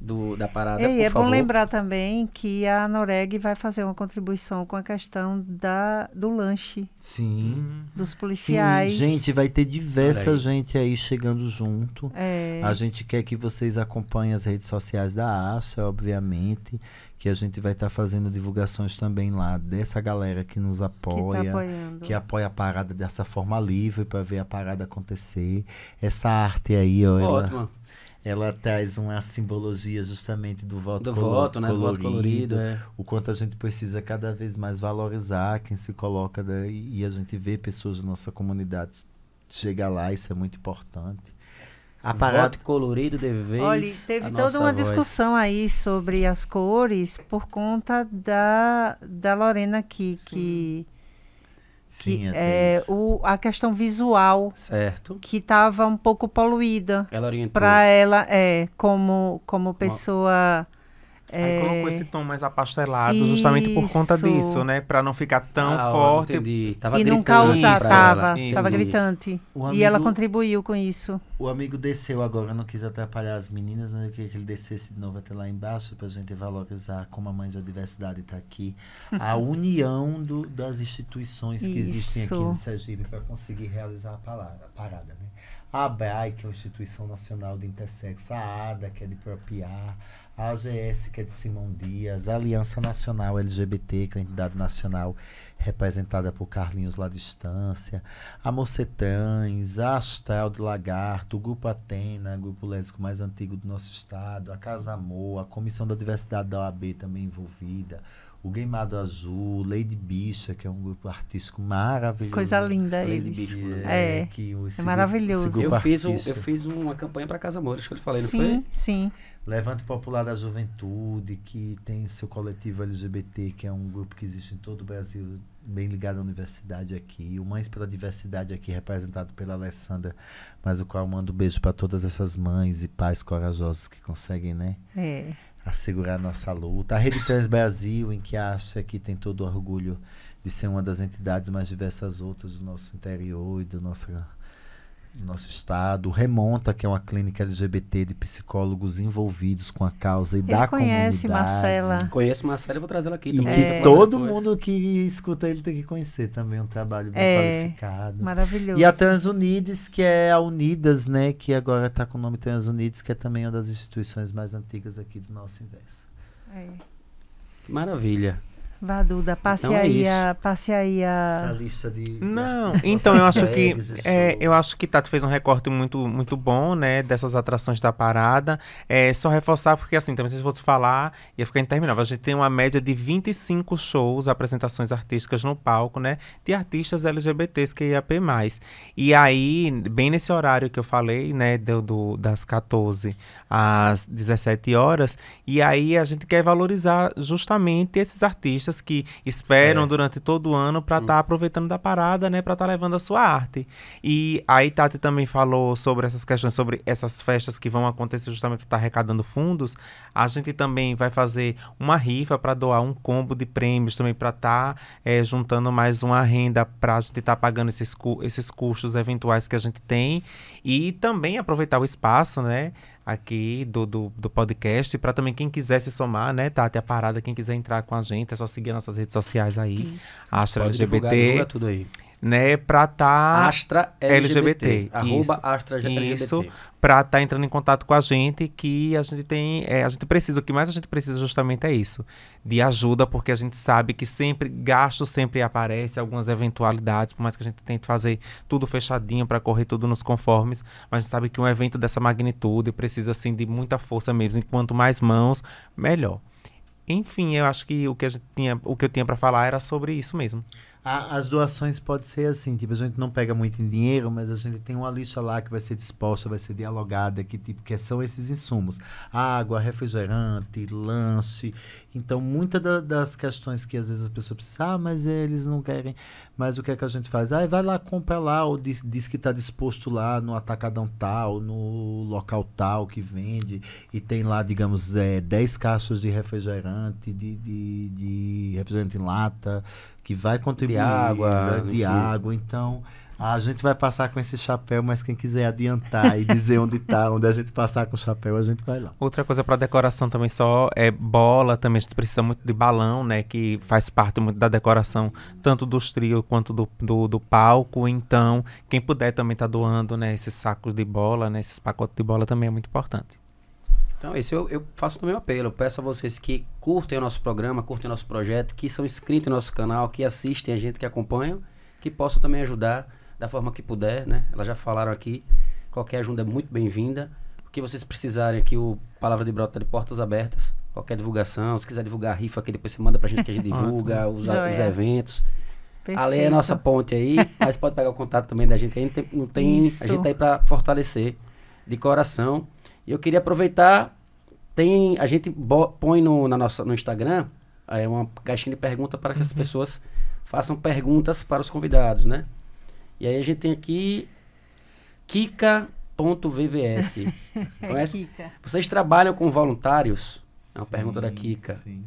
do, da parada, por é favor. bom lembrar também que a Noreg vai fazer uma contribuição com a questão da, do lanche Sim. Hum. dos Sim, policiais. gente, vai ter Olha aí. diversa gente aí chegando junto. É, A gente quer que vocês acompanhem as redes sociais da Acha, obviamente, que a gente vai estar fazendo divulgações também lá dessa galera que nos que está apoia. apoiando. que apoia a parada dessa forma livre para ver a parada acontecer. Essa arte aí, ó, Ótimo. ela traz uma simbologia justamente do voto, Do colo- voto, né? Do voto colorido. É. O quanto a gente precisa cada vez mais valorizar quem se coloca daí, e a gente vê pessoas da nossa comunidade chegar lá, isso é muito importante. A parada Voto colorido de vez. Olha, teve a toda uma voz. discussão aí sobre as cores por conta da, da Lorena aqui, que, que sim, é isso. o, a questão visual Certo. que estava um pouco poluída Ela orientou. para ela, é, como, como pessoa Aí É, colocou esse tom mais apastelado, justamente por conta Isso. disso, né? Pra não ficar tão Ah, forte. entendi. Tava e não gritando causar, tava, ela. Isso. tava gritante. O E ela amigo- contribuiu com isso. O amigo desceu agora, não quis atrapalhar as meninas, mas eu queria que ele descesse de novo até lá embaixo pra gente valorizar como a Mãe da Diversidade está aqui. A (laughs) união do- das instituições que existem aqui Isso. no Sergipe para conseguir realizar a parada, a parada, né? A ABRAE, que é a Instituição Nacional de Intersexo, a ADA, que é de Propiar, a AGS, que é de Simão Dias, a Aliança Nacional LGBT, que é a entidade nacional representada por Carlinhos La Distância, a Mocetrans, a Astral do Lagarto, o Grupo Atena, grupo lésbico mais antigo do nosso estado, a Casa Amor, a Comissão da Diversidade da OAB também envolvida, o Gameado Azul, Lady Bicha, que é um grupo artístico maravilhoso. Coisa linda Lady eles. Bicha, É. que o- esse maravilhoso. grupo- esse grupo Eu fiz, um, eu fiz uma campanha para Casa Amor, acho que eu te falei, não Sim, foi? sim. Levante Popular da Juventude, que tem seu coletivo LGBT, que é um grupo que existe em todo o Brasil, bem ligado à universidade aqui. O Mães pela Diversidade aqui, representado pela Alessandra, mas o qual eu mando um beijo para todas essas mães e pais corajosos que conseguem, né? É. assegurar nossa luta. A Rede Trans Brasil, em que acha que tem todo o orgulho de ser uma das entidades mais diversas outras do nosso interior e do nosso, do nosso estado. Remonta, que é uma clínica LGBT de psicólogos envolvidos com a causa e da conhece comunidade. Marcela. Conheço Marcelo e vou trazer ela aqui E que É. todo mundo que escuta ele tem que conhecer também, um trabalho bem É. qualificado. Maravilhoso. E a Transunides, que é a Unidas, né? Que agora está com o nome Transunides, que é também uma das instituições mais antigas aqui do nosso inverso. É. Que maravilha. Vá, Duda, passe Então é aí isso. a. Passe aí Essa a. lista de. Não, então eu acho que é, eu acho que Tato fez um recorte muito muito bom, né, dessas atrações da parada. É só reforçar porque assim, também se eu fosse falar, ia ficar interminável. A gente tem uma média de 25 shows, apresentações artísticas no palco, né, de artistas LGBTs que IAP+. E aí, bem nesse horário que eu falei, né, do, do- das 14 às 17 horas, e aí a gente quer valorizar justamente esses artistas que esperam Certo. durante todo o ano para estar aproveitando da parada, né, para estar levando a sua arte. E aí Tati também falou sobre essas questões, sobre essas festas que vão acontecer justamente para estar arrecadando fundos. A gente também vai fazer uma rifa para doar um combo de prêmios também para estar eh, juntando mais uma renda para a gente estar pagando esses, cu- esses custos eventuais que a gente tem e também aproveitar o espaço, né? Aqui do, do, do podcast, para também quem quiser se somar, né, Tati? A parada, quem quiser entrar com a gente, é só seguir nossas redes sociais aí. Isso. Astra Pode divulgar, LGBT, divulga tudo aí. Né? Pra tá. Astra LGBT, LGBT. Arroba isso. Astra LGBT. Isso, pra estar entrando em contato com a gente, que a gente tem, é, a gente precisa, o que mais a gente precisa justamente é isso, de ajuda, porque a gente sabe que sempre, gasto sempre aparece, algumas eventualidades, por mais que a gente tente fazer tudo fechadinho para correr tudo nos conformes, mas a gente sabe que um evento dessa magnitude precisa, assim, de muita força mesmo, e quanto mais mãos, melhor. Enfim, eu acho que o que, a gente tinha, o que eu tinha para falar era sobre isso mesmo. A- as doações pode ser assim, tipo, a gente não pega muito em dinheiro, mas a gente tem uma lista lá que vai ser disposta, vai ser dialogada, que tipo, que são esses insumos. Água, refrigerante, lanche. Então, muitas da- das questões que às vezes as pessoas precisam, ah, mas eles não querem. Mas o que é que a gente faz? Ah, vai lá, compra lá, ou diz, diz que está disposto lá no atacadão tal, no local tal que vende, e tem lá, digamos, é, 10 caixas de refrigerante, de, de, de refrigerante em lata, que vai contribuir água, né, de água. Então, a gente vai passar com esse chapéu, mas quem quiser adiantar e dizer onde está, (laughs) onde a gente passar com o chapéu, a gente vai lá. Outra coisa para decoração também só é bola, também a gente precisa muito de balão, né, que faz parte muito da decoração, tanto dos trios quanto do, do, do palco, então quem puder também tá doando, né, esses sacos de bola, né, esses pacotes de bola também é muito importante. Então, isso eu, eu faço também um apelo. Eu peço a vocês que curtem o nosso programa, curtem o nosso projeto, que são inscritos no nosso canal, que assistem a gente, que acompanham, que possam também ajudar da forma que puder, né? Elas já falaram aqui. Qualquer ajuda é muito bem-vinda. O que vocês precisarem aqui, o Palavra de Brota tá de portas abertas. Qualquer divulgação, se quiser divulgar a rifa aqui, depois você manda pra gente que a gente (laughs) divulga, os, a- os eventos. Perfeito. Ali é a nossa ponte aí, mas pode pegar o contato também da gente aí. Não tem, não tem- Isso. a gente tá aí para fortalecer de coração. E eu queria aproveitar, tem a gente bo- põe no, na nossa, no Instagram é uma caixinha de pergunta para que as pessoas façam perguntas para os convidados, né? E aí a gente tem aqui kika.vvs. (laughs) Conhece? Kika. Vocês trabalham com voluntários? É É uma sim, pergunta da Kika. Sim.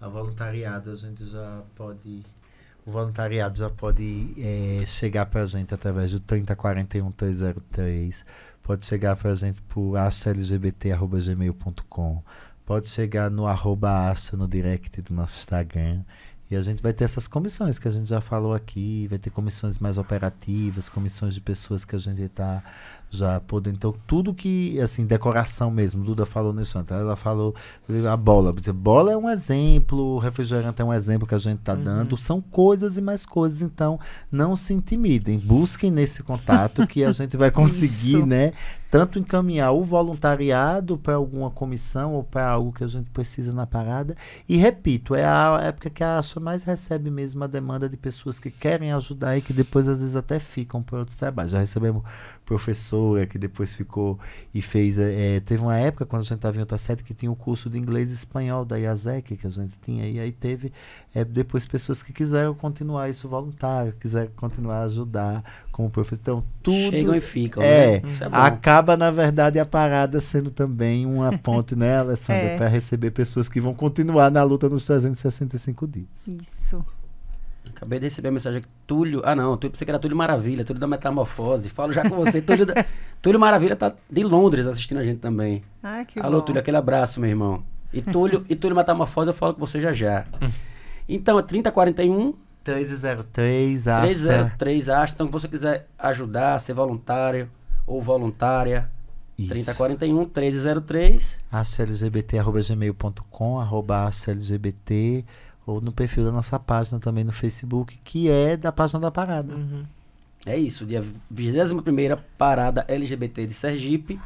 A voluntariado a gente já pode. O voluntariado já pode é, chegar para a gente através do 3041 303. Pode chegar a gente por ashlgbt.gmail.com. Pode chegar no arroba no direct do nosso Instagram. E a gente vai ter essas comissões que a gente já falou aqui, vai ter comissões mais operativas, comissões de pessoas que a gente está já podendo. Então, tudo que, assim, decoração mesmo, Duda falou nisso antes. Ela falou a bola. Bola é um exemplo, o refrigerante é um exemplo que a gente está uhum. dando. São coisas e mais coisas. Então, não se intimidem. Busquem nesse contato que a gente vai (laughs) conseguir, né? Tanto encaminhar o voluntariado para alguma comissão ou para algo que a gente precisa na parada. E repito, é a época que a ASA mais recebe mesmo a demanda de pessoas que querem ajudar e que depois às vezes até ficam para outro trabalho. Já recebemos professora que depois ficou e fez. É, teve uma época quando a gente estava em outra sede que tinha o um curso de inglês e espanhol da IASEC que a gente tinha, e aí teve é, depois pessoas que quiseram continuar isso voluntário, quiseram continuar a ajudar como professor. Então, tudo. Chegam e ficam. É, né? é acaba, na verdade, a parada sendo também uma ponte, né, (laughs) Alessandra, é. para receber pessoas que vão continuar na luta nos 365 dias. Isso. Acabei de receber a mensagem aqui. Túlio. Ah, não. Túlio, você que era Túlio Maravilha, Túlio da Metamorfose. Falo já com você. Túlio, da, (laughs) Túlio Maravilha tá de Londres assistindo a gente também. Ah, que Alô, bom. Túlio, aquele abraço, meu irmão. E Túlio, e Túlio Metamorfose, eu falo com você já já. Então, é 3041. 303 Asta. 303 Asta. Então, se você quiser ajudar, ser voluntário ou voluntária, isso. 3041 1303 astlgbt.gmail.com arroba ou no perfil da nossa página também no Facebook, que é da página da parada. Uhum. É isso, dia 21 Parada LGBT de Sergipe.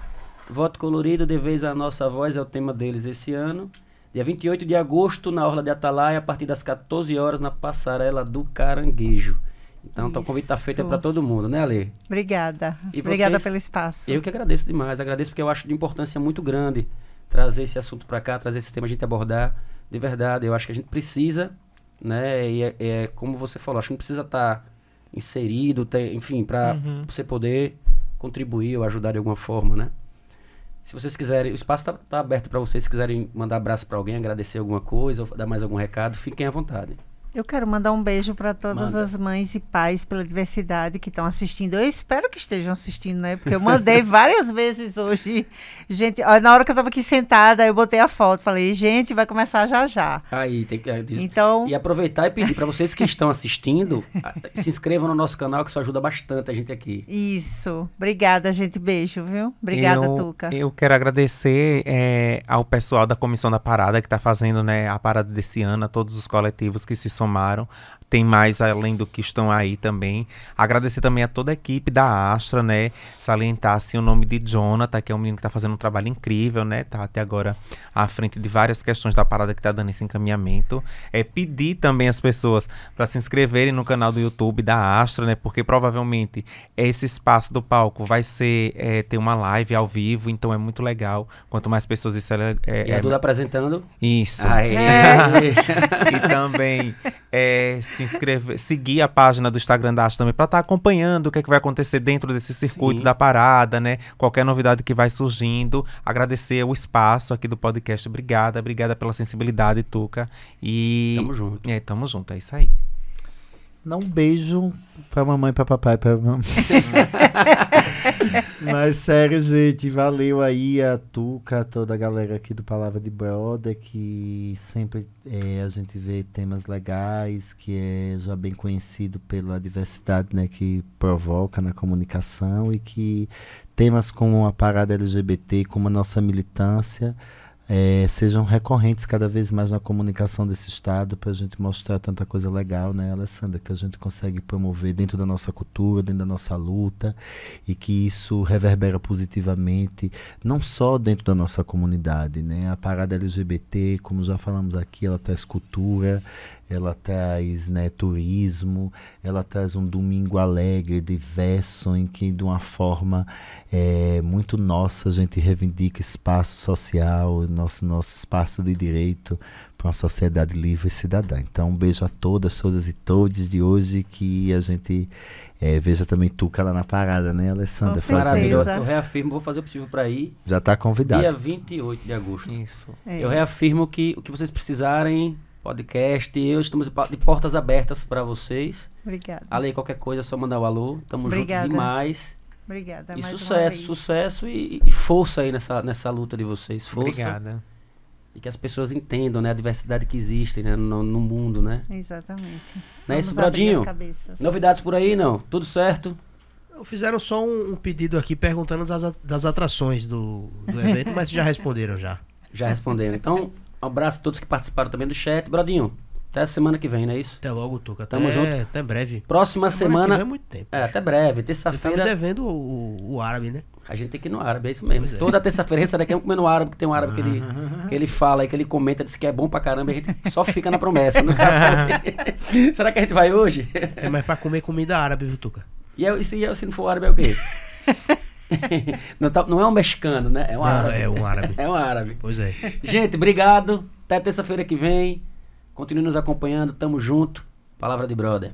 Voto colorido, de vez a nossa voz é o tema deles esse ano. Dia 28 de agosto, na Orla de Atalaia, a partir das 14 horas, na Passarela do Caranguejo. Então, então o convite está feito é para todo mundo, né, Ale? Obrigada. E Obrigada pelo espaço. Eu que agradeço demais. Agradeço porque eu acho de importância muito grande trazer esse assunto para cá, trazer esse tema a gente abordar de verdade. Eu acho que a gente precisa, né? E é, é como você falou, acho que não precisa estar tá inserido, ter, enfim, para uhum. você poder contribuir ou ajudar de alguma forma, né? Se vocês quiserem, o espaço está tá aberto para vocês. Se quiserem mandar abraço para alguém, agradecer alguma coisa, ou dar mais algum recado, fiquem à vontade. Eu quero mandar um beijo para todas Manda. as mães e pais pela diversidade que estão assistindo. Eu espero que estejam assistindo, né? Porque eu mandei (laughs) várias vezes hoje. Gente, na hora que eu estava aqui sentada, eu botei a foto, falei, gente, vai começar já já. Aí, tem que. Então. E aproveitar e pedir para vocês que estão assistindo, se inscrevam no nosso canal, que isso ajuda bastante a gente aqui. Isso. Obrigada, gente. Beijo, viu? Obrigada, eu, Tuca. Eu quero agradecer é, ao pessoal da Comissão da Parada que está fazendo né, a parada desse ano, a todos os coletivos que se somaram tem mais além do que estão aí também. Agradecer também a toda a equipe da Astra, né? Salientar assim, o nome de Jonathan, que é um menino que está fazendo um trabalho incrível, né? Tá até agora à frente de várias questões da parada que está dando esse encaminhamento. É pedir também as pessoas para se inscreverem no canal do YouTube da Astra, né? Porque provavelmente esse espaço do palco vai ser é, ter uma live ao vivo, então é muito legal. Quanto mais pessoas isso é, é, e a Duda é... apresentando. Isso. Aê. (laughs) e também é, se inscrever, seguir a página do Instagram da Astra também para estar tá acompanhando o que, é que vai acontecer dentro desse circuito Sim. da parada, né? Qualquer novidade que vai surgindo. Agradecer o espaço aqui do podcast. Obrigada, obrigada pela sensibilidade, Tuca. E. Tamo junto. É, tamo junto, é isso aí. Um beijo pra mamãe, pra papai, pra mamãe. (laughs) Mas sério, gente, valeu aí a Tuca, toda a galera aqui do Palavra de Brother, que sempre é, a gente vê temas legais, que é já bem conhecido pela diversidade né, que provoca na comunicação e que temas como a parada LGBT, como a nossa militância, é, sejam recorrentes cada vez mais na comunicação desse Estado, para a gente mostrar tanta coisa legal, né, Alessandra, que a gente consegue promover dentro da nossa cultura, dentro da nossa luta, e que isso reverbera positivamente, não só dentro da nossa comunidade, né, a parada LGBT, como já falamos aqui, ela traz cultura, ela traz né, turismo, ela traz um domingo alegre, diverso, em que de uma forma é, muito nossa a gente reivindica espaço social, nosso, nosso espaço de direito para uma sociedade livre e cidadã. Então, um beijo a todas, todas e todos de hoje, que a gente é, veja também Tuca lá na parada, né, Alessandra? Com certeza. Eu reafirmo, vou fazer o possível para ir. Já está convidado. Dia 28 de agosto. Isso. É. Eu reafirmo que o que vocês precisarem, podcast, eu estamos de portas abertas para vocês. Obrigada. Além qualquer coisa, é só mandar o alô. Tamo Obrigada. junto demais. Obrigada. E mais uma sucesso, vez. sucesso e, e força aí nessa, nessa luta de vocês. Força. Obrigada. E que as pessoas entendam, né, a diversidade que existe né, no, no mundo, né? Exatamente. Não é isso, Brodinho? cabeças. Novidades por aí, não? Tudo certo? Fizeram só um, um pedido aqui perguntando das, das atrações do, do evento, mas já responderam já. (laughs) Já respondendo. Então, um abraço a todos que participaram também do chat. Brodinho, até a semana que vem, não é isso? Até logo, Tuca. Até, Tamo junto. até breve. Próxima semana. vem é muito tempo. É, até breve. Você tá me Terça-feira. devendo o, o, árabe, né? A gente tem que ir no árabe, é isso mesmo. Pois é. Toda terça-feira a gente sai daqui vamos comer no árabe, que tem um árabe que ele, (laughs) que ele fala e que ele comenta, diz que é bom pra caramba, e a gente só fica na promessa. foi. (laughs) Será que a gente vai hoje? É mais pra comer comida árabe, viu, Tuca? E, eu, e se, eu, se não for árabe, é o quê? (laughs) (laughs) não, tá- não é um mexicano, né? É um Não, árabe. é um árabe. (laughs) É um árabe. Pois é. Gente, obrigado. Até terça-feira que vem. Continue nos acompanhando. Tamo junto. Palavra de brother.